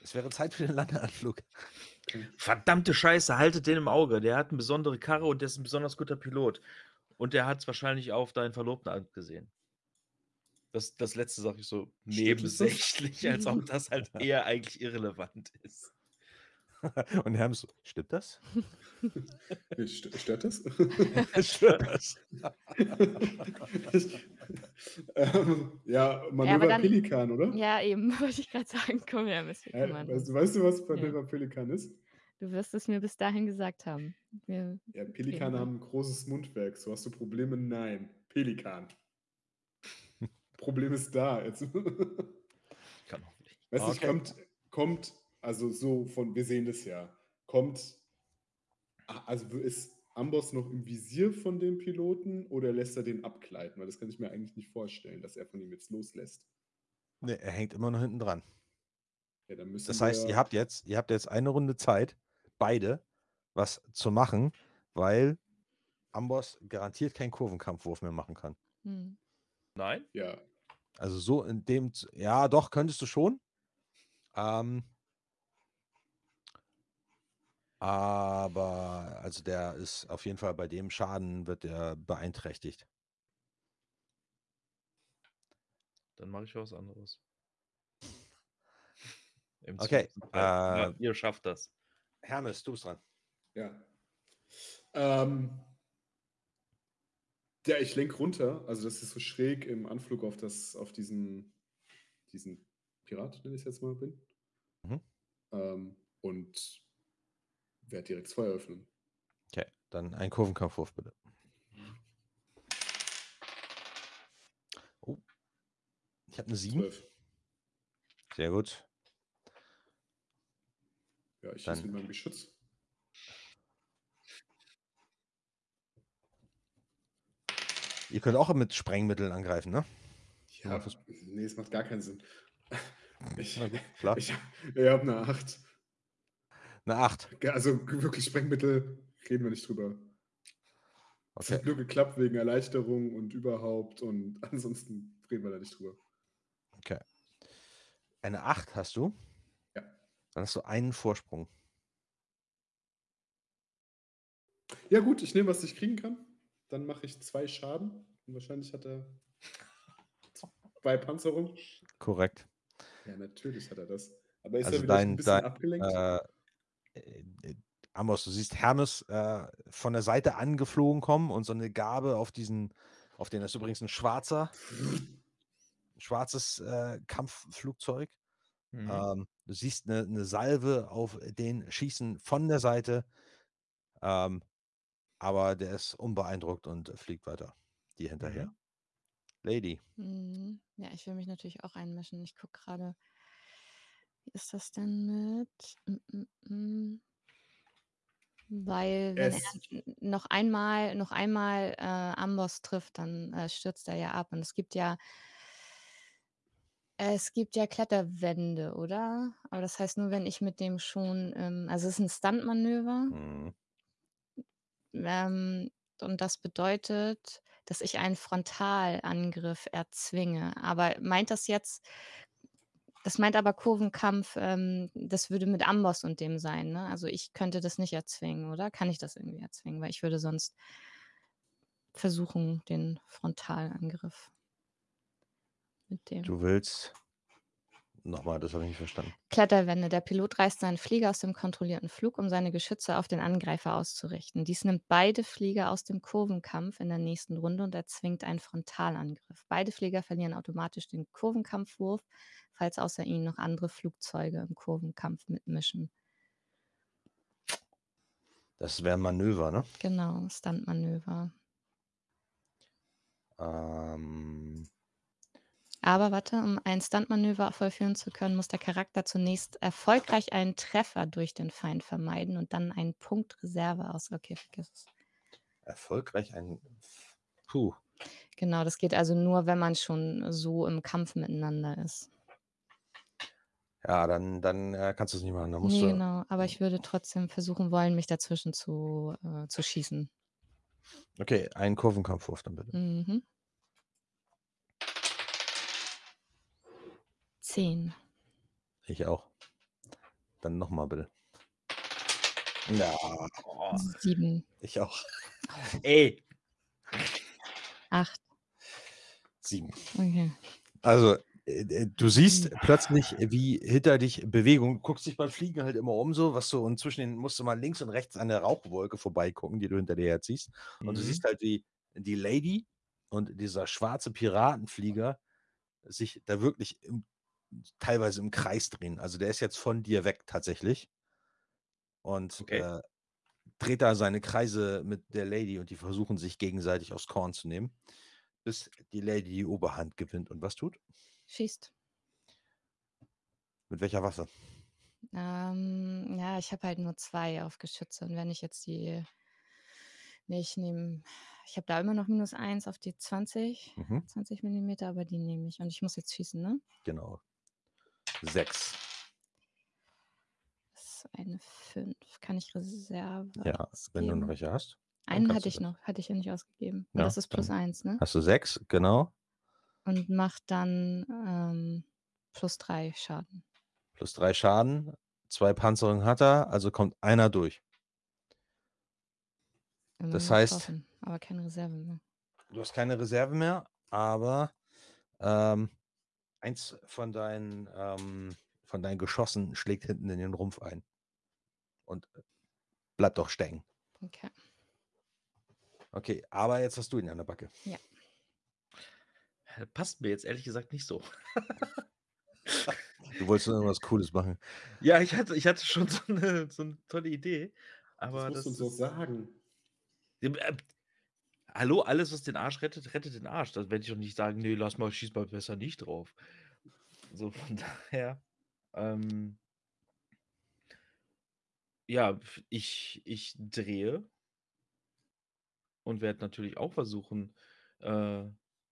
es wäre Zeit für den Landeanflug. Verdammte Scheiße, haltet den im Auge. Der hat eine besondere Karre und der ist ein besonders guter Pilot. Und der hat es wahrscheinlich auf deinen Verlobten abgesehen. Das, das letzte sage ich so Stimmt es das? nebensächlich, als ob das halt eher eigentlich irrelevant ist. Und Hermes so, stimmt das? St stört das? Stimmt das? ähm, ja, Manöver dann- Pelikan, oder? Ja, eben, wollte ich gerade sagen. Komm her, Miss. Wir Äh, kümmern weißt, weißt du, was Manöver Pelikan ist? Du wirst es mir bis dahin gesagt haben. Wir, Ja, Pelikane haben ein großes Mundwerk. So hast du Probleme? Nein. Pelikan. Problem ist da. Jetzt. Kann auch nicht. Weißt du, Okay. kommt, kommt, also so von, wir sehen das ja, kommt, ah, also ist Amboss noch im Visier von dem Piloten oder lässt er den abgleiten? Weil das kann ich mir eigentlich nicht vorstellen, dass er von ihm jetzt loslässt. Nee, er hängt immer noch hinten dran. Ja, Das heißt, wir, ihr habt jetzt, ihr habt jetzt eine Runde Zeit, beide, was zu machen, weil Amboss garantiert keinen Kurvenkampfwurf mehr machen kann. hm. Nein? Ja, Also so in dem, ja, doch, könntest du schon. Ähm, Aber also der ist auf jeden Fall bei dem Schaden wird er beeinträchtigt. Dann mache ich was anderes. Im Okay, Fall. Ja, äh, ihr schafft das. Hermes, du bist dran. Ja. Ähm, ja, ich lenk runter. Also das ist so schräg im Anflug auf das, auf diesen, diesen Pirat, nenne ich es jetzt mal bin. Mhm. Ähm, und werde direkt Feuer öffnen. Okay, dann ein Kurvenkampfwurf bitte. Oh. Ich habe eine 7. Zwölf. Sehr gut. Ja, ich schieße mit meinem Geschütz. Ihr könnt auch mit Sprengmitteln angreifen, ne? Ja, nee, es macht gar keinen Sinn. Ich, klar. ich, ich habe eine 8. Eine 8. Also wirklich Sprengmittel reden wir nicht drüber. Es hat Okay. nur geklappt wegen Erleichterung und überhaupt und ansonsten reden wir da nicht drüber. Eine 8 hast du? Dann hast du einen Vorsprung. Ja, gut, ich nehme, was ich kriegen kann. Dann mache ich zwei Schaden. Und wahrscheinlich hat er zwei Panzerung. Korrekt. Ja, natürlich hat er das. Aber ist Also er wieder dein- ein bisschen dein, abgelenkt? Äh, äh, Amos, du siehst Hermes äh, von der Seite angeflogen kommen und so eine Gabe auf diesen, auf den das ist übrigens ein schwarzer, ein schwarzes äh, Kampfflugzeug. Mhm. Ähm, du siehst eine, eine Salve auf den schießen von der Seite, ähm, aber der ist unbeeindruckt und fliegt weiter. Die hinterher. Mhm. Lady. Mhm. Ja, ich will mich natürlich auch einmischen. Ich gucke gerade, wie ist das denn mit? Mm, mm, mm. Weil, wenn er Es- noch einmal, noch einmal äh, Amboss trifft, dann äh, stürzt er ja ab. Und es gibt ja, es gibt ja Kletterwände, oder? Aber das heißt nur, wenn ich mit dem schon, ähm, also es ist ein Stuntmanöver. Mhm. Ähm, und das bedeutet, dass ich einen Frontalangriff erzwinge. Aber meint das jetzt, das meint aber Kurvenkampf, ähm, das würde mit Amboss und dem sein, ne? Also ich könnte das nicht erzwingen, oder? Kann ich das irgendwie erzwingen? Weil ich würde sonst versuchen, den Frontalangriff mit dem. Du willst. Nochmal, das habe ich nicht verstanden. Kletterwände. Der Pilot reißt seinen Flieger aus dem kontrollierten Flug, um seine Geschütze auf den Angreifer auszurichten. Dies nimmt beide Flieger aus dem Kurvenkampf in der nächsten Runde und erzwingt einen Frontalangriff. Beide Flieger verlieren automatisch den Kurvenkampfwurf, falls außer ihnen noch andere Flugzeuge im Kurvenkampf mitmischen. Das wäre ein Manöver, ne? Genau, Stuntmanöver. Ähm, Aber warte, um ein Stuntmanöver vollführen zu können, muss der Charakter zunächst erfolgreich einen Treffer durch den Feind vermeiden und dann einen Punkt Reserve aus. Okay, vergiss es. erfolgreich ein. Puh. Genau, das geht also nur, wenn man schon so im Kampf miteinander ist. Ja, dann, dann äh, kannst du es nicht machen. Dann musst Nee, du. genau, aber ich würde trotzdem versuchen wollen, mich dazwischen zu, äh, zu schießen. Okay, einen Kurvenkampfwurf dann bitte. Mhm. Zehn. Ich auch. Dann nochmal bitte. Ja, Oh, Sieben. ich auch. ey, Acht. Sieben. Okay. Also, äh, äh, du siehst plötzlich, wie hinter dich Bewegung, du guckst dich beim Fliegen halt immer um so, was so, und zwischen den musst du mal links und rechts an der Rauchwolke vorbeigucken, die du hinter dir herziehst. Und du Mhm. siehst halt, wie die Lady und dieser schwarze Piratenflieger sich da wirklich im, teilweise im Kreis drehen. Also der ist jetzt von dir weg tatsächlich. Und Okay. äh, dreht da seine Kreise mit der Lady und die versuchen sich gegenseitig aufs Korn zu nehmen, bis die Lady die Oberhand gewinnt. Und was tut? Schießt. Mit welcher Waffe? Ähm, ja, ich habe halt nur zwei auf Geschütze. Und wenn ich jetzt die. Nee, ich nehme. Ich habe da immer noch minus eins auf die 20. Mhm, 20 Millimeter, aber die nehme ich. Und ich muss jetzt schießen, ne? genau. Sechs. Das ist eine 5. Kann ich Reserve Ja, wenn du noch welche hast. Einen hatte ich noch, hatte ich ja nicht ausgegeben. Ja, das ist plus dann eins, ne? Hast du sechs, genau. Und macht dann ähm, plus drei Schaden. Plus drei Schaden. Zwei Panzerungen hat er, also kommt einer durch. Immerhin Das heißt- aber keine Reserve mehr. Du hast keine Reserve mehr, aber ähm, eins von deinen, ähm, von deinen Geschossen schlägt hinten in den Rumpf ein. Und bleibt auch stecken. Okay. Okay, aber jetzt hast du ihn an der Backe. Äh, Passt mir jetzt ehrlich gesagt nicht so. Du wolltest nur irgendwas Cooles machen. Ja, ich hatte, ich hatte schon so eine, so eine tolle Idee. Aber das das, musst du uns ist, doch sagen. Hallo, alles, was den Arsch rettet, rettet den Arsch. Das werde ich doch nicht sagen, nee, lass mal, schieß mal besser nicht drauf. So, von daher. Ähm, ja, ich, ich drehe und werde natürlich auch versuchen, äh,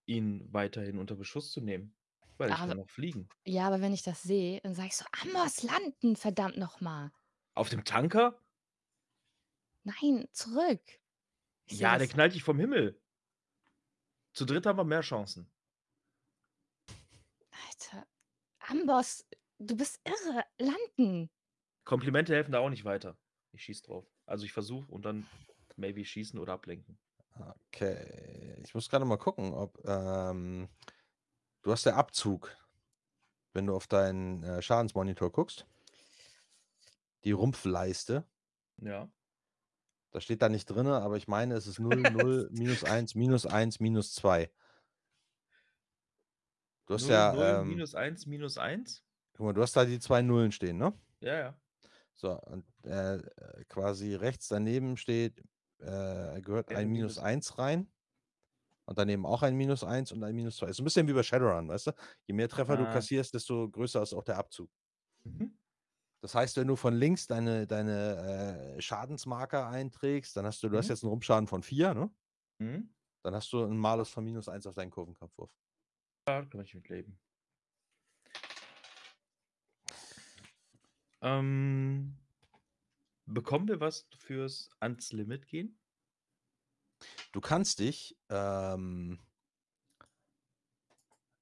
ihn weiterhin unter Beschuss zu nehmen. Weil ich kann noch fliegen. Ja, aber wenn ich das sehe, dann sage ich so, Amos, landen, verdammt nochmal. Auf dem Tanker? Nein, zurück. Ich Ja, der knallt dich vom Himmel. Zu dritt haben wir mehr Chancen. Alter, Amboss, du bist irre. Landen. Komplimente helfen da auch nicht weiter. Ich schieß drauf. Also ich versuche und dann maybe schießen oder ablenken. Okay, ich muss gerade mal gucken, ob ähm, du hast der Abzug, wenn du auf deinen äh, Schadensmonitor guckst. Die Rumpfleiste, Ja. Da steht da nicht drin, aber ich meine, es ist 0, 0, minus 1, minus 1, minus 2. Du hast 0, ja, 0, ähm, minus 1, minus 1. guck mal, du hast da die zwei Nullen stehen, ne? Ja, ja. So, und äh, äh, quasi rechts daneben steht, äh, gehört Ja, ein minus Minus- 1 rein. Und daneben auch ein minus 1 und ein minus 2. Ist ein bisschen wie bei Shadowrun, weißt du? Je mehr Treffer du Ah. kassierst, desto größer ist auch der Abzug. Mhm. Das heißt, wenn du von links deine, deine äh, Schadensmarker einträgst, dann hast du, du hast Mhm. jetzt einen Rumpfschaden von 4, ne? Mhm. Dann hast du einen Malus von minus 1 auf deinen Kurvenkampfwurf. Ja, kann ich mit leben. Ähm, bekommen wir was fürs ans Limit gehen? Du kannst dich, ähm,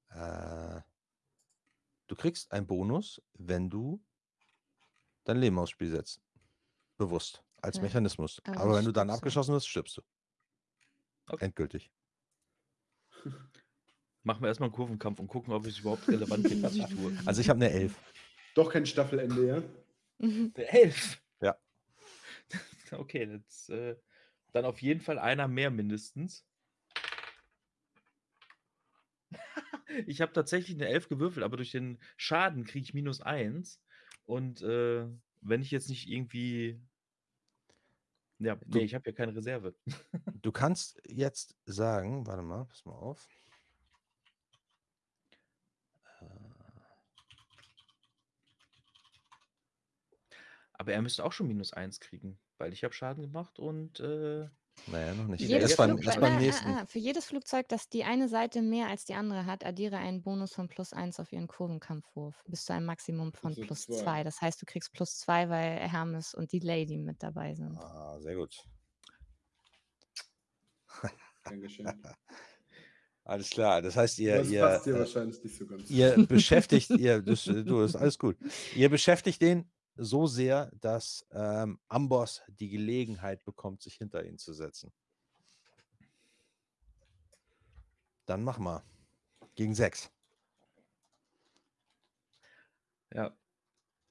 äh, du kriegst einen Bonus, wenn du dein Leben aufs Spiel setzt. Bewusst. Als Ja, Mechanismus. aber Aber, wenn du dann abgeschossen wirst, stirbst du. Okay. Endgültig. Machen wir erstmal einen Kurvenkampf und gucken, ob es überhaupt relevant geht, was ich tue. Also ich habe eine 11. Doch kein Staffelende, ja? Mhm. Der Elf. Ja. Okay, das, äh, dann auf jeden Fall einer mehr mindestens. ich habe tatsächlich eine Elf gewürfelt, aber durch den Schaden kriege ich minus eins. Und äh, wenn ich jetzt nicht irgendwie. Ja, Du- nee, ich habe ja keine Reserve. Du kannst jetzt sagen, warte mal, pass mal auf. Äh, Aber er müsste auch schon minus eins kriegen, weil ich habe Schaden gemacht und äh, Naja, noch nicht. Jedes ist beim, Flugzeug- erst beim Ah, ah, nächsten. ah, für jedes Flugzeug, das die eine Seite mehr als die andere hat, addiere einen Bonus von plus 1 auf ihren Kurvenkampfwurf bis zu einem Maximum von plus zwei. 2. Das heißt, du kriegst plus 2, weil Hermes und die Lady mit dabei sind. Ah, sehr gut. Dankeschön. Alles klar. Das heißt, ihr, das ihr, passt dir äh, wahrscheinlich nicht so ganz. ihr beschäftigt, ihr, das, äh, du, ist alles gut. Ihr beschäftigt den so sehr, dass ähm, Amboss die Gelegenheit bekommt, sich hinter ihn zu setzen. Dann mach mal. Gegen sechs. ja,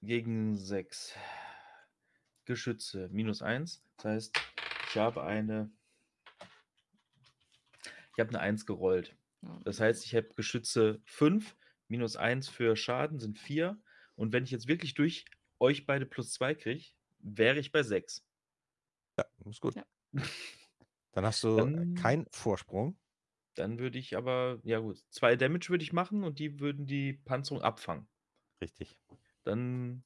gegen sechs Geschütze minus eins. Das heißt, ich habe eine. Ich habe eine 1 gerollt. Das heißt, ich habe Geschütze 5, minus 1 für Schaden sind 4. Und wenn ich jetzt wirklich durch euch beide plus 2 kriege, wäre ich bei 6. Ja, ist gut. Ja. Dann hast du Dann- keinen Vorsprung. Dann würde ich aber, ja gut, 2 Damage würde ich machen und die würden die Panzerung abfangen. Richtig. Dann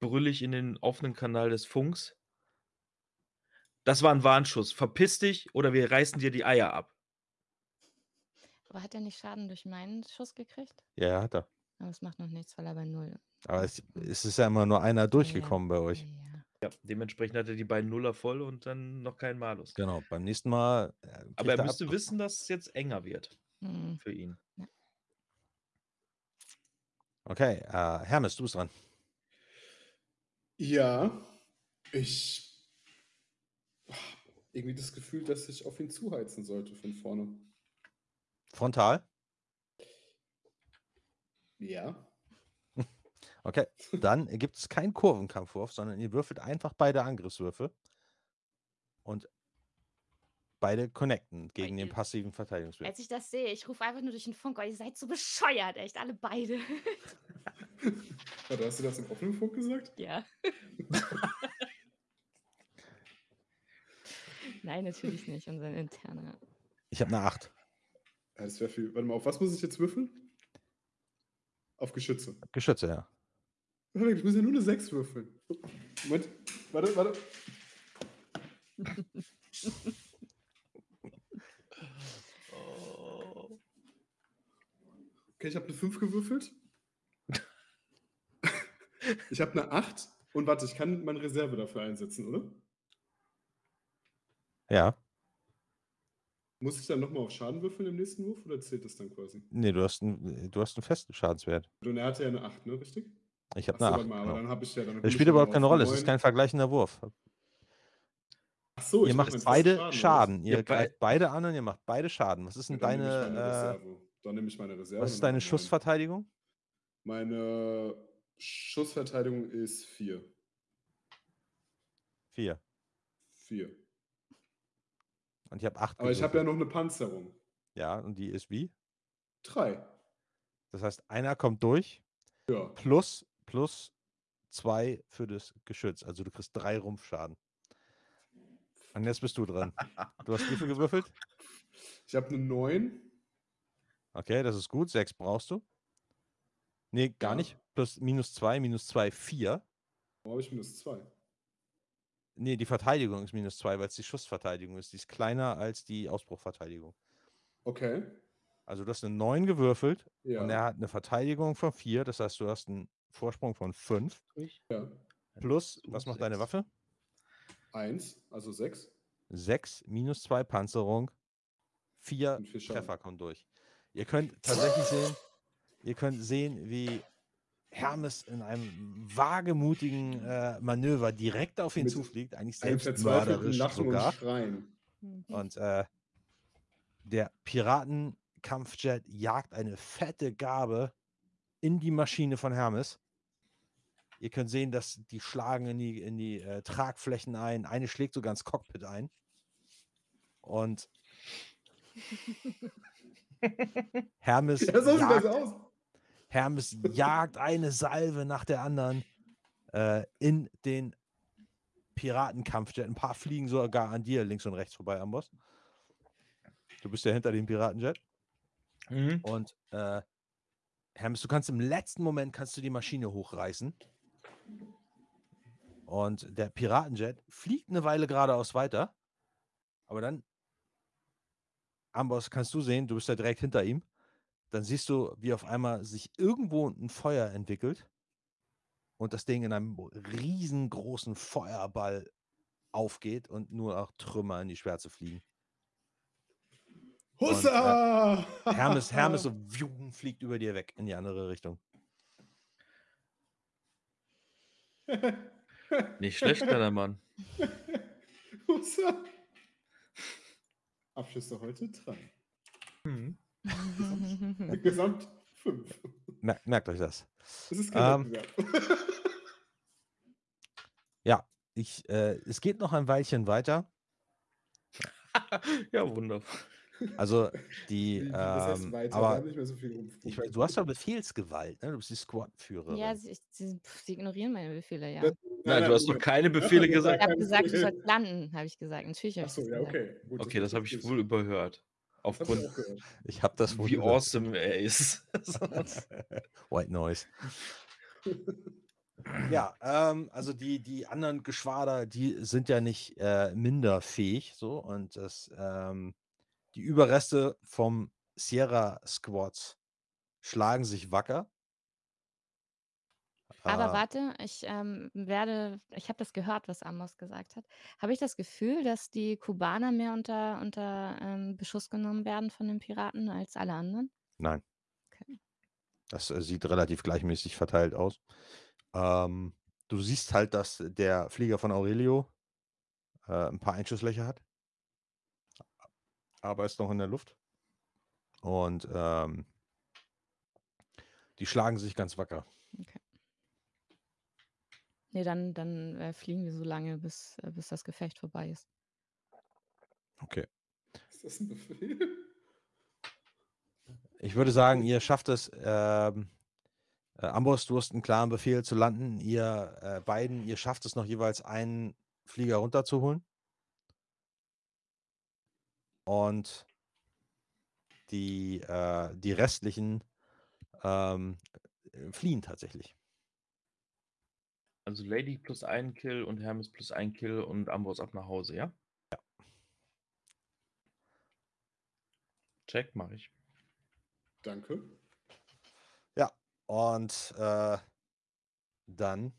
brülle ich in den offenen Kanal des Funks. Das war ein Warnschuss. Verpiss dich oder wir reißen dir die Eier ab. Aber hat er nicht Schaden durch meinen Schuss gekriegt? Ja, ja, hat er. Aber es macht noch nichts, weil er bei 0. Aber es, es ist ja immer nur einer durchgekommen bei euch. Ja. Ja, dementsprechend hat er die beiden Nuller voll und dann noch keinen Malus. Genau. Beim nächsten Mal. äh, Aber er ab- müsste wissen, dass es jetzt enger wird Hm. für ihn. Okay, äh, Hermes, du bist dran. Ja, ich irgendwie das Gefühl, dass ich auf ihn zuheizen sollte von vorne. Frontal? Ja. Okay, dann gibt es keinen Kurvenkampfwurf, sondern ihr würfelt einfach beide Angriffswürfe und beide connecten gegen den passiven Verteidigungswurf. Als ich das sehe, ich rufe einfach nur durch den Funk, oh, ihr seid so bescheuert, echt, alle beide. Warte, hast du das im offenen Funk gesagt? ja. Nein, natürlich nicht, unser interner. Ich habe eine 8. Ja, das wäre viel. Warte mal, auf was muss ich jetzt würfeln? Auf Geschütze. Geschütze, ja. Perfekt, ich muss ja nur eine 6 würfeln. Moment, warte, warte. Okay, ich habe eine 5 gewürfelt. ich habe eine 8. Und warte, ich kann meine Reserve dafür einsetzen, oder? Ja. Muss ich dann nochmal auf Schaden würfeln im nächsten Wurf oder zählt das dann quasi? Nee, du hast, einen, du hast einen festen Schadenswert. Und er hatte ja eine 8, ne? Richtig? Ich habe eine warte 8. mal, aber Genau. ich ja dann. Das spielt überhaupt keine Rolle, es ist kein vergleichender Wurf. Achso, Ihr ich macht beide Schaden. oder Ihr Ja, greift beide an und ihr macht beide Schaden. Was ist denn Ja, dann nehme deine, meine äh. Dann nehme ich meine Reserve. was ist deine. Schussverteidigung? Meine Schussverteidigung ist 4. 4. 4. Und ich habe 8 Aber ich habe ja noch eine Panzerung. Ja, und die ist wie? 3. Das heißt, einer kommt durch, Ja. plus, plus 2 für das Geschütz. Also du kriegst 3 Rumpfschaden. Und jetzt bist du dran. Du hast wie viel gewürfelt? Ich habe eine 9. Okay, das ist gut. 6 brauchst du. Nee, gar Ja. nicht. Plus minus 2, minus 2, 4. Wo habe ich minus 2? Nee, die Verteidigung ist minus 2, weil es die Schussverteidigung ist. Die ist kleiner als die Ausbruchverteidigung. Okay. Also du hast eine 9 gewürfelt Ja. und er hat eine Verteidigung von 4. Das heißt, du hast einen Vorsprung von 5. ja. Plus, was macht deine. Waffe? 1, also 6. 6 minus 2 Panzerung. 4 Und vier Schaden. Treffer kommen durch. Ihr könnt tatsächlich sehen, ihr könnt sehen, wie Hermes in einem wagemutigen äh, Manöver direkt auf ihn Mit zufliegt, eigentlich selbstmörderisch sogar. und Schreien. Mhm. Und äh, der Piratenkampfjet jagt eine fette Gabe in die Maschine von Hermes. Ihr könnt sehen, dass die schlagen in die, in die äh, Tragflächen ein. Eine schlägt sogar ins Cockpit ein. Und Hermes, Ja, so jagt, aus. Hermes jagt eine Salve nach der anderen äh, in den Piratenkampfjet. Ein paar fliegen sogar an dir links und rechts vorbei, Amboss. Du bist ja hinter dem Piratenjet. Mhm. Und äh, Hermes, du kannst im letzten Moment kannst du die Maschine hochreißen. Und der Piratenjet fliegt eine Weile geradeaus weiter. Aber dann, Amboss, kannst du sehen, du bist ja direkt hinter ihm. Dann siehst du, wie auf einmal sich irgendwo ein Feuer entwickelt und das Ding in einem riesengroßen Feuerball aufgeht und nur noch Trümmer in die Schwärze fliegen. Und, äh, Hussa! Hermes, Hermes so wium, fliegt über dir weg in die andere Richtung. Nicht schlecht, kleiner Mann. Hussa! Abschlüsse heute 3. Mhm. Gesamt 5. Merkt, merkt euch das. Das ist kein Ähm. Ja, ich, äh, es geht noch ein Weilchen weiter. ja, wunderbar. Also die, das heißt ähm, weiter, aber haben nicht mehr so ich weiß, du hast ja Befehlsgewalt, ne? Du bist die Squad-Führerin. ja, sie, sie, sie ignorieren meine Befehle, ja. Das- Nein, du hast doch keine Befehle gesagt. Ich habe gesagt, du sollst landen, habe ich gesagt. Natürlich habe ich Achso, das ja, gesagt. okay. Gut, Okay, das habe ich wohl überhört. Aufgrund. Ich habe das wohl wie gesagt. awesome er ist. White Noise. Ja, ähm, also die, die anderen Geschwader, die sind ja nicht äh, minder fähig, so und das, ähm, die Überreste vom Sierra Squads schlagen sich wacker. Aber warte, ich ähm, werde, ich habe das gehört, was Amos gesagt hat. Habe ich das Gefühl, dass die Kubaner mehr unter, unter ähm, Beschuss genommen werden von den Piraten als alle anderen? Nein. Okay. Das äh, sieht relativ gleichmäßig verteilt aus. Ähm, du siehst halt, dass der Flieger von Aurelio äh, ein paar Einschusslöcher hat. aber ist noch in der Luft. Und ähm, die schlagen sich ganz wacker. Nee, dann, dann äh, fliegen wir so lange, bis, äh, bis das Gefecht vorbei ist. Okay. Ist das ein Befehl? Ich würde sagen, ihr schafft es. Ähm, äh, Amboss, du hast einen klaren Befehl zu landen. Ihr äh, beiden, ihr schafft es noch jeweils einen Flieger runterzuholen. Und die, äh, die restlichen ähm, äh, fliehen tatsächlich. Also Lady plus ein Kill und Hermes plus ein Kill und Ambrose ab nach Hause, ja? Ja. Check, mache ich. Danke. Und äh, dann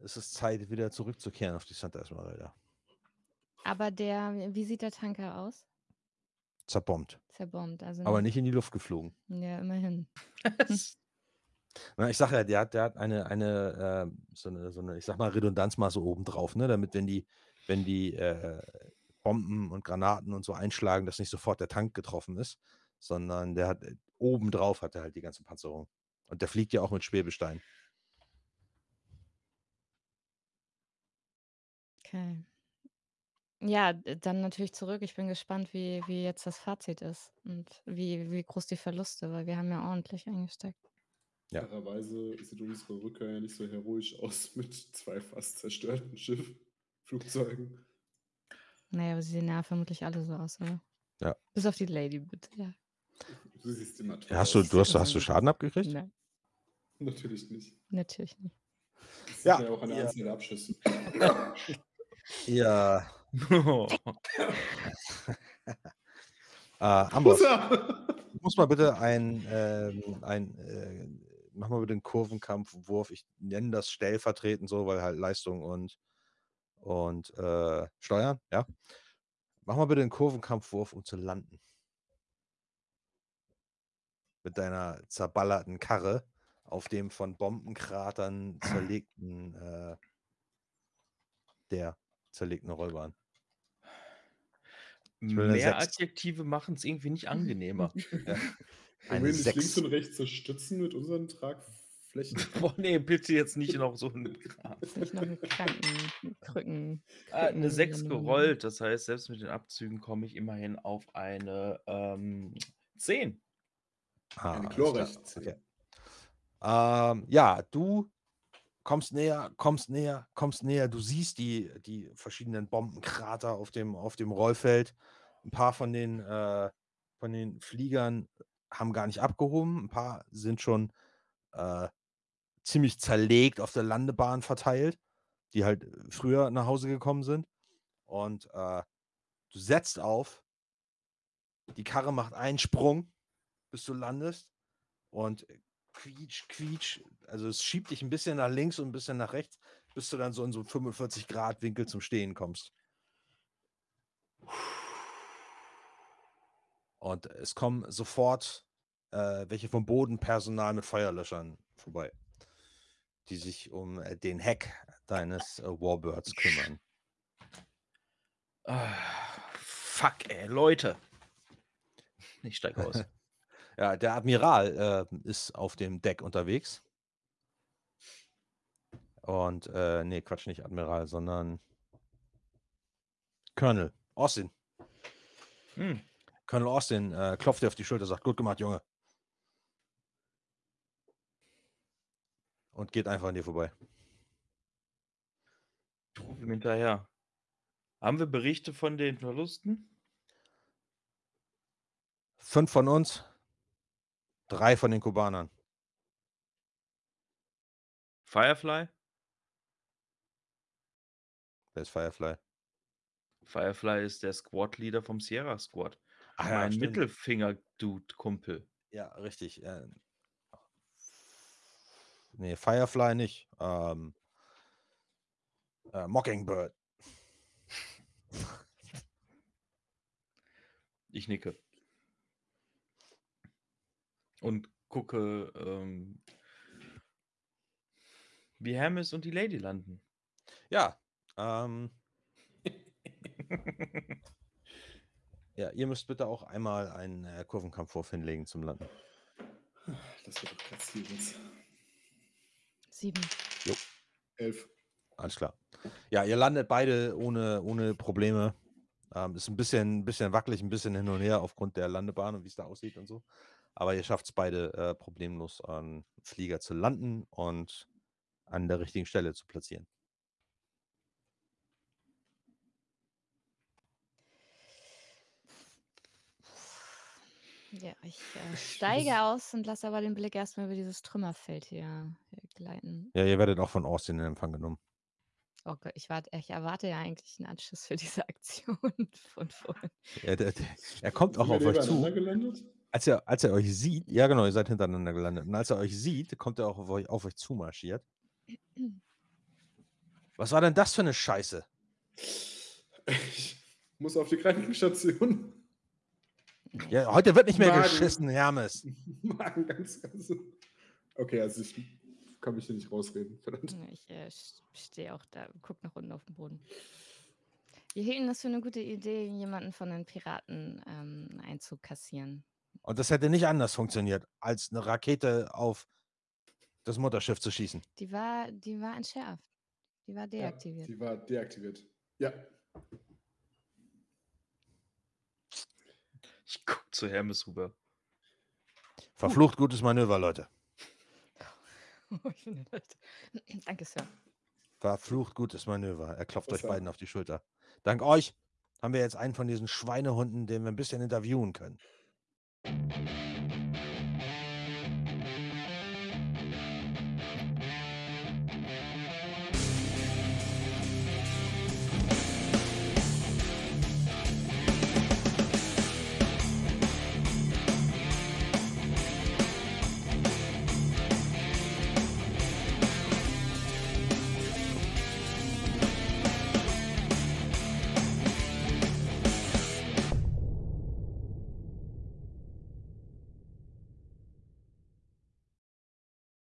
ist es Zeit, wieder zurückzukehren auf die Santa Esmeralda. Aber der, wie sieht der Tanker aus? Zerbombt. Zerbombt. Also Aber nicht in die Luft geflogen. Ja, immerhin. Na, ich sage ja, der hat, der hat eine, eine, äh, so eine, so eine, ich sag mal, Redundanzmasse oben drauf, ne? Damit, wenn die, wenn die äh, Bomben und Granaten und so einschlagen, dass nicht sofort der Tank getroffen ist, sondern der hat äh, oben drauf hat er halt die ganze Panzerung. Und der fliegt ja auch mit Schwebestein. Okay. Ja, dann natürlich zurück. Ich bin gespannt, wie, wie jetzt das Fazit ist und wie, wie groß die Verluste, weil wir haben ja ordentlich eingesteckt. Ja. Fairerweise sieht unsere Rückkehr ja nicht so heroisch aus mit zwei fast zerstörten Schiff, Flugzeugen. Naja, aber sie sehen ja vermutlich alle so aus, oder? Ja. Bis auf die Lady, bitte. Ja. Du siehst immer toll Ja, hast du, aus. du hast, hast du Schaden abgekriegt? Nein, Natürlich nicht. natürlich nicht. Das sieht Ja, ja auch an der ja. Der Abschüsse. Ja. Äh, Amboss, muss mal bitte ein, ähm, ein äh, mach mal bitte einen Kurvenkampfwurf. Ich nenne das stellvertretend so, weil halt Leistung und, und äh, Steuern, ja. Mach mal bitte einen Kurvenkampfwurf, um zu landen. Mit deiner zerballerten Karre auf dem von Bombenkratern zerlegten, äh, der zerlegten Rollbahn. Mehr. Adjektive machen es irgendwie nicht angenehmer. Ja. Eine wir nicht links und rechts so stützen mit unseren Tragflächen? Boah, nee, bitte jetzt nicht noch so ein Kram. Ist nicht noch ein Kranken, Krücken. Ah, eine 6 Krücken- gerollt, das heißt, selbst mit den Abzügen komme ich immerhin auf eine ähm, 10. Ah, Eine glorreiche Okay. Ähm, ja, du kommst näher, kommst näher, kommst näher. Du siehst die, die verschiedenen Bombenkrater auf dem, auf dem Rollfeld. Ein paar von den, äh, von den Fliegern haben gar nicht abgehoben. Ein paar sind schon äh, ziemlich zerlegt auf der Landebahn verteilt, die halt früher nach Hause gekommen sind. Und äh, du setzt auf. Die Karre macht einen Sprung, bis du landest. Und quietsch, quietsch. Also es schiebt dich ein bisschen nach links und ein bisschen nach rechts, bis du dann so in so einen 45 Grad Winkel zum Stehen kommst. Und es kommen sofort äh, welche vom Bodenpersonal mit Feuerlöschern vorbei, die sich um äh, den Heck deines äh, Warbirds kümmern. Ah, fuck, ey, Leute. Ich steige aus. Ja, der Admiral äh, ist auf dem Deck unterwegs. Und, äh, nee, Quatsch, nicht Admiral, sondern Colonel Austin. Hm. Colonel Austin äh, klopft dir auf die Schulter, sagt, gut gemacht, Junge. Und geht einfach an dir vorbei. Ich rufe ihm hinterher. Haben wir Berichte von den Verlusten? Fünf von uns, drei von den Kubanern. Firefly? Wer ist Firefly? Firefly ist der Squad-Leader vom Sierra Squad. Ach ja, mein. Mittelfinger-Dude-Kumpel. Ja, richtig. Äh, nee, Firefly nicht. Ähm, äh, Mockingbird. Ich nicke. Und gucke, ähm, wie Hermes und die Lady landen. Ja, ähm, Ja, ihr müsst bitte auch einmal einen äh, Kurvenkampfwurf hinlegen zum Landen. Das wird doch platzierend. Sieben. Elf. Alles klar. Ja, ihr landet beide ohne, ohne Probleme. Ähm, ist ein bisschen, bisschen wackelig, ein bisschen hin und her aufgrund der Landebahn und wie es da aussieht und so. Aber ihr schafft es beide äh, problemlos, an Flieger zu landen und an der richtigen Stelle zu platzieren. Ja, ich äh, steige aus und lasse aber den Blick erstmal über dieses Trümmerfeld hier, hier gleiten. Ja, ihr werdet auch von Austin in Empfang genommen. Oh Gott, ich, wart, ich erwarte ja eigentlich einen Anschluss für diese Aktion von vorhin. Er, der, der, er kommt auch auf euch zu. gelandet? Als er, als er euch sieht, ja genau, ihr seid hintereinander gelandet. Und als er euch sieht, kommt er auch auf euch, auf euch zumarschiert. Was war denn das für eine Scheiße? Ich muss auf die Krankenstation. Ja, heute wird nicht mehr Magen. geschissen, Hermes. Magen ganz, ganz. Okay, also ich kann mich hier nicht rausreden. Verdammt. Ich äh, stehe auch da, guck nach unten auf den Boden. Wir hielten das für eine gute Idee, jemanden von den Piraten ähm, einzukassieren. Und das hätte nicht anders funktioniert, als eine Rakete auf das Mutterschiff zu schießen. Die war, die war entschärft. Die war deaktiviert. Ja, die war deaktiviert. Ja. Ich guck zu Hermes rüber. Verflucht gutes Manöver, Leute. Danke, Sir. Verflucht gutes Manöver. Er klopft euch beiden auf die Schulter. Dank euch haben wir jetzt einen von diesen Schweinehunden, den wir ein bisschen interviewen können.